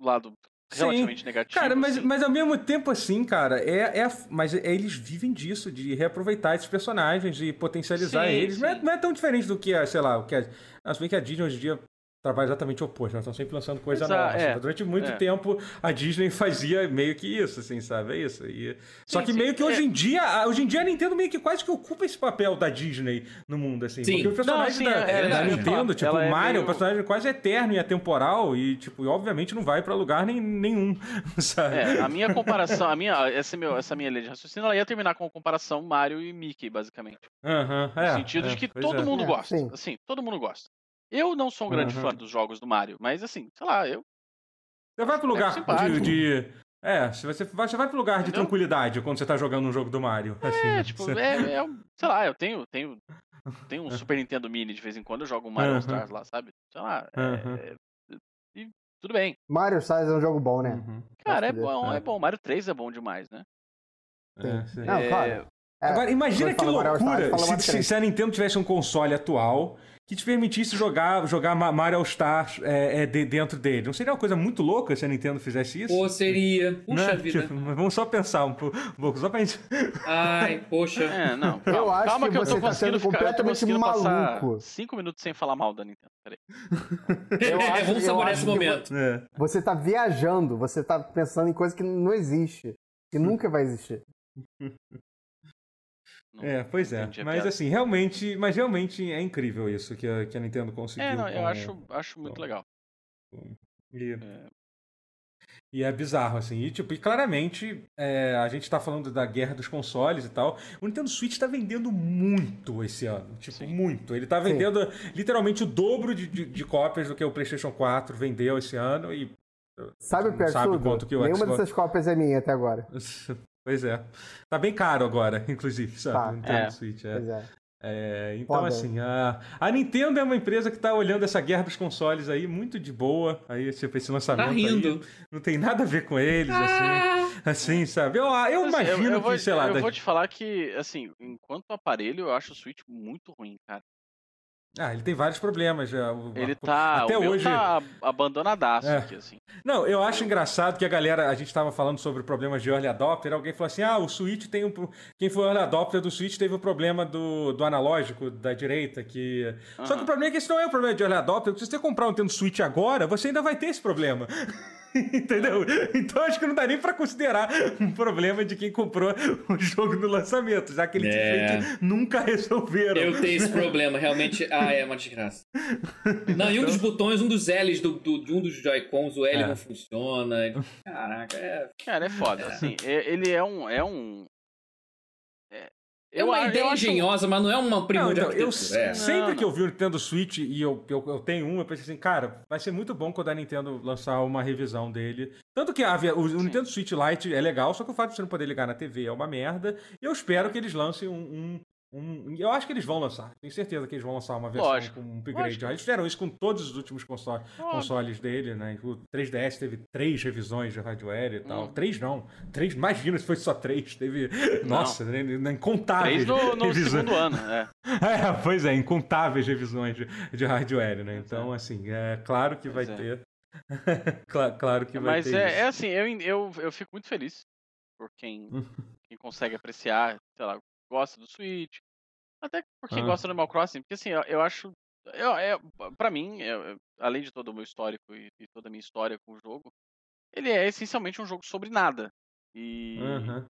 D: lado
A: Sim.
D: relativamente negativo.
A: Cara, mas,
D: assim.
A: mas ao mesmo tempo, assim, cara, é, é mas é- eles vivem disso, de reaproveitar esses personagens e potencializar
D: Sim,
A: eles. Não é,
D: sim.
A: não é tão diferente do que, a, sei lá, o que a, se bem que a Disney hoje em dia trabalha exatamente o oposto, nós estamos sempre lançando coisa
D: Exato,
A: nova. assim,
D: é,
A: Durante muito
D: é.
A: tempo, a Disney fazia meio que isso, assim, sabe? É isso. E... Só
D: Sim,
A: que
D: sim,
A: meio que
D: é.
A: hoje em dia, a- hoje em dia a Nintendo meio que quase que ocupa esse papel da Disney no mundo, assim.
C: Sim.
A: Porque o personagem
D: sim,
A: da,
D: é- é
A: da
C: verdade.
A: Nintendo, tipo,
D: Ela
A: o
D: é
A: Mario, é um
D: meio-
A: personagem quase eterno e atemporal e, tipo, obviamente não vai pra lugar nem, nenhum, sabe?
D: É, a minha comparação, a minha, essa, meu, essa minha linha de raciocínio, ela ia terminar com a comparação Mario e Mickey, basicamente.
A: Aham,
D: No
A: é,
D: sentido
A: é,
D: de que todo
A: é.
D: mundo
B: É,
D: gosta.
B: sim.
D: Assim, todo mundo gosta. Eu não sou um grande fã dos jogos do Mario, mas assim, sei lá, eu.
A: Você vai pro lugar de, de- É, você vai, você vai pro lugar de
D: Entendeu?
A: tranquilidade quando você tá jogando um jogo do Mario. Assim,
D: É, tipo,
A: você-
D: é, é sei lá, eu tenho, tenho, tenho um Super Nintendo Mini de vez em quando, eu jogo um Mario
A: Aham.
D: All-Stars lá, sabe? Sei lá, é-
A: Aham.
D: é- e tudo bem.
B: Mario Stars é um jogo bom, né?
A: Uhum,
D: Cara, é bom,
A: É.
D: é bom. Mario 3 é bom demais, né?
A: é, sim.
B: Não,
D: É,
B: claro. É,
A: Agora, imagina que
B: Stars,
A: loucura
B: fala
A: se,
B: Mario
A: se-
B: 3.
A: se a Nintendo tivesse um console atual que te permitisse jogar, jogar Ma- Mario All Stars é, é, de- dentro dele. Não seria uma coisa muito louca se a Nintendo fizesse isso?
C: Pô, seria. Puxa
A: Né?
C: vida.
A: Tipo, mas vamos só pensar um pou- um pouco, só pra gente.
C: Ai, poxa.
D: É, não.
B: Eu
D: calma,
B: acho
D: calma
B: que
D: que, eu tô
B: tá
D: conseguindo
B: sendo
D: ficar, eu tô
B: completamente maluco.
D: cinco minutos sem falar mal da Nintendo. Peraí.
B: Eu acho-
C: Vamos
B: eu
C: saborear esse
B: que
C: momento.
A: É.
B: Você tá viajando, você tá pensando em coisa que não existe. Que nunca vai existir.
D: Não
A: É, pois é. Mas
D: piada.
A: assim, realmente, mas realmente é incrível isso que a, que a Nintendo conseguiu.
D: É, não, eu
A: com-
D: acho, acho muito
A: com-
D: legal.
A: E,
D: É.
A: e é bizarro, assim. E, tipo, e claramente, é, a gente tá falando da guerra dos consoles e tal. O Nintendo Switch tá vendendo muito esse ano. Tipo,
D: Sim.
A: muito. Ele tá vendendo literalmente o dobro de, de, de cópias do que o PlayStation 4 vendeu esse ano. E
B: Sabe o pior
A: sabe
B: tudo?
A: quanto que o
B: Nenhuma
A: Xbox-
B: dessas cópias é minha até agora.
A: Pois é. Tá bem caro agora, inclusive, sabe?
B: Tá.
A: Nintendo
D: É.
A: Switch. É.
B: Pois é.
A: É, então,
B: Foda.
A: assim, a, a Nintendo é uma empresa que tá olhando essa guerra dos consoles aí muito de boa. Aí, tipo, esse lançamento
C: Tá
A: aí
C: rindo.
A: não tem nada a ver com eles,
C: Ah,
A: assim. Assim, sabe? Eu, eu
D: assim,
A: imagino
D: eu, eu vou,
A: que, sei lá.
D: eu
A: da-
D: vou te falar que, assim, enquanto aparelho, eu acho o Switch muito ruim, cara.
A: Ah, ele tem vários problemas. já. O-
D: Ele tá.
A: Até hoje.
D: tá abandonadaço
A: É.
D: aqui, assim.
A: Não, eu acho engraçado que a galera, a gente tava falando sobre problemas de early adopter, alguém falou assim: ah, o Switch tem um. Quem foi early adopter do Switch teve o problema do, do analógico da direita, que. Só que o problema é que esse não é o problema de early adopter, se você comprar um Nintendo Switch agora, você ainda vai ter esse problema. Entendeu? Então acho que não dá nem pra considerar um problema de quem comprou o jogo no lançamento, já que eles
C: É.
A: nunca resolveram.
C: Eu tenho esse problema, realmente. Ah, é uma desgraça. Não, e um dos botões, um dos L's do, do- de um dos Joy-Cons, o L
A: É.
C: não funciona. Caraca, é.
D: Cara, é foda. Assim, e- ele é um. É um. É,
C: É uma ideia
D: acho-
C: engenhosa, mas não é uma prima
A: Não,
C: de
A: então, eu.
C: É.
A: sempre que eu vi o Nintendo Switch e eu, eu, eu tenho um, eu pensei assim, cara, vai ser muito bom quando a Nintendo lançar uma revisão dele. Tanto que a, o, o. Nintendo Switch Lite é legal, só que o fato de você não poder ligar na TV é uma merda. E eu espero que eles lancem um. um- um- eu acho que eles vão lançar. Tenho certeza que eles vão lançar uma versão
D: Lógico,
A: com um upgrade.
D: lógico.
A: Eles fizeram isso com todos os últimos consoles,
D: Óbvio.
A: consoles dele, né? O 3DS teve três revisões de hardware e tal.
D: Hum.
A: Três não. Três, imagina se fosse só três. Teve. Nossa, né, incontáveis.
D: Três no, no segundo ano, é.
A: É, pois é, incontáveis revisões de, de hardware, né? Então, assim, é claro que vai
D: Pois é.
A: ter. Cla- claro que vai
D: Mas
A: ter.
D: é,
A: isso.
D: é assim, eu, eu, eu fico muito feliz por quem, quem consegue apreciar, sei lá, gosta do Switch. Até por quem
A: Ah.
D: gosta do Animal Crossing, porque assim, eu, eu acho. Eu, é, pra mim, eu- além de todo o meu histórico e, e toda a minha história com o jogo, ele é essencialmente um jogo sobre nada. E,
A: Aham.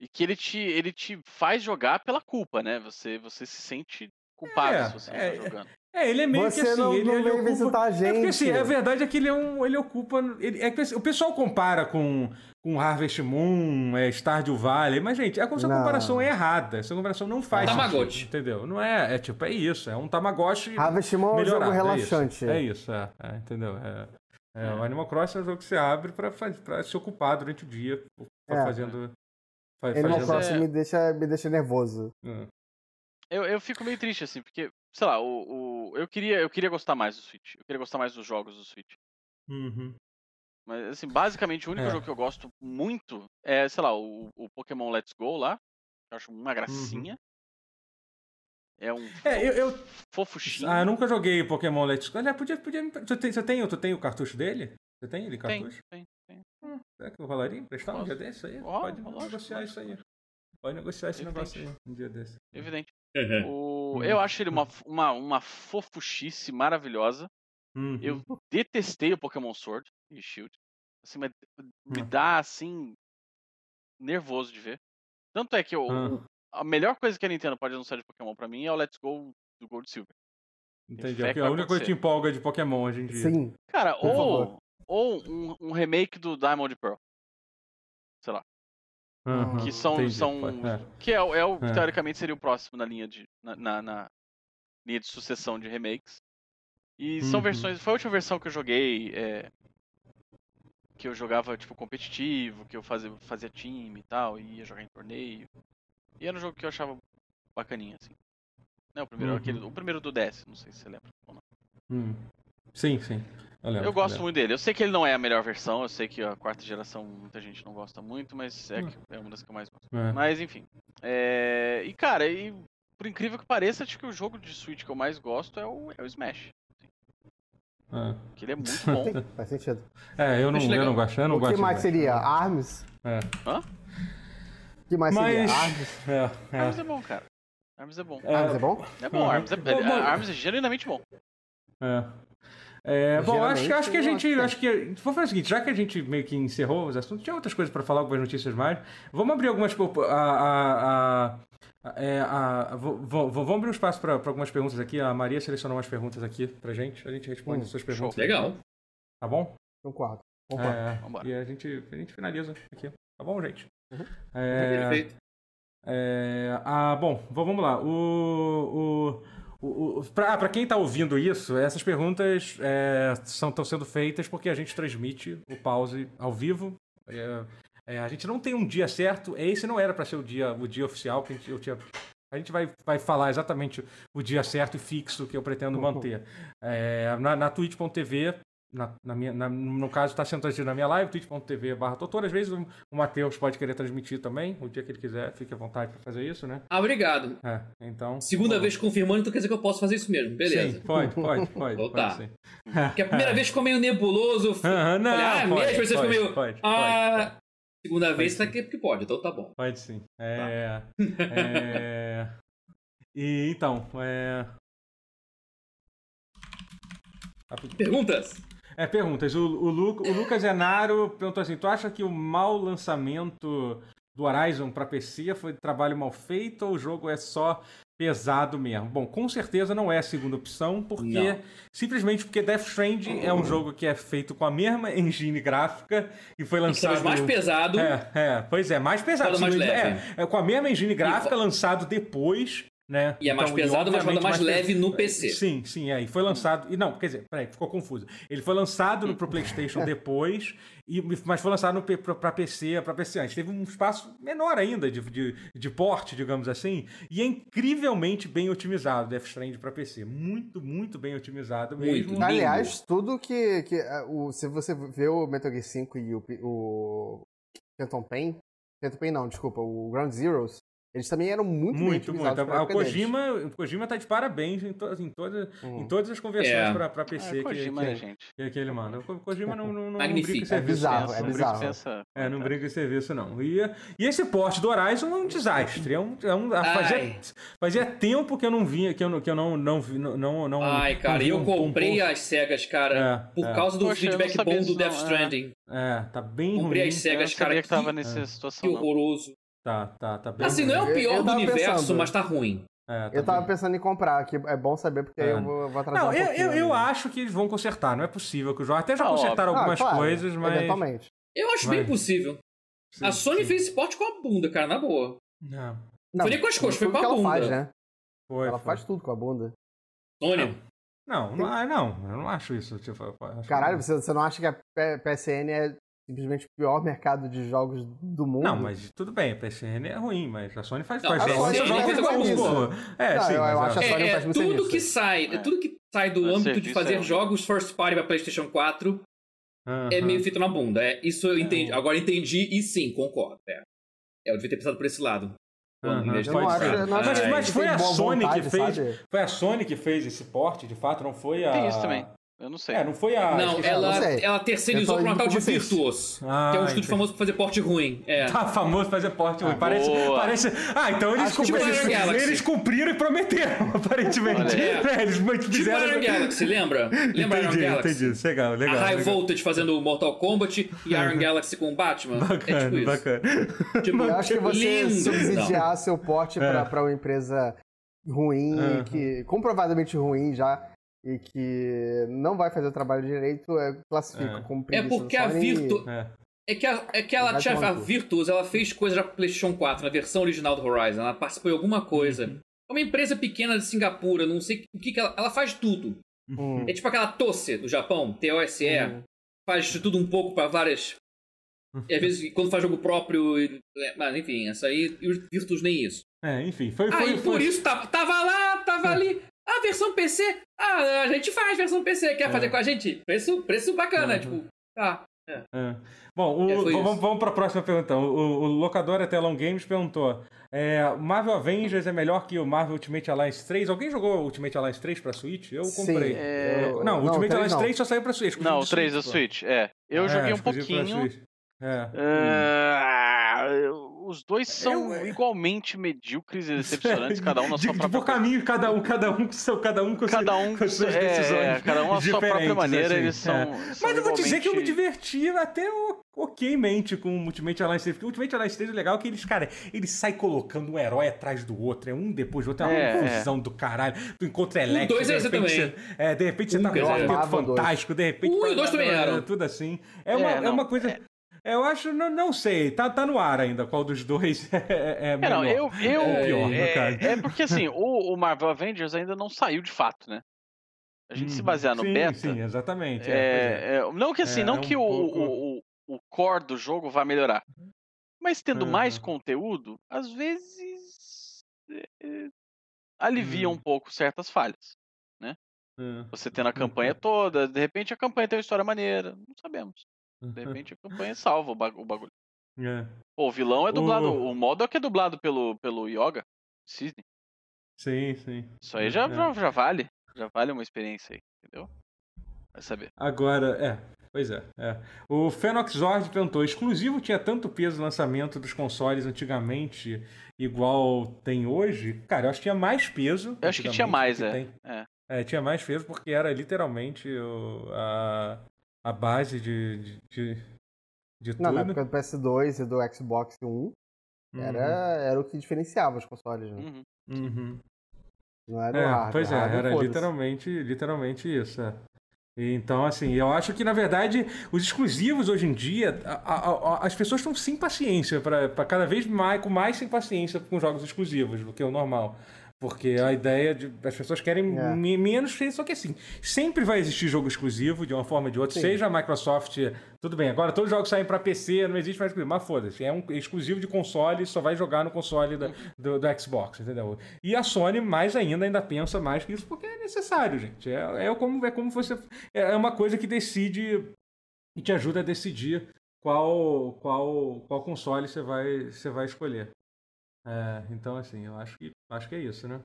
D: e que ele te, ele te faz jogar pela culpa, né? Você, você se sente culpado
A: É,
D: se você não
A: é,
D: tá jogando.
A: É, ele é meio
B: Você
A: que assim.
B: não-
A: ele,
B: não
A: ele ocupa...
B: visitar a
A: É porque assim,
B: gente.
A: a verdade é que ele é um. Ele ocupa. Ele, é que, assim, o pessoal compara com, com Harvest Moon, é, Stardew Valley, mas, gente, essa
B: Não.
A: comparação é errada. Essa comparação não faz.
C: Tamagotchi.
A: sentido, entendeu? Não é. É tipo, é isso. É um Tamagotchi.
B: Harvest Moon é um jogo
A: melhorado,
B: relaxante.
A: É isso, é, isso, é, é, entendeu? É, é,
D: É.
A: O Animal Crossing é um jogo que você abre pra, faz- pra se ocupar durante o dia,
B: É.
A: fazendo. fa-
B: Animal
A: fazendo-
B: Crossing
D: é-
B: me, deixa, me deixa nervoso.
A: É.
D: Eu, eu fico meio triste, assim, porque, sei lá, o, o, eu, queria, eu queria gostar mais do Switch. Eu queria gostar mais dos jogos do Switch.
A: Uhum.
D: Mas, assim, basicamente, o único
A: É.
D: jogo que eu gosto muito é, sei lá, o, o Pokémon Let's Go lá. Que eu acho uma gracinha. É um
A: É, eu, eu,
D: fofuchinho.
A: ah, eu nunca joguei Pokémon Let's Go. Aliás, podia, podia. Você tem, você, tem, tu tem o cartucho dele? Você tem ele,
D: tem,
A: cartucho?
D: tem, tem.
A: Será que eu rolaria emprestar um dia desse aí?
D: Ó,
A: Pode negociar isso aí. Pode negociar esse
D: Evidente.
A: negócio aí um dia desse.
D: Evidente.
C: É.
D: O, eu acho ele uma, uma, uma fofuchice maravilhosa.
A: Uhum.
D: Eu detestei o Pokémon Sword e Shield. Assim, mas me
A: Hum.
D: dá, assim, nervoso de ver. Tanto é que eu,
A: Ah.
D: a melhor coisa que a Nintendo pode anunciar de Pokémon pra mim é o Let's Go do Gold e Silver.
A: Entendi. É
D: que
A: a única coisa que te empolga de Pokémon hoje em dia.
B: Sim.
D: Cara,
B: Por
D: ou,
B: favor.
D: ou um, um remake do Diamond e Pearl. Sei lá.
A: Aham,
D: Que são.
A: entendi.
D: são
A: é.
D: Que é, o- é o
A: É.
D: teoricamente seria o próximo na linha de. Na, na- na linha de sucessão de remakes. E são
A: Uhum.
D: versões. Foi a última versão que eu joguei. é, que eu jogava, tipo, competitivo, que eu fazia, fazia time e tal, e ia jogar em torneio. E era um jogo que eu achava bacaninha, assim. Né, o, primeiro,
A: Uhum.
D: aquele, o primeiro do DS, não sei se você lembra ou não.
A: Hum. Sim, sim. Eu, lembro,
D: Eu gosto
A: lembro.
D: muito dele. Eu sei que ele não é a melhor versão, eu sei que a quarta geração muita gente não gosta muito, mas é,
A: Hum.
D: que- é uma das que eu mais gosto.
A: É.
D: Mas enfim. É, E cara, e por incrível que pareça, acho que o jogo de Switch que eu mais gosto é o, é o Smash.
A: É.
D: Que ele é muito bom.
B: Faz sentido.
A: É, eu não, eu não gosto. Eu não
B: o
A: gosto
B: que mais
A: de-
B: seria? ARMS?
A: É.
B: O que mais seria?
A: Mas.
B: ARMS?
A: É, é.
D: Arms é bom, cara. Arms é bom.
A: É.
B: ARMS é bom?
D: É bom. Arms é,
A: Bom, bom.
D: Arms é genuinamente bom.
A: É. É, bom, acho,
B: Geralmente,
A: acho que a gente.
B: acho que
A: Acho que. Vamos fazer o seguinte, já que a gente meio que encerrou os assuntos, tinha outras coisas pra falar, algumas notícias mais. Vamos abrir algumas. po- A, a, a, é, a- vamos abrir um espaço para algumas perguntas aqui. A Maria selecionou umas perguntas aqui pra gente. A gente responde
B: Hum,
A: as suas perguntas.
C: Legal.
A: Tá bom?
B: Concordo. Concordo.
A: É,
D: Vambora.
A: e a gente, a gente finaliza aqui. Tá bom, gente?
B: Uhum.
A: É,
C: Perfeito.
A: é, ah, bom, vamos lá. O, o, pra, pra quem tá ouvindo isso, essas perguntas é, estão sendo feitas porque a gente transmite o pause ao vivo. É, é, a gente não tem um dia certo. Esse não era para ser o dia, o dia oficial que a gente, eu tinha. A gente vai, vai falar exatamente o dia certo e fixo que eu pretendo
B: Uhum.
A: manter. É, na, na twitch.tv, na, na minha, na- no caso, está sendo transmitido na minha live, twitch.tv barra. Às vezes o, o Matheus pode querer transmitir também, o dia que ele quiser, fique à vontade para fazer isso, né?
C: Ah, obrigado.
A: É, então.
C: Segunda vez confirmando, então quer dizer que eu posso fazer isso mesmo. Beleza.
A: Sim, pode, pode, pode.
C: Então
A: pode
C: tá.
A: sim.
C: Porque a primeira vez ficou meio nebuloso. fui-
A: Aham, não,
C: Falei, ah,
A: pode,
C: mesmo? Você ficou
A: pode,
C: meio.
A: pode,
C: ah,
A: pode, pode.
C: segunda vez
A: sim.
C: tá que que pode, então tá bom.
A: Pode sim. É, é, E então, é.
C: Perguntas?
A: É, perguntas. O, o, Lu, o Lucas Enaro perguntou assim: tu acha que o mau lançamento do Horizon para PC foi trabalho mal feito ou o jogo é só pesado mesmo? Bom, com certeza não é a segunda opção, porque
C: Não.
A: simplesmente porque Death Stranding é um jogo que é feito com a mesma engine gráfica e foi
C: Talvez
A: lançado
C: mais pesado.
A: É, é, pois é, mais pesado.
C: Mais.
A: É, é com a mesma engine gráfica, lançado depois, né?
C: E é mais
A: Então,
C: pesado, mas roda mais
A: pe-
C: leve no PC.
A: Sim, sim, é. E foi lançado. E não, quer dizer, peraí, ficou confuso. Ele foi lançado no, pro PlayStation depois, e, mas foi lançado no, P- pra, pra PC, pra PC antes. Teve um espaço menor ainda de, de, de porte, digamos assim, e é incrivelmente bem otimizado Death Stranding pra PC. Muito, muito bem otimizado
C: Muito.
A: mesmo.
C: Lindo.
B: Aliás, tudo que. que o, se você vê o Metal Gear 5 e o, o Phantom Pain. Phantom Pain não, desculpa, o Ground Zeroes, eles também eram muito, bem
A: Muito, muito.
B: otimizados pra
A: O. Kojima, o Kojima tá de parabéns em, to, em, toda,
B: Uhum.
A: em todas as conversões
C: É.
A: pra, pra
D: Ah,
A: PC que,
D: Kojima,
A: que,
D: né, gente?
A: que, que ele manda. O Ko- Kojima não, não, não, não brinca em
B: É
A: serviço.
B: bizarro,
A: não.
B: é
D: Não
B: bizarro.
D: dispensa
A: É, não
D: comentário.
A: brinca em serviço, não. E, e esse porte do Horizon é um desastre. É um, é um, fazia,
C: Ai.
A: fazia tempo que eu não vinha, que eu, não- que eu não, não, vi- não, não, não
C: Ai, cara,
A: não
C: e eu
A: um-
C: comprei
A: um,
C: as cegas, cara,
A: É,
C: por
A: é.
C: causa do
D: Poxa, eu não
C: feedback bom do Death
D: não, é.
C: Stranding.
A: É, tá bem
C: Comprei
A: ruim.
C: as
D: Eu
C: cegas,
D: não
C: cara,
D: sabia que tava
C: que,
D: nessa
A: é.
C: que
D: situação, não.
C: horroroso.
A: Tá, tá, tá bem
C: Assim, não é o
B: Eu-
C: pior
B: eu
C: do
B: tava
C: universo,
B: pensando.
C: mas tá ruim.
A: É, tá
B: Eu tava
A: bem-
B: pensando em comprar, que é bom saber, porque aí
A: É.
B: eu vou, vou atrasar
A: Não,
B: um
A: eu, eu, eu acho que eles vão consertar. Não é possível que o jogo. Até já
D: Ah,
A: consertaram
B: Ah,
A: algumas
B: claro,
A: coisas, mas.
B: Eventualmente.
C: Eu acho
A: Vai.
C: bem possível.
A: Sim,
C: a Sony
A: sim.
C: fez esse porte com a bunda, cara, na boa.
A: Não,
C: Não, foi nem com as coxas, foi com a
B: que ela
C: bunda.
B: faz, né?
A: foi,
B: ela
A: foi.
B: faz tudo com a bunda.
C: Sony.
A: Não, não, ah, não, eu não acho isso. Tipo, eu acho que-
B: Caralho, você, você não acha que a PSN é simplesmente o pior mercado de jogos do mundo?
A: Não, mas tudo bem, a PSN é ruim, mas a Sony faz,
C: Não,
A: faz
C: a
A: jogos,
C: Sony
A: jogos
C: faz
A: bons, pô. É,
B: Não,
A: sim,
B: eu- acho a
A: é-
B: Sony
C: É,
B: faz muito
C: tudo que sai, é tudo que sai do
D: É
C: âmbito de fazer
D: é.
C: jogos first party pra PlayStation 4 é meio feito na bunda. É, isso eu entendi.
A: É.
C: Agora entendi e sim, concordo. É. Eu devia ter pensado por esse lado.
B: Não acho, não acho
A: Mas- foi a Sony que fez-
B: sabe?
A: Foi a Sony que fez esse porte, de fato, não foi a.
D: Tem isso também. Eu não sei.
A: É, não foi a.
C: Não, ela,
B: não
C: ela terceirizou pra uma tal de
B: vocês.
C: Virtuos,
A: Ah,
C: que é um estúdio
A: entendi.
C: famoso por fazer porte ruim. É.
A: Tá famoso fazer porte ruim.
B: Ah,
A: parece,
D: boa.
A: parece. Ah, então eles, cumpriram,
C: tipo Galaxy.
A: eles cumpriram e prometeram, aparentemente. É, eles
C: Tipo
A: fizeram.
C: Iron Galaxy, lembra? Lembra
A: entendi,
C: Iron Galaxy?
A: entendi. Legal, legal.
C: a High
A: legal.
C: Voltage fazendo Mortal Kombat e Iron Galaxy com o Batman. é tipo
A: Bacana,
C: isso.
A: bacana.
C: Tipo,
B: Eu acho que você
C: lindo.
B: subsidiar seu porte
A: É.
B: pra, pra uma empresa ruim, que comprovadamente ruim já, e que não vai fazer o trabalho direito, é, classifico
A: É.
B: como
C: É
B: preguiça
C: porque
B: da
C: a Virtu...
A: É.
C: É que, a, é que ela tinha, a. Virtuos, ela fez coisa já pro PlayStation 4, na versão original do Horizon. Ela participou em alguma coisa.
A: Uhum.
C: É uma empresa pequena de Singapura, não sei o que, que ela, ela faz tudo.
B: Hum.
C: É tipo aquela Tosse do Japão, TOSE.
B: Hum.
C: Faz tudo um pouco pra várias. E às vezes, quando faz jogo próprio. e- é, Mas enfim, essa aí. E os Virtus nem isso.
A: É, enfim, foi. foi,
C: Aí
A: foi-
C: por isso tava, tava lá, tava ali. A versão PC. Ah, a gente faz versão PC. Quer
A: É.
C: fazer com a gente? Preço, preço bacana.
A: Uhum.
C: Tipo, tá.
A: É. Bom, o-
C: É,
A: vamos, vamos para a próxima pergunta. O, o, o locador até Long Games perguntou: é, Marvel Avengers é melhor que o Marvel Ultimate Alliance 3? Alguém jogou Ultimate Alliance 3 para Switch? Eu
B: Sim,
A: comprei.
D: É,
B: eu-
A: Não, o Ultimate Alliance
B: não.
A: 3 só saiu para Switch.
D: Não, o 3 da. Switch, é. Eu
A: É,
D: joguei um pouquinho.
A: Switch. É.
D: Ah, os dois são
A: Eu-
D: igualmente medíocres e decepcionantes, cada um na
A: de,
D: sua
A: de
D: própria
A: por caminho, cada um, cada um, com seu- cada um com
D: Cada um
A: com as suas
D: é,
A: decisões.
D: cada um à sua própria maneira,
A: assim,
D: eles são.
A: é.
D: são
A: Mas eu vou dizer que eu me diverti até o- okmente com o Ultimate Alliance 3. Porque o Ultimate Alliance 3 é legal que eles, cara, eles saem colocando um herói atrás do outro. É um depois do outro. É uma
D: É,
A: confusão do caralho. Tu encontra Electro.
C: dois
A: de
C: é você
A: repente
C: também.
A: você- é, de repente você tá
C: Um
A: com o
C: eu
A: Quarteto. Fantástico. De repente.
C: Um e dois também eram.
A: Tudo assim. É uma,
D: É,
A: é uma coisa. Eu acho, não, não sei, tá, tá no ar ainda qual dos dois é, é
D: É, não,
A: melhor.
D: eu. eu
A: Ou pior,
D: é,
A: caso.
D: é porque assim, o, o Marvel Avengers ainda não saiu de fato, né? A gente se
A: Uhum.
D: basear no
A: sim,
D: beta.
A: Sim, exatamente. é, é.
D: É, é, não que assim,
A: É,
D: não
A: é um
D: que o,
A: pouco-
D: o, o, o core do jogo vá melhorar. Mas tendo mais
A: Uhum.
D: conteúdo, às vezes é, é, alivia
A: Hum.
D: um pouco certas falhas.
A: É.
D: Você tendo a campanha toda, de repente a campanha tem uma história maneira, não sabemos. De repente a campanha salva o ba- o bagulho.
A: É.
D: Pô, o vilão é dublado,
A: O-
D: o Modok é dublado pelo, pelo Yoga, Cisne.
A: Sim, sim.
D: Isso aí já,
A: É.
D: já, já vale, já vale uma experiência aí, entendeu? Vai saber.
A: Agora, é. Pois é, é. O Fenox Zord perguntou: exclusivo tinha tanto peso no lançamento dos consoles antigamente, igual tem hoje? Cara, eu acho que tinha mais peso.
D: Eu acho que tinha mais,
A: que
D: é.
A: tem.
D: é.
A: É, tinha mais peso porque era literalmente o, a, a base de, de, de, de
B: Não, na
A: tudo.
B: época do PS2 e do Xbox One, era, era o que diferenciava os consoles, né?
D: Uhum.
A: Uhum.
B: Não era
A: É,
B: hardware.
A: pois é,
B: hardware,
A: era literalmente, literalmente isso. é. E Então, assim, eu acho que, na verdade, os exclusivos hoje em dia, a- a- a- as pessoas estão sem paciência, para cada vez mais, com mais sem paciência com jogos exclusivos do que o normal. Porque a ideia de. As pessoas querem
B: É.
A: me- menos, só que assim, sempre vai existir jogo exclusivo, de uma forma ou de outra,
B: Sim.
A: seja a Microsoft. Tudo bem, agora todos os jogos saem para PC, não existe mais exclusivo, mas foda-se, é um exclusivo de console, só vai jogar no console da- do, do Xbox, entendeu? E a Sony, mais ainda, ainda pensa mais que isso, porque é necessário, gente. É, é, como, é como você. É uma coisa que decide e te ajuda a decidir qual, qual, qual console você vai, você vai escolher. É, então, assim, eu acho que, acho que é isso, né?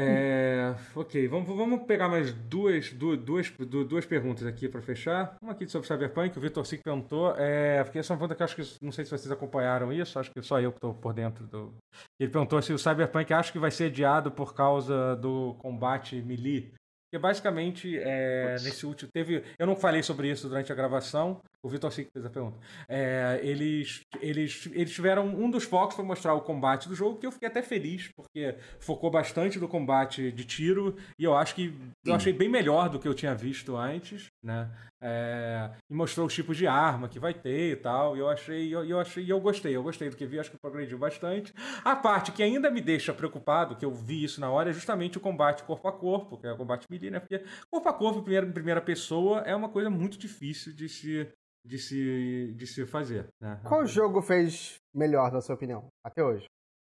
A: É, ok, vamos, vamos pegar mais duas, duas, duas, du- duas perguntas aqui para fechar. Uma aqui sobre Cyberpunk, o Vitor Sick perguntou. É, porque essa é uma pergunta que eu acho que não sei se vocês acompanharam isso, acho que só eu que estou por dentro do. Ele perguntou se o Cyberpunk acha que vai ser adiado por causa do combate melee. Porque basicamente, é, nesse último. Teve. Eu não falei sobre isso durante a gravação. O Vitor Sick fez a pergunta. É, eles, eles, eles tiveram. Um dos focos foi mostrar o combate do jogo, que eu fiquei até feliz, porque focou bastante no combate de tiro. E eu acho que. Eu
C: Sim.
A: achei bem melhor do que eu tinha visto antes, né? É, e mostrou os tipos de arma que vai ter e tal. E eu achei, eu, eu achei, eu gostei, eu gostei do que vi, acho que progrediu bastante. A parte que ainda me deixa preocupado, que eu vi isso na hora, é justamente o combate corpo a corpo, que é o combate melee, né? Porque corpo a corpo, primeira, em primeira pessoa, é uma coisa muito difícil de se, de se, de se fazer. Né?
B: Qual jogo fez melhor, na sua opinião, até hoje?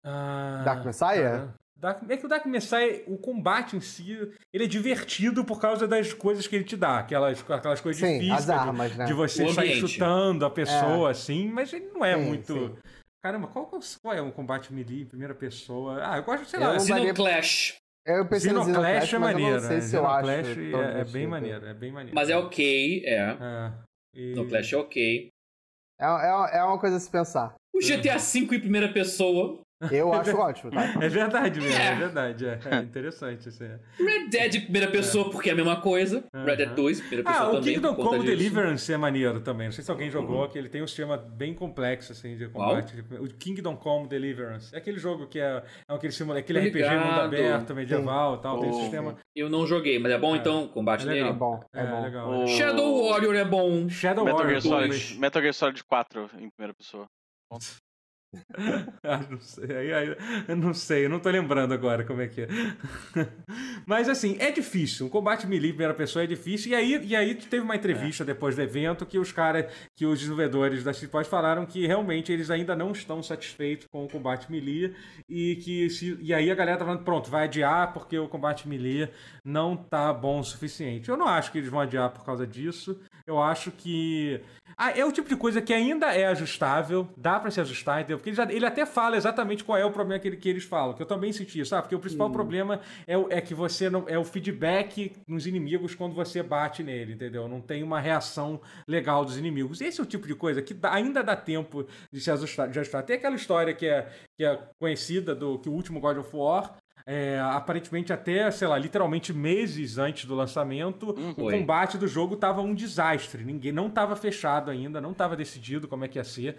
A: Ah,
B: Dark Messiah?
A: cara, Dark- é que o Dark Messiah, o combate em si, ele é divertido por causa das coisas que ele te dá. Aquelas, aquelas coisas
B: Sim,
A: difíceis.
B: as
A: de-
B: armas, né?
A: de você sair chutando a pessoa, assim, mas ele não é
B: Sim,
A: muito.
B: sim.
A: Caramba, qual, qual é um combate melee em primeira pessoa? Ah, eu gosto, sei
B: Eu
A: lá.
C: Xenoclash.
B: Eu pensei no
A: Xenoclash é maneiro.
B: não sei
A: né?
B: se eu acho.
A: É, é bem maneiro, é bem maneiro.
C: Mas é ok, é.
A: É, e-
C: Xenoclash é ok.
B: É, é, é uma coisa a se pensar.
C: O GTA V em primeira pessoa.
B: Eu acho ótimo, tá?
A: É verdade mesmo, é,
C: É.
A: verdade. É, é interessante isso aí.
C: Red Dead em primeira pessoa, porque é a mesma coisa. Red Dead
A: Aham.
C: 2 em primeira pessoa
A: Ah, o
C: também.
A: Kingdom
C: por conta
A: Come.
C: Uhum.
A: Deliverance é maneiro também. Não sei se alguém jogou, que ele tem um sistema bem complexo, assim, de combate. O Kingdom Come Deliverance. É aquele jogo que é, é aquele, simula, aquele RPG mundo aberto, medieval e tal. Tem esse
D: Oh.
A: sistema.
C: Eu não joguei, mas é bom
A: É.
C: então, combate
A: É legal.
B: É
C: nele.
B: bom, é,
A: É,
B: bom.
A: legal.
D: O-
C: Shadow Warrior é bom.
A: Shadow
D: Metal
A: Warrior
D: Gear. Solid, Metal Gear Solid 4 em primeira pessoa.
A: Ah, não sei, eu não sei, eu não tô lembrando agora como é que é. Mas assim, é difícil. Um combate melee em primeira pessoa é difícil. E aí, e aí teve uma entrevista depois do evento que os caras, que os desenvolvedores da Cipós falaram que realmente eles ainda não estão satisfeitos com o combate melee. E que se, e aí a galera tá falando, pronto, vai adiar porque o combate melee não tá bom o suficiente. Eu não acho que eles vão adiar por causa disso. Eu acho que. Ah, é o tipo de coisa que ainda é ajustável, dá pra se ajustar, entendeu? Porque ele, já- ele até fala exatamente qual é o problema que, ele- que eles falam, que eu também senti, sabe? Porque o principal problema é, o- é que você não. É o feedback nos inimigos quando você bate nele, entendeu? Não tem uma reação legal dos inimigos. Esse é o tipo de coisa que dá- ainda dá tempo de se ajustar. De ajustar. Tem aquela história que é, que é conhecida do que o último God of War. É, aparentemente até, sei lá, literalmente meses antes do lançamento, o
C: Foi.
A: combate do jogo tava um desastre. Ninguém não tava fechado ainda, não tava decidido como é que ia ser,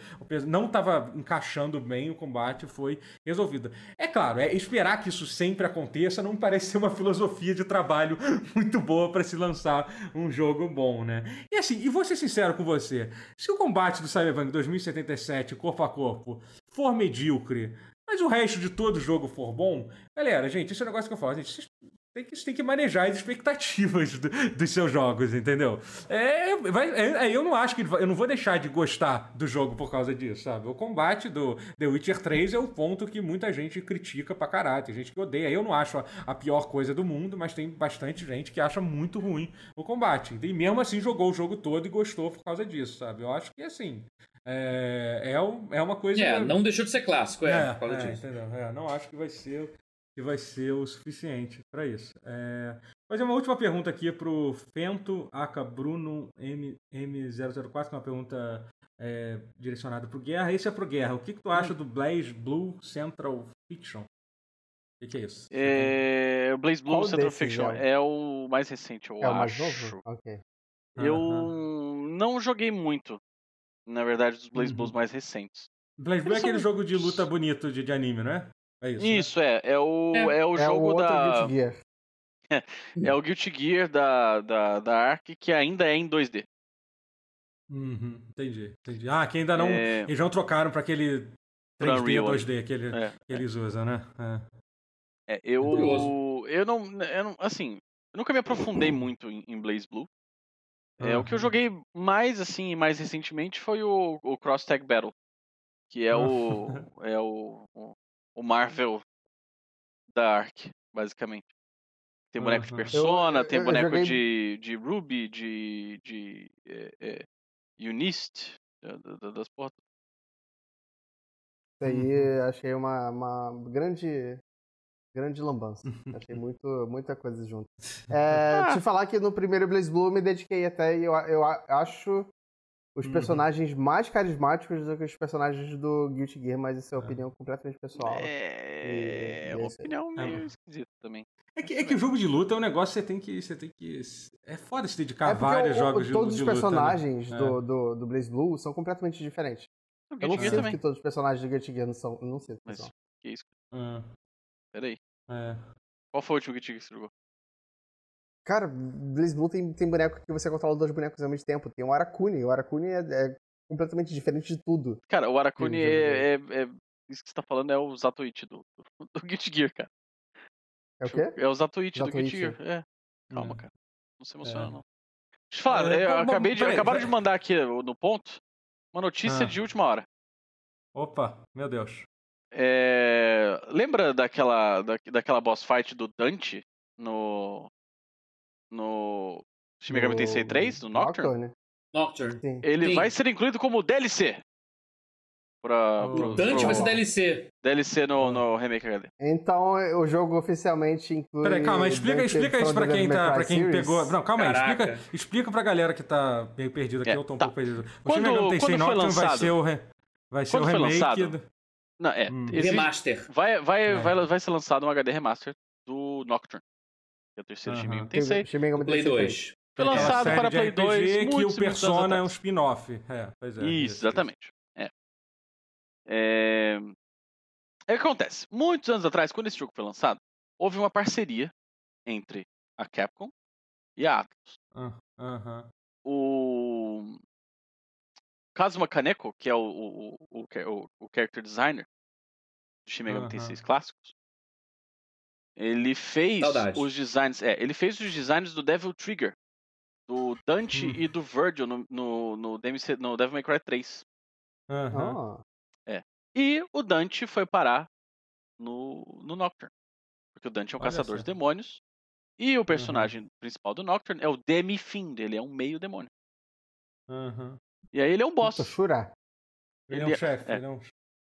A: não tava encaixando bem o combate, foi resolvido. É claro, é esperar que isso sempre aconteça não parece ser uma filosofia de trabalho muito boa para se lançar um jogo bom, né? E assim, e vou ser sincero com você, se o combate do Cyberpunk 2077 corpo a corpo for medíocre, mas o resto de todo o jogo for bom, galera, gente, esse é um negócio que eu falo, gente, vocês tem que, têm que manejar as expectativas do- dos seus jogos, entendeu? É, vai, é, é, eu não acho que eu não vou deixar de gostar do jogo por causa disso, sabe? O combate do The Witcher 3 é o ponto que muita gente critica pra caralho, tem gente que odeia. Eu não acho a, a pior coisa do mundo, mas tem bastante gente que acha muito ruim o combate. E mesmo assim jogou o jogo todo e gostou por causa disso, sabe? Eu acho que assim. É, é, é uma coisa.
C: É, não deixou de ser clássico, é,
A: É, é, entendeu? É, não acho que vai ser que vai ser o suficiente para isso. É, fazer uma última pergunta aqui pro Fento Aka Bruno M, M004, que é uma pergunta é, direcionada pro Guerra. Esse é pro Guerra. O que, que tu acha do Blaze Blue Central Fiction? O que, que é isso?
D: É, o Blaze Blue
B: Qual
D: Central Fiction
B: é?
D: é o mais recente, eu
B: É o mais
D: acho.
B: novo? Ok.
D: Eu
A: Aham.
D: não joguei muito, na verdade, dos Blaze
A: Uhum.
D: Blues mais recentes.
A: Blaze Blue é aquele
D: são-
A: jogo de luta bonito de, de anime, não é? É isso. né?
D: Isso, é. É o,
C: É.
D: é o
B: é o
D: jogo
B: outro
D: da.
B: Guilty Gear.
D: É o Guilty Gear da, da, da Ark, que ainda é em 2D.
A: Uhum, entendi, entendi. Ah, que ainda não.
D: É,
A: Eles não trocaram pra aquele
D: Pra
A: 3D,
D: Unreal,
A: 2D que, ele-
D: é.
A: que eles usam, né? É.
D: É, eu, eu não, eu não, assim, eu nunca me aprofundei muito em, em Blaze Blue. É, O que eu joguei mais, assim, mais recentemente foi o, o Cross Tag Battle, que é o, é o, o, o Marvel da Ark, basicamente. Tem boneco de
A: Aham.
D: Persona,
B: Eu-
D: tem
B: eu- eu
D: boneco
B: joguei-
D: de, de Ruby, de, de é, é, Unist, da- da- das portas.
B: Isso aí
A: Uhum.
B: achei uma, uma grande, grande lambança. achei muito, muita coisa junto. É,
D: Ah.
B: Te falar que no primeiro Blaze Blue eu me dediquei até e eu, eu acho os
A: Uhum.
B: personagens mais carismáticos do que os personagens do Guilty Gear, mas isso é
A: É.
B: opinião completamente pessoal.
D: É,
B: E-
D: uma
B: aí.
D: opinião
A: É,
D: meio
A: mano.
D: esquisita também.
A: É que, é que o jogo de luta é um negócio que você tem que. Você tem que. É foda se dedicar a
B: É porque
A: vários
B: o- o-
A: jogos de,
B: todos
A: de
B: os
A: luta. né?
B: personagens
A: É.
B: do, do, do Blaze Blue são completamente diferentes.
D: O
B: Eu não
D: Guilty Gear
B: sinto
D: também.
B: que todos os personagens do Guilty Gear não são. Não sinto que
D: Mas que isso?
A: Ah,
D: Peraí.
A: é.
D: Qual foi o último Guilty Gear que você jogou?
B: Cara, Blaze Blue tem, tem boneco que você controla dois bonecos ao mesmo tempo. Tem o Aracune. O Aracune é, é completamente diferente de tudo.
D: Cara, o Aracune é, é- é- Isso que você tá falando é o Zatoichi do, do, do Guilty Gear, cara.
B: É o quê?
D: É o Zatoichi do Guilty. Gear. É. Calma,
A: É.
D: cara. Não se emociona,
A: É.
D: não. Deixa eu falar,
A: É,
D: eu
A: bom, bom,
D: acabei de,
A: peraí,
D: acabaram de mandar aqui no ponto uma notícia
A: Ah.
D: de última hora.
A: Opa, meu Deus.
D: É, Lembra daquela, da, daquela boss fight do Dante no. No. Shin Megami
B: No
D: Tensei 3, no Nocturne?
C: Nocturne.
B: Sim.
D: Ele
C: Sim.
D: vai ser incluído como DLC. Pra,
A: O
D: pro,
C: Dante
D: pro-
C: vai ser DLC.
D: DLC
A: Ah.
D: no, no Remake HD.
B: Então o jogo oficialmente inclui.
A: Peraí, calma, explica,
B: Dante
A: explica isso
B: from
A: pra quem, tá, pra quem
B: series.
A: pegou. Não, calma aí,
C: Caraca.
A: explica, explica pra galera que tá meio perdida aqui,
D: É,
A: eu tô um
D: tá.
A: pouco perdido. O
D: Quando-
A: Shin Megami Tensei Nocturne vai ser o, re- vai ser o
D: foi
A: remake
D: lançado,
A: do...
D: Não, é.
A: Hum.
D: existe-
C: Remaster.
D: vai, vai,
A: É.
D: vai, vai ser lançado um HD remaster do Nocturne. Que é o terceiro Shin
A: Aham.
D: Megami Tensei.
B: Shin Megami
C: Play
B: Tensei
C: 2.
D: Foi
A: Aquela
D: lançado para Play 2
A: RPG que o Persona é um spin-off. É, pois é.
D: Isso, exatamente. É. É... É o que acontece. Muitos anos atrás, quando esse jogo foi lançado, houve uma parceria entre a Capcom e a Atlus.
A: Ah, Aham.
D: O Kazuma Kaneko, que é o, o, o, o, o character designer do Shin Megami
A: Aham.
D: Tensei clássicos, ele fez
C: Saudade.
D: os designs, é, ele fez os designs do Devil Trigger, do Dante
A: Hum.
D: e do Virgil no, no, no, DMC no Devil May Cry 3.
A: Aham.
B: Ah,
D: E o Dante foi parar no, no Nocturne. Porque o Dante é um
A: Olha
D: caçador de demônios. E o personagem principal do Nocturne é o Demi-Fiend, ele é um meio demônio.
A: Aham.
D: E aí ele é um boss.
B: puta.
A: Ele é
D: Ele
A: um
D: é-
A: chefe.
D: é.
A: ele é um-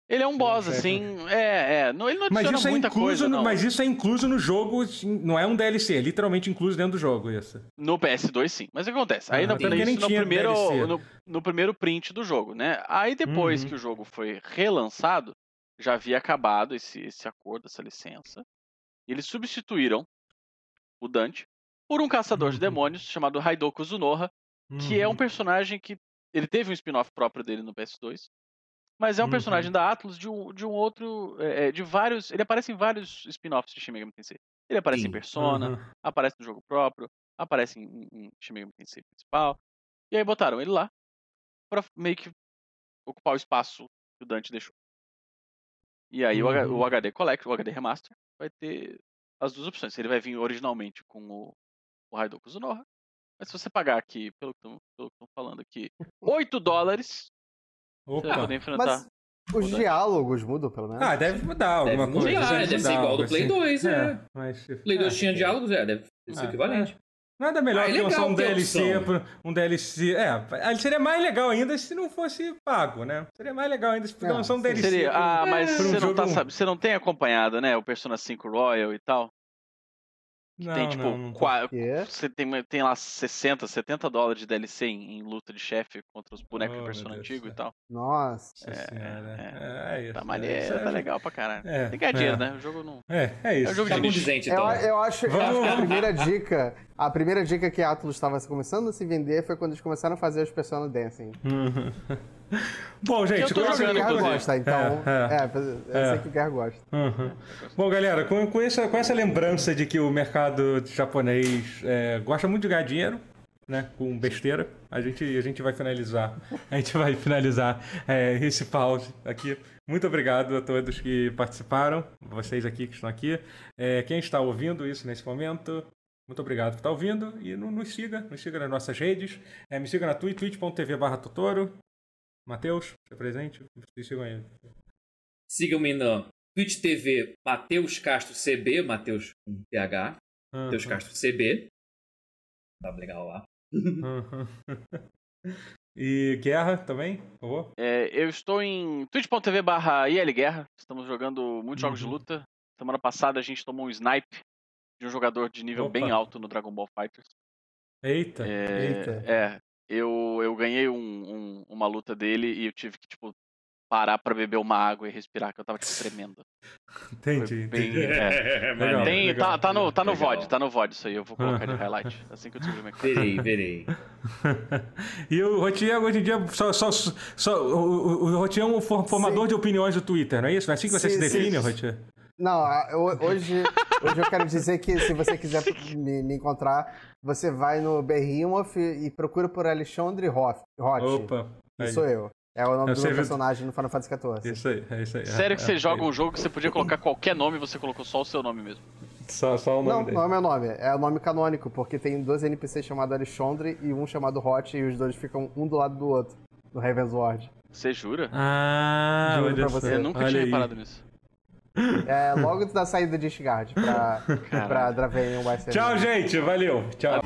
D: Ele é um
A: Ele é um
D: boss,
A: chefe.
D: assim. É, é. Não, ele não
A: Mas
D: adiciona
A: isso, é
D: muita
A: incluso
D: coisa,
A: no,
D: não.
A: mas isso é incluso no jogo, não é um DLC, é literalmente incluso dentro do jogo isso.
D: No PS2, sim. Mas o que acontece? Aí
A: Ah,
D: isso
A: nem
D: no
A: tinha
D: primeiro,
A: DLC.
D: no, no primeiro print do jogo, né? Aí depois
A: Uhum.
D: que o jogo foi relançado, já havia acabado esse, esse acordo, essa licença. E eles substituíram o Dante por um caçador de
A: Uhum.
D: demônios chamado Haidoku Zunoha, que é um
A: Uhum.
D: personagem que. Ele teve um spin-off próprio dele no PS2. Mas é um
A: Uhum.
D: personagem da Atlus de um, de um outro. é, é, de vários. Ele aparece em vários spin-offs de Shin Megami Tensei. Ele aparece
C: Sim.
D: em Persona,
A: Uhum.
D: aparece no jogo próprio, aparece em, em Shin Megami Tensei principal. E aí botaram ele lá pra meio que ocupar o espaço que o Dante deixou. E aí
A: Uhum.
D: o HD Collect, o HD Remaster, vai ter as duas opções. Ele vai vir originalmente com o, o Raidoku Zunoha. Mas se você pagar aqui, pelo que estão falando aqui, 8 dólares,
A: Opa.
D: enfrentar.
B: Mas os diálogos mudam, pelo menos.
A: Ah, deve mudar
C: Deve
A: alguma coisa.
C: mudar, deve ser igual do Play
A: assim.
C: 2, é.
A: mas,
C: Play 2
A: é.
C: tinha diálogos, é, deve ser
A: Ah,
C: equivalente.
A: Nada melhor
C: Ah, é
A: que lançar
C: legal
A: um DLC,
C: opção.
A: um DLC. É, seria mais legal ainda se não fosse pago, né? Seria mais legal ainda se pudesse
B: É,
A: lançar um DLC.
D: Seria, ah, mas
A: um
D: você não, tá, sabe, você não tem acompanhado, né? O Persona 5 Royal e tal. Que
A: Não,
D: tem, tipo,
A: não, não
D: você tem, tem lá 60, 70 dólares de DLC em, em luta de chefe contra os bonecos
A: Oh,
D: de Persona antigo e tal.
B: Nossa.
A: Nossa senhora.
D: é,
A: É, é isso.
D: Tá
A: é,
D: maneiro,
A: é-
D: tá legal pra caralho.
A: É,
D: Tem que dinheiro,
A: é.
D: né? O jogo não.
A: É, é isso.
D: É o jogo
C: Tá
D: de lixo.
C: condizente,
B: Eu,
C: então.
B: eu acho que
A: Vamos-
B: a primeira dica, a primeira dica que a Atlus estava começando a se vender foi quando eles começaram a fazer os Persona Dancing.
A: Bom, gente,
D: Eu tô
A: com
B: sei que o
D: jogando,
B: Guerra gosta, então.
A: É,
B: É,
A: é.
B: eu sei que o Guerra gosta.
A: Uhum. Bom, galera, com, com, essa, com essa lembrança de que o mercado japonês é, gosta muito de ganhar dinheiro, né, com besteira, a gente, a gente vai finalizar. A gente vai finalizar é, esse pause aqui. Muito obrigado a todos que participaram, vocês aqui que estão aqui. É, quem está ouvindo isso nesse momento, muito obrigado por estar ouvindo e no- nos siga, nos siga nas nossas redes. É, me siga na Twitch, twitch.tv barra Totoro. Matheus, você presente? Vocês sigam aí.
C: Sigam-me no Twitch TV Matheus Castro CB, Matheus com PH, Matheus. Castro CB. Tá legal lá.
A: Uhum. E guerra também, por favor?
D: É, eu estou em twitch.tv barra ILGuerra. Estamos jogando muitos jogos de
A: Uhum.
D: luta. Semana passada a gente tomou um snipe de um jogador de nível
A: Opa.
D: bem alto no Dragon Ball Fighters.
A: Eita.
D: É,
B: Eita.
D: é, eu, eu ganhei um- um- uma luta dele e eu tive que, tipo, parar pra beber uma água e respirar, que eu tava, tipo, tremendo.
A: Entendi,
D: bem-
A: entendi.
D: é.
A: Legal,
D: Tem,
A: legal,
D: tá, tá no, tá no
C: legal.
D: VOD, tá no VOD isso aí, eu vou colocar de highlight. Assim que eu descobrir como é
C: Verei, verei.
A: e o Rotier, hoje em dia, só, só, só, o, o, Rotier é um for- formador
B: Sim.
A: de opiniões do Twitter, não é isso? Não é assim que você
B: Sim,
A: se
B: sim.
A: define, Rotier?
B: Não, hoje, hoje eu quero dizer que se você quiser me, me encontrar, você vai no Behemoth e procura por Alexandre Hoff. Hot.
A: Opa. Aí.
B: sou eu. É o nome
A: Eu
B: do meu personagem no Final Fantasy XIV.
A: Isso aí, é isso aí.
D: Sério
A: é,
D: que
A: é,
D: você
A: é
D: joga um
A: isso.
D: jogo que você podia colocar qualquer nome e você colocou só o seu nome mesmo.
A: Só, só o nome
B: Não,
A: dele.
B: não é meu nome. É o nome canônico, porque tem dois NPCs chamados Alexandre e um chamado Hot, e os dois ficam um do lado do outro, no Ravensward.
D: Você jura?
A: Ah,
B: Juro pra você.
D: Eu nunca
A: Olha
D: tinha reparado nisso.
B: É logo da saída de Ishgard pra, pra Dravenian West.
A: Tchau, gente. Valeu. Tchau.